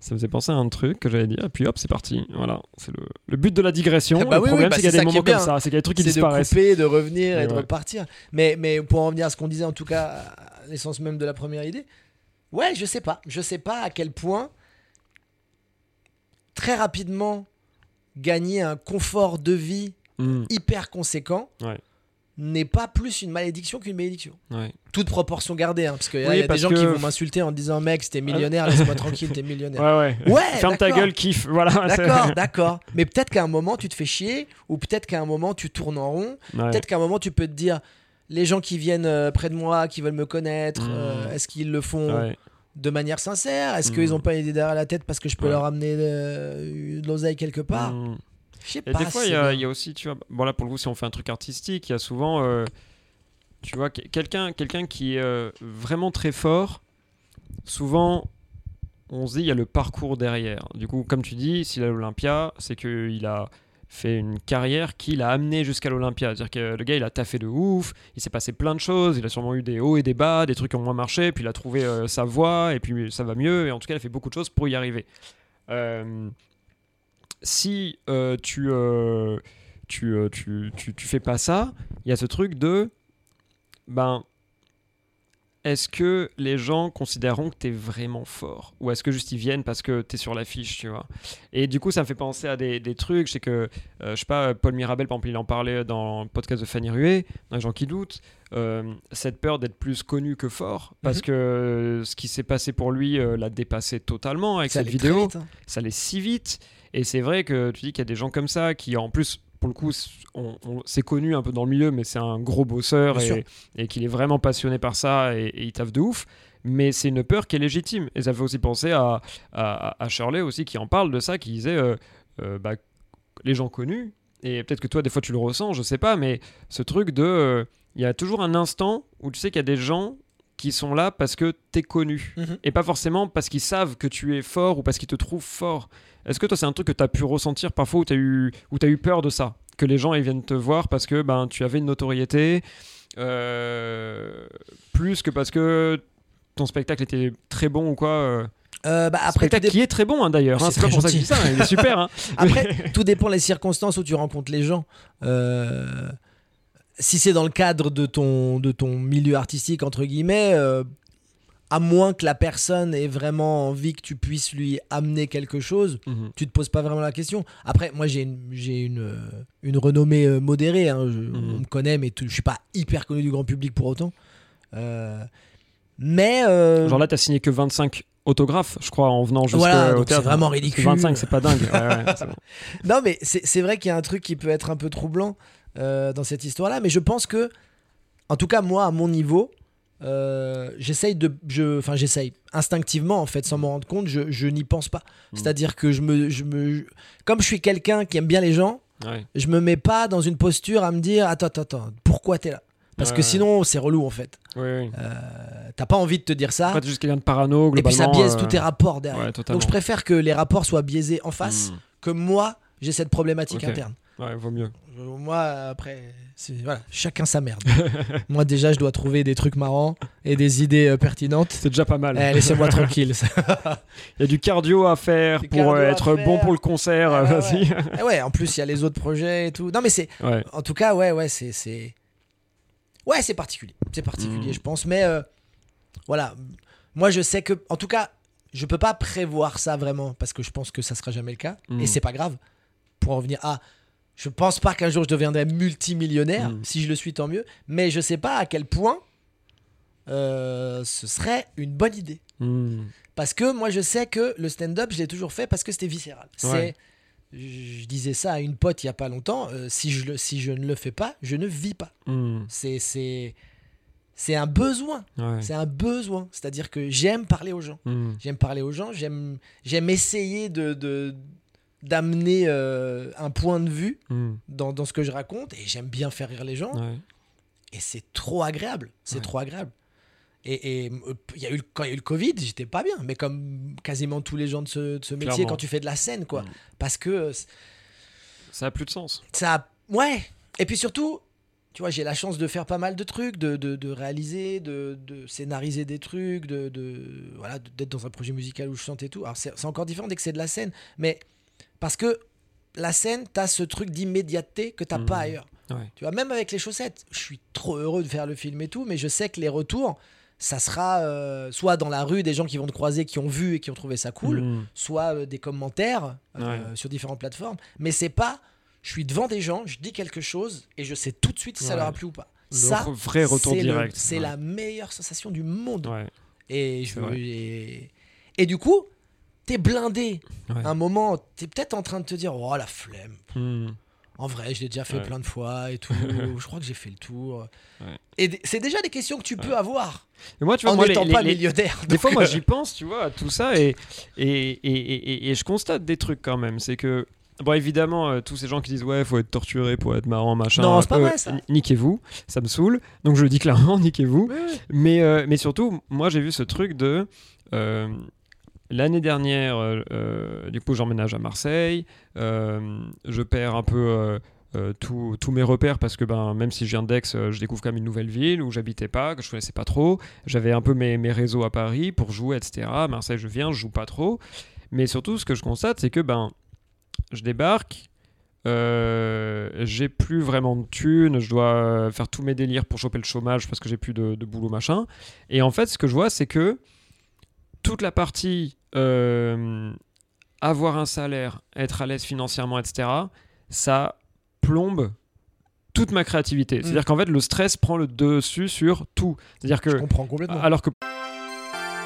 Ça me faisait penser à un truc que j'allais dire, et puis hop, c'est parti. Voilà, c'est le, le but de la digression. Ah bah le oui, oui, problème, bah c'est qu'il y a des moments comme ça, c'est qu'il y a des trucs qui c'est de disparaissent. couper, de revenir et Et de ouais. repartir. Mais, mais pour en venir à ce qu'on disait, en tout cas, l'essence même de la première idée, ouais, je sais pas. Je sais pas à quel point très rapidement gagner un confort de vie Hmm, hyper conséquent Ouais. N'est pas plus une malédiction qu'une bénédiction. ouais. Toute proportion gardée, hein, parce qu'il Oui, y a des gens qui vont m'insulter en disant mec, si t'es millionnaire, laisse-moi tranquille, t'es millionnaire. (laughs) Ouais, ouais. Ouais, Ferme ta d'accord. gueule, kiffe. Voilà. D'accord, (laughs) d'accord. Mais peut-être qu'à un moment, tu te fais chier, ou peut-être qu'à un moment, tu tournes en rond. Ouais. Peut-être qu'à un moment, tu peux te dire les gens qui viennent euh, près de moi, qui veulent me connaître, Mmh. euh, est-ce qu'ils le font Ouais. de manière sincère? Est-ce Mmh. qu'ils n'ont pas une idée derrière la tête parce que je peux Ouais. leur amener euh, de l'oseille quelque part? Hmm. Et pas. des fois, il y, a- y aussi, tu vois, bon là pour le coup, si on fait un truc artistique, il y a souvent, euh, tu vois, que- quelqu'un quelqu'un qui est euh, vraiment très fort, souvent, on se dit, il y a le parcours derrière. Du coup, comme tu dis, s'il a l'Olympia, c'est qu'il a fait une carrière qui l'a amené jusqu'à l'Olympia. C'est-à-dire que le gars, il a taffé de ouf, il s'est passé plein de choses, il a sûrement eu des hauts et des bas, des trucs qui ont moins marché, puis il a trouvé euh, sa voie, et puis ça va mieux, et en tout cas, il a fait beaucoup de choses pour y arriver. Euh, si euh, tu, euh, tu, euh, tu, tu, tu fais pas ça, il y a ce truc de ben est-ce que les gens considéreront que tu es vraiment fort? Ou est-ce que juste ils viennent parce que tu es sur l'affiche, tu vois? Et du coup, ça me fait penser à des, des trucs. Je sais que, euh, je sais pas, Paul Mirabel, par exemple, il en parlait dans le podcast de Fanny Rué, dans Les gens qui doutent. euh, cette peur d'être plus connu que fort, parce Mhm. que ce qui s'est passé pour lui euh, l'a dépassé totalement avec Ça cette vidéo vite, hein. ça allait si vite. Et c'est vrai que tu dis qu'il y a des gens comme ça qui, en plus, pour le coup, on, on- c'est connu un peu dans le milieu, mais c'est un gros bosseur et, et qu'il est vraiment passionné par ça et, et il taffe de ouf. Mais c'est une peur qui est légitime. Et ça fait aussi penser à, à, à Shirley aussi qui en parle de ça, qui disait euh, euh, bah, les gens connus, et peut-être que toi, des fois, tu le ressens, je sais pas, mais ce truc de. euh, Il y a toujours un instant où tu sais qu'il y a des gens qui sont là parce que t'es connu Mhm. et pas forcément parce qu'ils savent que tu es fort ou parce qu'ils te trouvent fort. Est-ce que toi, c'est un truc que tu as pu ressentir parfois où tu as, eu, où as eu peur de ça? Que les gens ils viennent te voir parce que ben, tu avais une notoriété, euh, plus que parce que ton spectacle était très bon ou quoi euh? Euh, bah, après, Spectacle qui est très bon hein, d'ailleurs, hein, C'est pas pour ça que je dis ça, hein, il est super. hein. (laughs) Après, tout dépend des circonstances où tu rencontres les gens. Euh, si c'est dans le cadre de ton, de ton milieu artistique, entre guillemets, euh, à moins que la personne ait vraiment envie que tu puisses lui amener quelque chose, Mhm. tu te poses pas vraiment la question. Après, moi, j'ai une, j'ai une, euh, une renommée euh, modérée. hein. Je- Mhm. On me connaît, mais tout- je suis pas hyper connu du grand public pour autant. Euh, mais. euh, Genre là, tu as signé que 25 autographes, je crois, en venant jusqu'au Voilà, donc au théâtre. c'est vraiment ridicule. 25, c'est pas dingue. (laughs) Ouais, ouais, c'est bon. Non, mais c'est c'est vrai qu'il y a un truc qui peut être un peu troublant euh, dans cette histoire-là, mais je pense que, en tout cas, moi, à mon niveau, euh, j'essaye de. je- Enfin, j'essaye instinctivement, en fait, sans m'en rendre compte, je, je n'y pense pas. Mm. C'est-à-dire que je me, je me. Comme je suis quelqu'un qui aime bien les gens, Ouais. je me mets pas dans une posture à me dire Attends, attends, attends, pourquoi t'es là? Parce Ouais, que ouais. sinon, c'est relou, en fait. Oui, oui. Euh, T'as pas envie de te dire ça. Après, t'es juste quelqu'un de parano, Et puis ça biaise euh, tous tes rapports derrière. Donc je préfère que les rapports soient biaisés en face Mm. que moi j'ai cette problématique interne. Ouais, vaut mieux. Moi après C'est voilà, chacun sa merde. (laughs) Moi déjà, je dois trouver des trucs marrants et des idées euh, pertinentes. C'est déjà pas mal. Eh, Laissez-moi (laughs) tranquille. Il y a du cardio à faire Du pour euh, être faire. bon pour le concert. Ah, euh, ouais, Vas-y. (laughs) Eh ouais, en plus il y a les autres projets et tout. Non mais c'est, Ouais. en tout cas, ouais, ouais, c'est, c'est, ouais, c'est particulier, c'est particulier, Mm. je pense. Mais euh, voilà, moi je sais que, en tout cas, je peux pas prévoir ça vraiment parce que je pense que ça sera jamais le cas Mm. et c'est pas grave. Pour en revenir à, je pense pas qu'un jour je deviendrai multimillionnaire. Mm. Si je le suis, tant mieux. Mais je sais pas à quel point euh, ce serait une bonne idée. Hmm. Parce que moi, je sais que le stand-up, je l'ai toujours fait parce que c'était viscéral. Ouais. C'est, je disais ça à une pote il y a pas longtemps. euh, si je le, si je ne le fais pas, je ne vis pas. Hmm. C'est, c'est, c'est un besoin. Ouais. C'est un besoin. C'est-à-dire que j'aime parler aux gens. J'aime parler aux gens. J'aime, j'aime essayer de, de- d'amener euh, un point de vue Hmm. dans, dans ce que je raconte et j'aime bien faire rire les gens. Ouais. Et c'est trop agréable. C'est Ouais. trop agréable. Et et, euh, il y a eu, quand il y a eu le Covid, j'étais pas bien. Mais comme quasiment tous les gens de ce, de ce métier, Clairement. quand tu fais de la scène, quoi. Mm. Parce que euh, Ça a plus de sens. ça. a- Ouais. Et puis surtout, tu vois, j'ai la chance de faire pas mal de trucs, de, de, de réaliser, de, de scénariser des trucs, de, de voilà, d'être dans un projet musical où je chante et tout. Alors c'est encore différent dès que c'est de la scène, mais parce que la scène, t'as ce truc d'immédiateté que t'as Mhm. pas ailleurs. Ouais. Tu vois, même avec les chaussettes, je suis trop heureux de faire le film et tout, mais je sais que les retours, ça sera euh, soit dans la rue des gens qui vont te croiser, qui ont vu et qui ont trouvé ça cool, Hmm. soit euh, des commentaires euh, Ouais. sur différentes plateformes. Mais c'est pas, je suis devant des gens, je dis quelque chose et je sais tout de suite si ça leur a plu ou pas. Le ça, vrai retour direct. C'est Ouais. la meilleure sensation du monde. Et, je, et du coup, t'es blindé. Ouais. Un moment, t'es peut-être en train de te dire, oh la flemme. Hmm. En vrai, je l'ai déjà fait Ouais. plein de fois et tout. (laughs) je crois que j'ai fait le tour. Ouais. Et c'est déjà des questions que tu peux avoir Et moi, tu vois, en n'étant pas les- millionnaire. Des fois, moi, euh, j'y pense, tu vois, à tout ça, et, et, et, et, je constate des trucs quand même. C'est que, bon, évidemment, euh, tous ces gens qui disent, ouais, faut être torturé pour être marrant, machin. Non, c'est pas euh, vrai, ça. ni- Niquez-vous, ça me saoule. Donc, je le dis clairement, (laughs) niquez-vous. Mais, euh, mais surtout, moi, j'ai vu ce truc de. euh, L'année dernière, euh, euh, du coup, j'emménage à Marseille. euh, je perds un peu tous mes repères parce que, ben, même si je viens d'Aix, je découvre quand même une nouvelle ville où j'habitais pas, que je connaissais pas trop. J'avais un peu mes, réseaux à Paris pour jouer, etc. À Marseille, je viens, je joue pas trop. Mais surtout, ce que je constate, c'est que ben, je débarque. j'ai plus vraiment de thunes, je dois faire tous mes délires pour choper le chômage parce que j'ai plus de, de boulot machin. Et en fait, ce que je vois, c'est que toute la partie euh, avoir un salaire, être à l'aise financièrement, etc., ça plombe toute ma créativité. C'est-à-dire qu'en fait, le stress prend le dessus sur tout. C'est-à-dire Je que comprends complètement. alors que.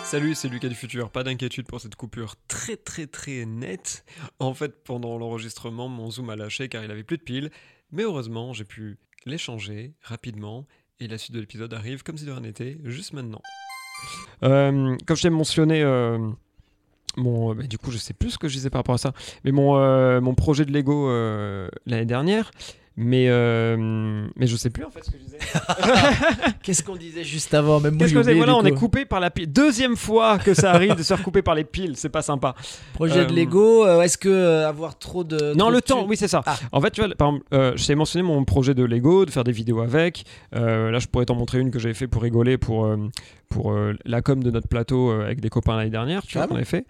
Salut, c'est Lucas du futur. Pas d'inquiétude pour cette coupure très très très nette. En fait, pendant l'enregistrement, mon zoom a lâché car il avait plus de piles. Mais heureusement, j'ai pu l'échanger rapidement et la suite de l'épisode arrive comme si de rien n'était, juste maintenant. Euh, comme je t'ai mentionné, euh, mon, bah, du coup, je sais plus ce que je disais par rapport à ça, mais mon, euh, mon projet de Lego euh, l'année dernière. Mais, euh, mais je sais plus en fait ce que je disais. (laughs) Qu'est-ce qu'on disait juste avant? Même moi, oublié, Voilà, on est coup. coupé par la pile. Deuxième fois que ça arrive de se faire couper par les piles, c'est pas sympa. Projet de Euh, Lego, euh, est-ce que avoir trop de. non, trop le de temps, oui, c'est ça. Ah. En fait, tu vois, par exemple, je t'ai mentionné mon projet de Lego, de faire des vidéos avec. Là, je pourrais t'en montrer une que j'avais fait pour rigoler pour, pour la com de notre plateau avec des copains l'année dernière, tu vois, Carrément. qu'on avait fait.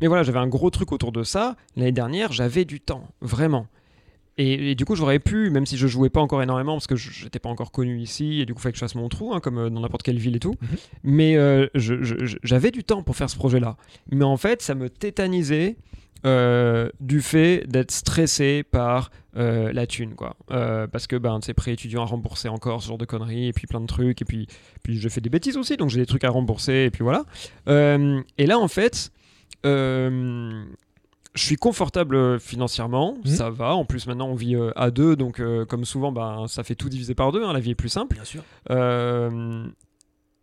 Mais voilà, j'avais un gros truc autour de ça. L'année dernière, j'avais du temps, vraiment. Et, et du coup, j'aurais pu, même si je jouais pas encore énormément, parce que je n'étais pas encore connu ici, et du coup, il fallait que je fasse mon trou, hein, comme euh, dans n'importe quelle ville et tout. Mhm. Mais euh, j'avais du temps pour faire ce projet-là. Mais en fait, ça me tétanisait euh, du fait d'être stressé par euh, la thune, quoi. Parce que, ben, sais, prêt étudiant à rembourser encore, ce genre de conneries, et puis plein de trucs, et puis, puis je fais des bêtises aussi, donc j'ai des trucs à rembourser, et puis voilà. Et là, en fait, euh, je suis confortable euh, financièrement, Mhm. ça va. En plus, maintenant, on vit euh, à deux, donc euh, comme souvent, ben, ça fait tout diviser par deux, hein, la vie est plus simple. Bien sûr. Euh,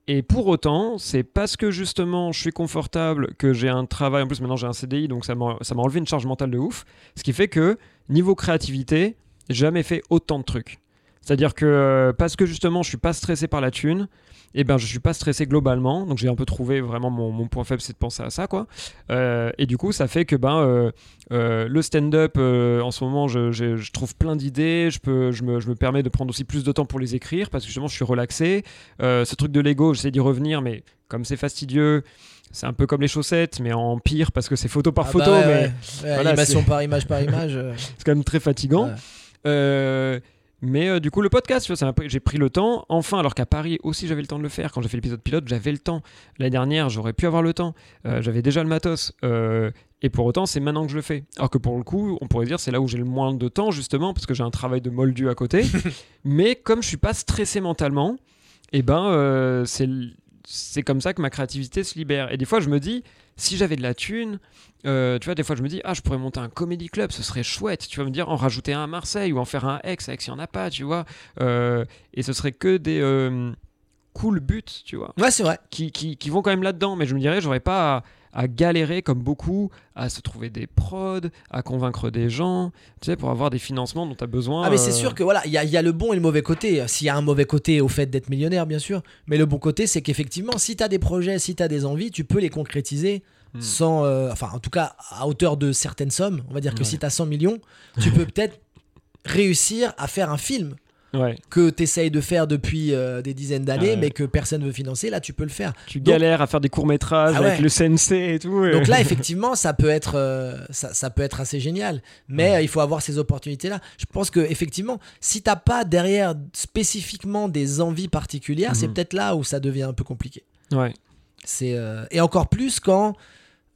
et pour autant, c'est parce que justement je suis confortable que j'ai un travail. En plus, maintenant j'ai un CDI, donc ça m'a enlevé une charge mentale de ouf. Ce qui fait que niveau créativité, j'ai jamais fait autant de trucs. C'est-à-dire que euh, parce que justement je suis pas stressé par la thune, et ben je suis pas stressé globalement. Donc j'ai un peu trouvé vraiment mon, mon point faible, c'est de penser à ça quoi. Euh, et du coup ça fait que ben euh, euh, le stand-up en ce moment je, je- je trouve plein d'idées, je peux je me, je me permets de prendre aussi plus de temps pour les écrire parce que justement je suis relaxé. Ce truc de Lego j'essaie d'y revenir mais comme c'est fastidieux. C'est un peu comme les chaussettes, mais en pire parce que c'est photo par Ah photo, bah ouais, mais ouais. Ouais, voilà, animation par image par image. (laughs) c'est quand même très fatigant. Euh, mais euh, du coup, le podcast, j'ai pris le temps. Enfin, alors qu'à Paris aussi, j'avais le temps de le faire. Quand j'ai fait l'épisode pilote, j'avais le temps. L'année dernière, j'aurais pu avoir le temps. Euh, j'avais déjà le matos. Euh, et pour autant, c'est maintenant que je le fais. Alors que pour le coup, on pourrait dire c'est là où j'ai le moins de temps, justement, parce que j'ai un travail de moldu à côté. (laughs) mais comme je suis pas stressé mentalement, et ben, c'est comme ça que ma créativité se libère. Et des fois, je me dis, si j'avais de la thune, euh, tu vois, des fois, je me dis, ah, je pourrais monter un comédie club, ce serait chouette. Tu vas me dire, en rajouter un à Marseille ou en faire un à Aix. Aix, il n'y en a pas, tu vois. Euh, et ce serait que des euh, cool buts, tu vois, Ouais, c'est vrai. qui, qui, qui vont quand même là-dedans. Mais je me dirais, j'aurais pas à, galérer comme beaucoup, à se trouver des prods, à convaincre des gens, tu sais, pour avoir des financements dont tu as besoin. Ah mais c'est euh, sûr que voilà, il y, a- il y a le bon et le mauvais côté. S'il y a un mauvais côté au fait d'être millionnaire, bien sûr, mais le bon côté, c'est qu'effectivement, si tu as des projets, si tu as des envies, tu peux les concrétiser Hmm. sans, euh, enfin, en tout cas, à hauteur de certaines sommes. On va dire que Ouais. si tu as 100 millions, tu (laughs) peux peut-être réussir à faire un film Ouais, que tu essayes de faire depuis euh, des dizaines d'années, Ouais. mais que personne veut financer. Là, tu peux le faire. tu Donc- galères à faire des courts-métrages Ah ouais. avec le CNC et tout. Donc là, (laughs) effectivement, ça peut être, euh, ça, ça peut être assez génial. Mais euh, il faut avoir ces opportunités-là. Je pense que effectivement, si t'as pas derrière spécifiquement des envies particulières, c'est Mhm. peut-être là où ça devient un peu compliqué. ouais. C'est et encore plus quand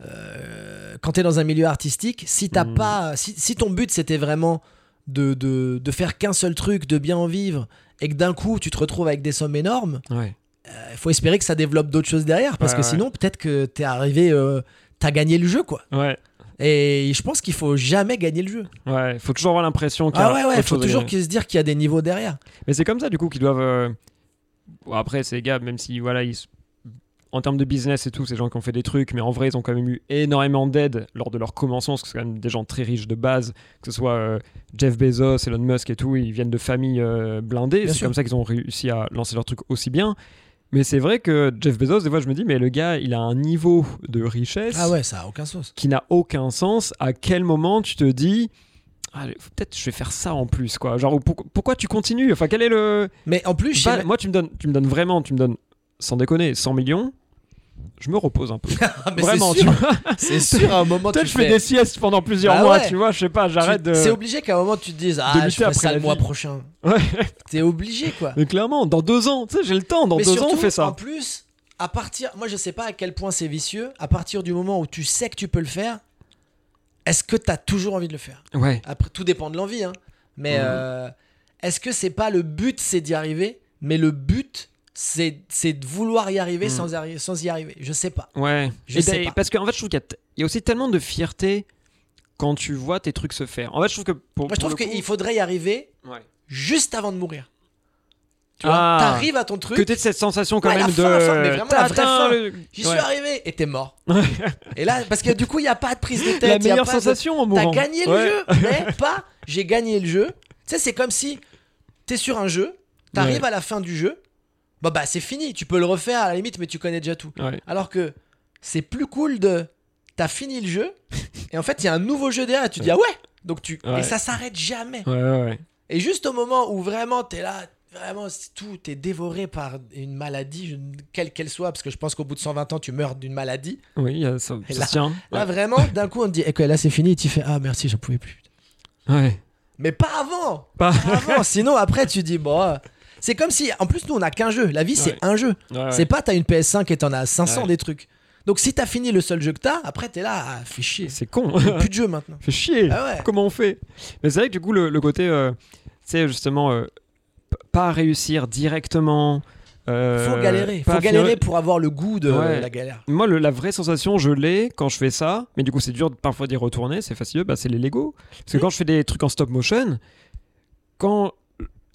euh, quand t'es dans un milieu artistique. Si t'as Mhm. pas, si, si ton but c'était vraiment de, de, de faire qu'un seul truc, de bien en vivre, et que d'un coup tu te retrouves avec des sommes énormes, ouais. il faut espérer que ça développe d'autres choses derrière, parce Ouais, que ouais. sinon peut-être que t'es arrivé, euh, t'as gagné le jeu quoi. Ouais, Et je pense qu'il faut jamais gagner le jeu. ouais. Faut toujours avoir l'impression qu'il y a Ah ouais, ouais, autre faut toujours se dire qu'il y a des niveaux derrière. Mais c'est comme ça, du coup, qu'ils doivent. euh, bon, après, ces gars, même si, voilà, ils... en termes de business et tout, ces gens qui ont fait des trucs, mais en vrai, ils ont quand même eu énormément d'aide lors de leur commencement, parce que c'est quand même des gens très riches de base, que ce soit euh, Jeff Bezos, Elon Musk et tout, ils viennent de familles euh, blindées. C'est comme ça qu'ils ont réussi à lancer leur truc aussi bien. Mais c'est vrai que Jeff Bezos, des fois, je me dis, mais le gars, il a un niveau de richesse Ah ouais, ça a aucun sens. qui n'a aucun sens. À quel moment tu te dis. Faut- peut-être je vais faire ça en plus quoi genre ou pour- pourquoi tu continues? Enfin quel est le Mais en plus, bah, moi, tu me donnes, tu me donnes vraiment, tu me donnes, sans déconner, 100 millions. Je me repose un peu. (laughs) Ah, mais vraiment, c'est tu vois. (laughs) c'est sûr, à un moment, Peut-être tu je fais des siestes pendant plusieurs Bah mois, ouais. tu vois. Je sais pas, j'arrête tu- de. C'est obligé qu'à un moment, tu te dises Ah, lutter je ferai après ça la le mois prochain. (laughs) Ouais. T'es obligé, quoi. Mais clairement, dans deux ans, tu sais, j'ai le temps. Dans Mais deux surtout, ans, on fait en ça. plus, à partir. Moi, je sais pas à quel point c'est vicieux. À partir du moment où tu sais que tu peux le faire, est-ce que t'as toujours envie de le faire? Ouais. Après, tout dépend de l'envie, hein. Mais Mhm. euh, est-ce que c'est pas le but, c'est d'y arriver, mais le but, c'est de vouloir y arriver Mhm. sans, arri- sans y arriver Je sais pas. Ouais. Je Et sais ben, pas. Parce qu'en fait, je trouve qu'il y, a y aussi tellement de fierté quand tu vois tes trucs se faire. En fait, je trouve que pour. Moi, je pour trouve qu'il faudrait y arriver Ouais. juste avant de mourir. Tu vois, Ah. t'arrives à ton truc. Que t'aies cette sensation quand Ouais, la même fin, de. la fin, mais vraiment T'as la vraie atteint fin. le- J'y Ouais. suis arrivé et t'es mort. (laughs) et là, parce que du coup, il n'y a pas de prise de tête. La y a meilleure pas de- sensation en T'as mourant. gagné le jeu, (laughs) mais pas j'ai gagné le jeu. Tu sais, c'est comme si t'es sur un jeu, t'arrives à la fin du jeu, bah bah c'est fini, tu peux le refaire à la limite, mais tu connais déjà tout. Ouais. Alors que c'est plus cool de t'as fini le jeu (laughs) et en fait il y a un nouveau jeu derrière et tu dis ah ouais donc tu et ça s'arrête jamais. Et juste au moment où vraiment t'es là, vraiment tout est dévoré par une maladie, je- quelle qu'elle soit, parce que je pense qu'au bout de 120 ans tu meurs d'une maladie. Oui, ça, là- se tient. Là vraiment d'un coup on te dit ok là c'est fini, et tu fais ah merci j'en pouvais plus. Ouais. Mais pas avant, Pas. pas avant. (laughs) Sinon après tu dis bon. Euh, C'est comme si, en plus, nous, on a qu'un jeu. La vie, c'est Ouais. un jeu. Ouais, ouais. C'est pas, t'as une PS5 et t'en as 500 Ouais. des trucs. Donc, si t'as fini le seul jeu que t'as, après, t'es là, ah, fais chier. C'est con. Plus de jeu maintenant. fait chier. Ah ouais. Comment on fait? Mais c'est vrai que du coup, le, le côté, euh, tu sais, justement, euh, pas réussir directement. euh, Faut galérer. Faut galérer finir- pour avoir le goût de Ouais. la galère. Moi, le- la vraie sensation, je l'ai quand je fais ça, mais du coup, c'est dur parfois d'y retourner, c'est facile, bah, c'est les Lego. Parce que quand je fais des trucs en stop motion, quand.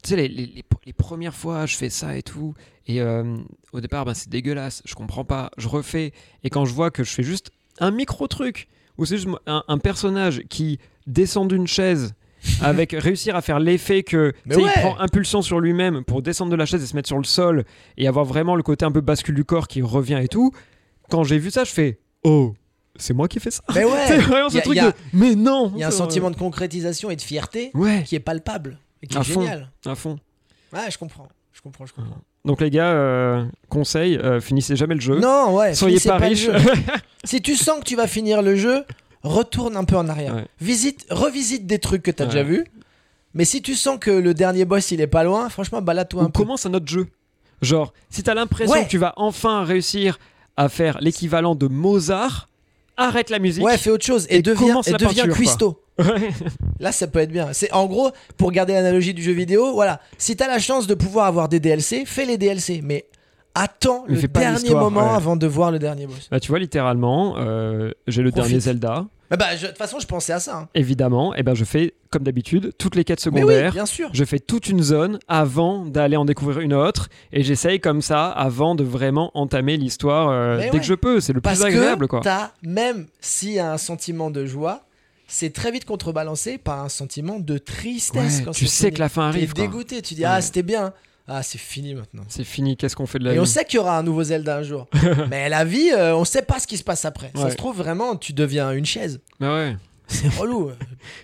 Tu sais, les, les- les- les premières fois, je fais ça et tout, et euh, au départ, bah, c'est dégueulasse, je comprends pas, je refais, et quand je vois que je fais juste un micro truc, ou c'est juste un, un personnage qui descend d'une chaise (laughs) avec réussir à faire l'effet que ouais. il prend impulsion sur lui-même pour descendre de la chaise et se mettre sur le sol et avoir vraiment le côté un peu bascule du corps qui revient et tout. Quand j'ai vu ça, je fais oh, c'est moi qui fais ça. Mais (laughs) c'est ouais, vraiment Y ce a- truc y a- de mais non. il y a un c'est- sentiment de concrétisation et de fierté Ouais, qui est palpable et qui À est fond. génial. à fond. Ouais, je comprends. Je comprends, je comprends. Donc les gars, euh, conseil, euh, finissez jamais le jeu. Non, ouais. Soyez pas jeu. (laughs) si tu sens que tu vas finir le jeu, retourne un peu en arrière. Ouais. Visite, revisite des trucs que tu as Ouais. déjà vus. Mais si tu sens que le dernier boss il est pas loin, franchement, balade-toi Ou un peu. commence un autre jeu. Genre, si t'as l'impression Ouais. que tu vas enfin réussir à faire l'équivalent de Mozart, arrête la musique. Ouais, fais autre chose et, Et deviens, et deviens cuistot. Ouais. Là, ça peut être bien. C'est en gros, pour garder l'analogie du jeu vidéo, voilà. Si t'as la chance de pouvoir avoir des DLC, fais les DLC, mais attends Mais le dernier moment ouais. avant de voir le dernier boss. Bah, tu vois, littéralement, euh, j'ai le Profite. dernier Zelda, Mais bah, je- de toute façon, je pensais à ça. hein. évidemment, et ben je fais comme d'habitude toutes les quêtes Mais oui, secondaires. bien sûr. je fais toute une zone avant d'aller en découvrir une autre et j'essaye comme ça avant de vraiment entamer l'histoire euh, dès ouais. que je peux. C'est le Parce plus agréable que quoi. même s'il y a un sentiment de joie, c'est très vite contrebalancé par un sentiment de tristesse. Ouais, quand tu sais fini. que la fin arrive. quoi. dégoûté, tu dis ah c'était bien, ah c'est fini maintenant. C'est fini, qu'est-ce qu'on fait de la Et vie on sait qu'il y aura un nouveau Zelda un jour. (laughs) Mais la vie, euh, on sait pas ce qui se passe après. Ça se trouve vraiment, tu deviens une chaise. Bah ouais. C'est (laughs) relou.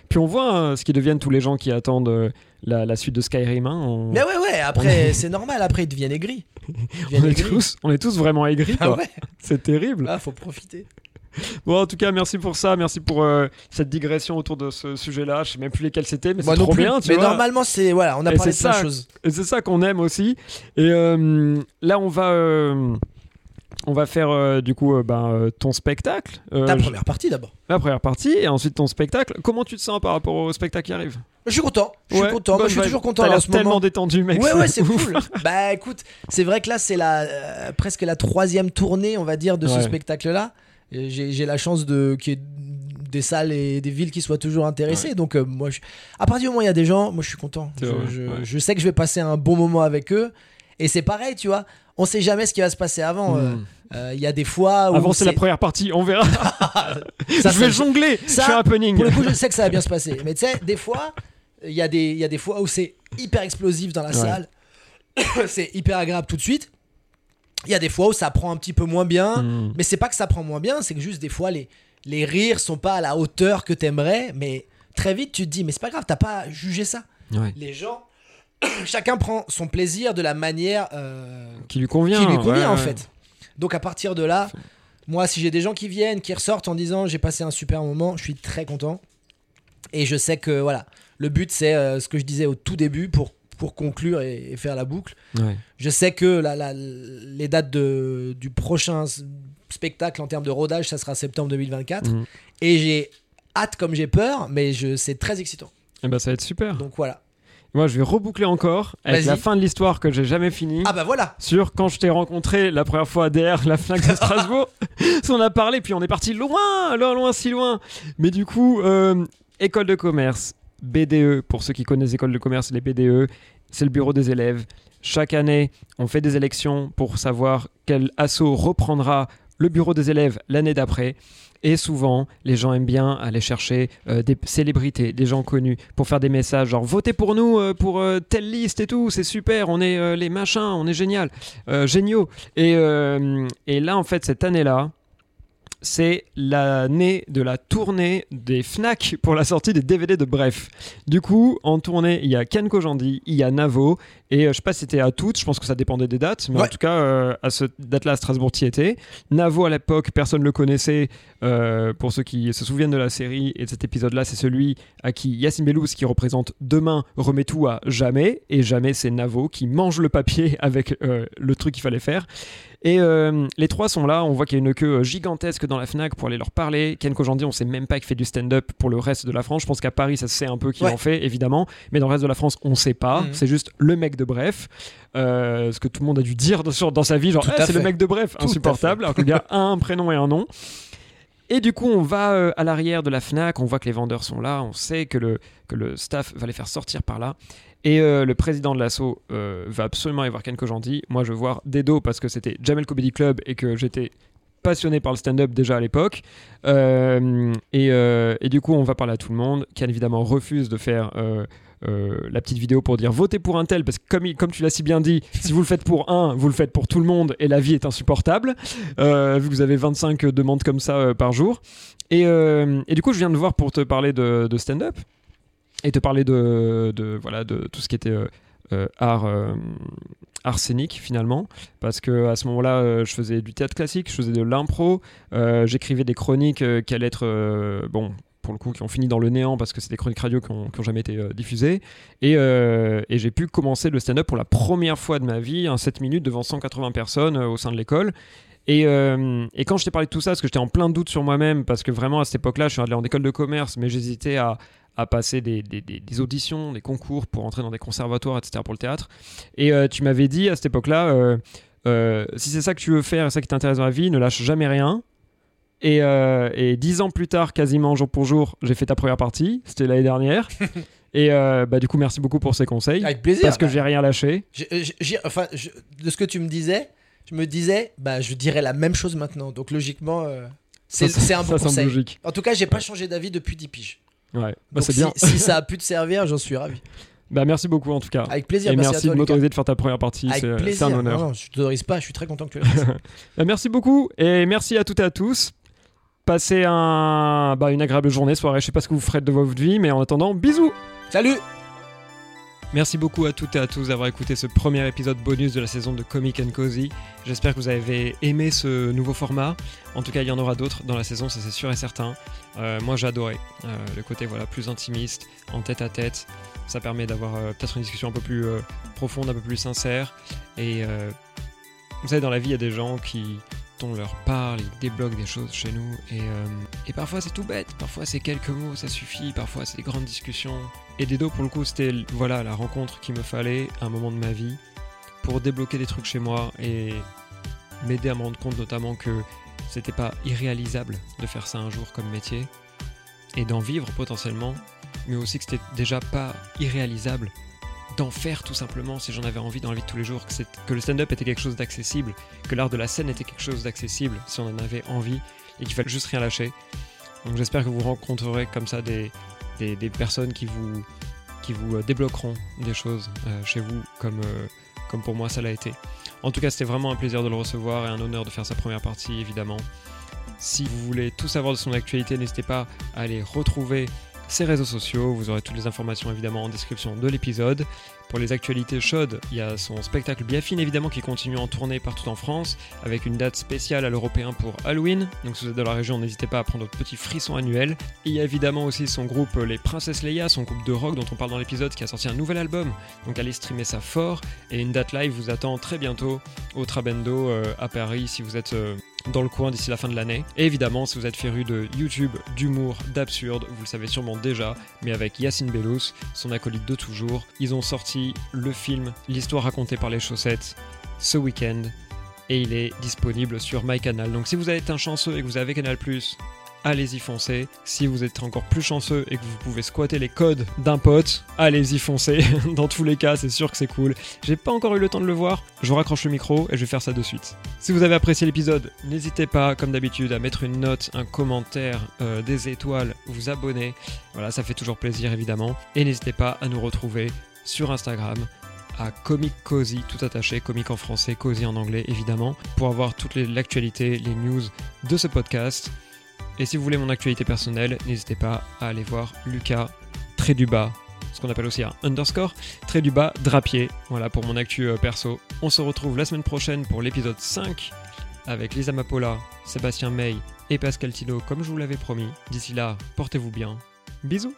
Puis on voit hein, ce qu'ils deviennent tous les gens qui attendent euh, la, la suite de Skyrim. hein. On, Mais ouais, ouais, après, c'est normal, après, ils deviennent aigris. (laughs) Ils on est, aigris. tous, on est tous vraiment aigris. Ah ouais, C'est terrible. là, faut profiter. (laughs) Bon, en tout cas, merci pour ça. Merci pour euh, cette digression autour de ce sujet-là. Je sais même plus lesquels c'était, mais c'est trop plus. bien. Tu mais vois. normalement, c'est. Voilà, on a Et parlé de plein de ça. choses. Et c'est ça qu'on aime aussi. Et euh, là, on va, euh, on va faire du coup ben, ton spectacle. Ta première partie d'abord. la première partie et ensuite ton spectacle. Comment tu te sens par rapport au spectacle qui arrive? Je suis content. Je suis Ouais, content. Je suis toujours content T'as en l'air tellement moment. détendu, mec. Ouais, ouais, c'est (laughs) cool. bah écoute, c'est vrai que là, c'est la euh, presque la troisième tournée, on va dire, de ce spectacle-là. J'ai la chance de qu'il y ait des salles et des villes qui soient toujours intéressées. Donc, euh, moi, je... à partir du moment où il y a des gens, moi, je suis content. Je, vrai, je- ouais. je sais que je vais passer un bon moment avec eux. Et c'est pareil, tu vois. On sait jamais ce qui va se passer avant. euh, Hmm. euh, Il y a des fois où. Avant, c'est la première partie. On verra. (laughs) (laughs) Ça, je vais jongler. ça, je fais un happening. Pour le coup, je (laughs) sais que ça va bien se passer. Mais tu sais, des fois, il y, a des- y a des fois où c'est hyper explosif dans la Ouais. salle. (coughs) c'est hyper agréable tout de suite. Il y a des fois où ça prend un petit peu moins bien. Hmm. Mais c'est pas que ça prend moins bien, c'est que juste des fois, les, les rires sont pas à la hauteur que t'aimerais. Mais très vite, tu te dis, mais c'est pas grave, t'as pas jugé ça. Ouais. Les gens, (clears throat) chacun prend son plaisir de la manière euh, Qui lui convient. qui lui convient ouais, en ouais. fait. Donc à partir de là, moi si j'ai des gens qui viennent, qui ressortent en disant j'ai passé un super moment, je suis très content. Et je sais que voilà, le but c'est euh, ce que je disais au tout début pour, pour conclure et, et faire la boucle. Ouais. Je sais que la, la- les dates de, du prochain spectacle en termes de rodage, ça sera septembre 2024. Mhm. Et j'ai hâte comme j'ai peur, mais je, c'est très excitant. Eh ben, ça va être super. Donc voilà. Moi, je vais reboucler encore avec Vas-y. la fin de l'histoire que j'ai jamais finie. Ah bah voilà Sur quand je t'ai rencontré la première fois à DR, la Fnac de Strasbourg. (laughs) On a parlé, puis on est parti loin, loin, loin, si loin. Mais du coup, euh, école de commerce, BDE, pour ceux qui connaissent école de commerce, les BDE, c'est le bureau des élèves. Chaque année, on fait des élections pour savoir quel assaut reprendra le bureau des élèves l'année d'après. Et souvent, les gens aiment bien aller chercher euh, des célébrités, des gens connus, pour faire des messages genre votez pour nous euh, pour euh, telle liste et tout, c'est super, on est les machins, on est génial, géniaux. Et là, en fait, cette année-là, c'est l'année de la tournée des Fnac pour la sortie des DVD de Bref. Du coup, en tournée, il y a Ken Kojandi, il y a Navo, et euh, je sais pas si c'était à toutes, je pense que ça dépendait des dates, mais en tout cas, euh, à cette date-là, Strasbourg, y était. Navo, à l'époque, personne ne le connaissait. euh, pour ceux qui se souviennent de la série et de cet épisode-là, c'est celui à qui Yacine Bellouz, qui représente Demain, remet tout à jamais, et jamais c'est Navo qui mange le papier (laughs) avec le truc qu'il fallait faire. Et euh, les trois sont là, on voit qu'il y a une queue gigantesque dans la FNAC pour aller leur parler. Ken Kojandi, on sait même pas qu'il fait du stand-up pour le reste de la France. Je pense qu'à Paris, ça se sait un peu qu'il Ouais. en fait, évidemment. Mais dans le reste de la France, on sait pas. Mhm. C'est juste le mec de Bref. Euh, ce que tout le monde a dû dire dans, sa vie, genre Eh, à c'est le mec de Bref, Tout insupportable. Alors le gars a (laughs) un prénom et un nom. Et du coup, on va euh, à l'arrière de la FNAC, on voit que les vendeurs sont là, on sait que le, que le staff va les faire sortir par là. Et euh, le président de l'assaut euh, va absolument aller voir Ken Kojandi. Moi, je veux voir Dedo parce que c'était Jamel Comedy Club et que j'étais passionné par le stand-up déjà à l'époque. Euh, et, et du coup, on va parler à tout le monde. Qui évidemment refuse de faire euh, la petite vidéo pour dire votez pour un tel, parce que comme, il- comme tu l'as si bien dit, (laughs) si vous le faites pour un, vous le faites pour tout le monde et la vie est insupportable, euh, vu que vous avez 25 demandes comme ça euh, par jour. Et, et du coup, je viens de voir pour te parler de, de stand-up et te parler de, voilà, de tout ce qui était euh, euh, art, euh, scénique finalement. Parce que à ce moment-là, euh, je faisais du théâtre classique, je faisais de l'impro, j'écrivais des chroniques qui allaient être, bon, pour le coup, qui ont fini dans le néant parce que c'est des chroniques radio qui n'ont jamais été diffusées. Et, j'ai pu commencer le stand-up pour la première fois de ma vie, un 7 minutes devant 180 personnes au sein de l'école. Et quand je t'ai parlé de tout ça, parce que j'étais en plein doute sur moi-même, parce que vraiment à cette époque-là, je suis allé en école de commerce, mais j'hésitais à, à passer des, des- des- auditions, des concours pour entrer dans des conservatoires, etc. pour le théâtre. Et euh, tu m'avais dit à cette époque-là, euh, euh, si c'est ça que tu veux faire et ça qui t'intéresse dans la vie, ne lâche jamais rien. Et, et dix ans plus tard, quasiment jour pour jour, j'ai fait ta première partie. C'était l'année dernière. (laughs) et euh, bah, du coup, merci beaucoup pour ces conseils. Avec plaisir. Parce que bah, j'ai rien lâché. enfin, je- de ce que tu me disais, je me disais, bah, je dirais la même chose maintenant. Donc logiquement, euh, c'est un bon ça conseil. logique. En tout cas, j'ai pas changé d'avis depuis 10 piges. Ouais, bah, c'est si, bien. (laughs) si ça a pu te servir, j'en suis ravi. Bah, merci beaucoup en tout cas. Avec plaisir. et merci, merci, à toi, de m'autoriser de faire ta première partie. Avec C'est un honneur. Non, non, je t'autorise pas. Je suis très content que tu le fasses. (laughs) Bah, merci beaucoup et merci à toutes et à tous. Passez un, bah, une agréable journée, soirée. Je sais pas ce que vous ferez de votre vie, mais en attendant, bisous. Salut. Merci beaucoup à toutes et à tous d'avoir écouté ce premier épisode bonus de la saison de Comic and Cozy. J'espère que vous avez aimé ce nouveau format. En tout cas, il y en aura d'autres dans la saison, ça c'est sûr et certain. Euh, moi, j'ai adoré Euh, le côté voilà plus intimiste, en tête à tête. Ça permet d'avoir euh, peut-être une discussion un peu plus profonde, un peu plus sincère. Et vous savez, dans la vie, il y a des gens qui on leur parle, ils débloquent des choses chez nous. Et, euh, et parfois c'est tout bête, parfois c'est quelques mots, ça suffit, parfois c'est des grandes discussions. Et Dedo, pour le coup, c'était voilà, la rencontre qu'il me fallait à un moment de ma vie pour débloquer des trucs chez moi et m'aider à me rendre compte notamment que c'était pas irréalisable de faire ça un jour comme métier et d'en vivre potentiellement, mais aussi que c'était déjà pas irréalisable d'en faire tout simplement si j'en avais envie dans la vie de tous les jours, que, que le stand-up était quelque chose d'accessible, que l'art de la scène était quelque chose d'accessible si on en avait envie et qu'il fallait juste rien lâcher. Donc j'espère que vous rencontrerez comme ça des personnes qui vous, qui vous euh, débloqueront des choses euh, chez vous comme, euh, comme pour moi ça l'a été. En tout cas c'était vraiment un plaisir de le recevoir et un honneur de faire sa première partie évidemment. Si vous voulez tout savoir de son actualité, n'hésitez pas à aller retrouver ses réseaux sociaux. Vous aurez toutes les informations évidemment en description de l'épisode. Pour les actualités chaudes, il y a son spectacle Biafine évidemment qui continue en tournée partout en France avec une date spéciale à l'européen pour Halloween. Donc si vous êtes dans la région, n'hésitez pas à prendre votre petit frisson annuel. Et il y a évidemment aussi son groupe euh, Les Princesses Leia, son groupe de rock dont on parle dans l'épisode qui a sorti un nouvel album. Donc allez streamer ça fort. Et une date live vous attend très bientôt au Trabendo euh, à Paris si vous êtes euh, dans le coin d'ici la fin de l'année. Et évidemment, si vous êtes féru de YouTube, d'humour, d'absurde, vous le savez sûrement déjà, mais avec Yacine Bellous, son acolyte de toujours, ils ont sorti le film L'histoire racontée par les chaussettes ce week-end et il est disponible sur MyCanal. Donc si vous êtes un chanceux et que vous avez Canal+, allez-y foncez. Si vous êtes encore plus chanceux et que vous pouvez squatter les codes d'un pote, allez-y foncez. (laughs) Dans tous les cas, c'est sûr que c'est cool. J'ai pas encore eu le temps de le voir, je raccroche le micro et je vais faire ça de suite. Si vous avez apprécié l'épisode, n'hésitez pas, comme d'habitude, à mettre une note, un commentaire, euh, des étoiles, vous abonner. Voilà, ça fait toujours plaisir évidemment. Et n'hésitez pas à nous retrouver sur Instagram à Comic Cozy, tout attaché, comic en français, cozy en anglais évidemment, pour avoir toute l'actualité, les news de ce podcast. Et si vous voulez mon actualité personnelle, n'hésitez pas à aller voir Lucas, trait du bas, ce qu'on appelle aussi un underscore, trait du bas, drapier, voilà pour mon actu euh, perso. On se retrouve la semaine prochaine pour l'épisode 5 avec Lisa Mapola, Sébastien May et Pascal Tino comme je vous l'avais promis. D'ici là, portez-vous bien. Bisous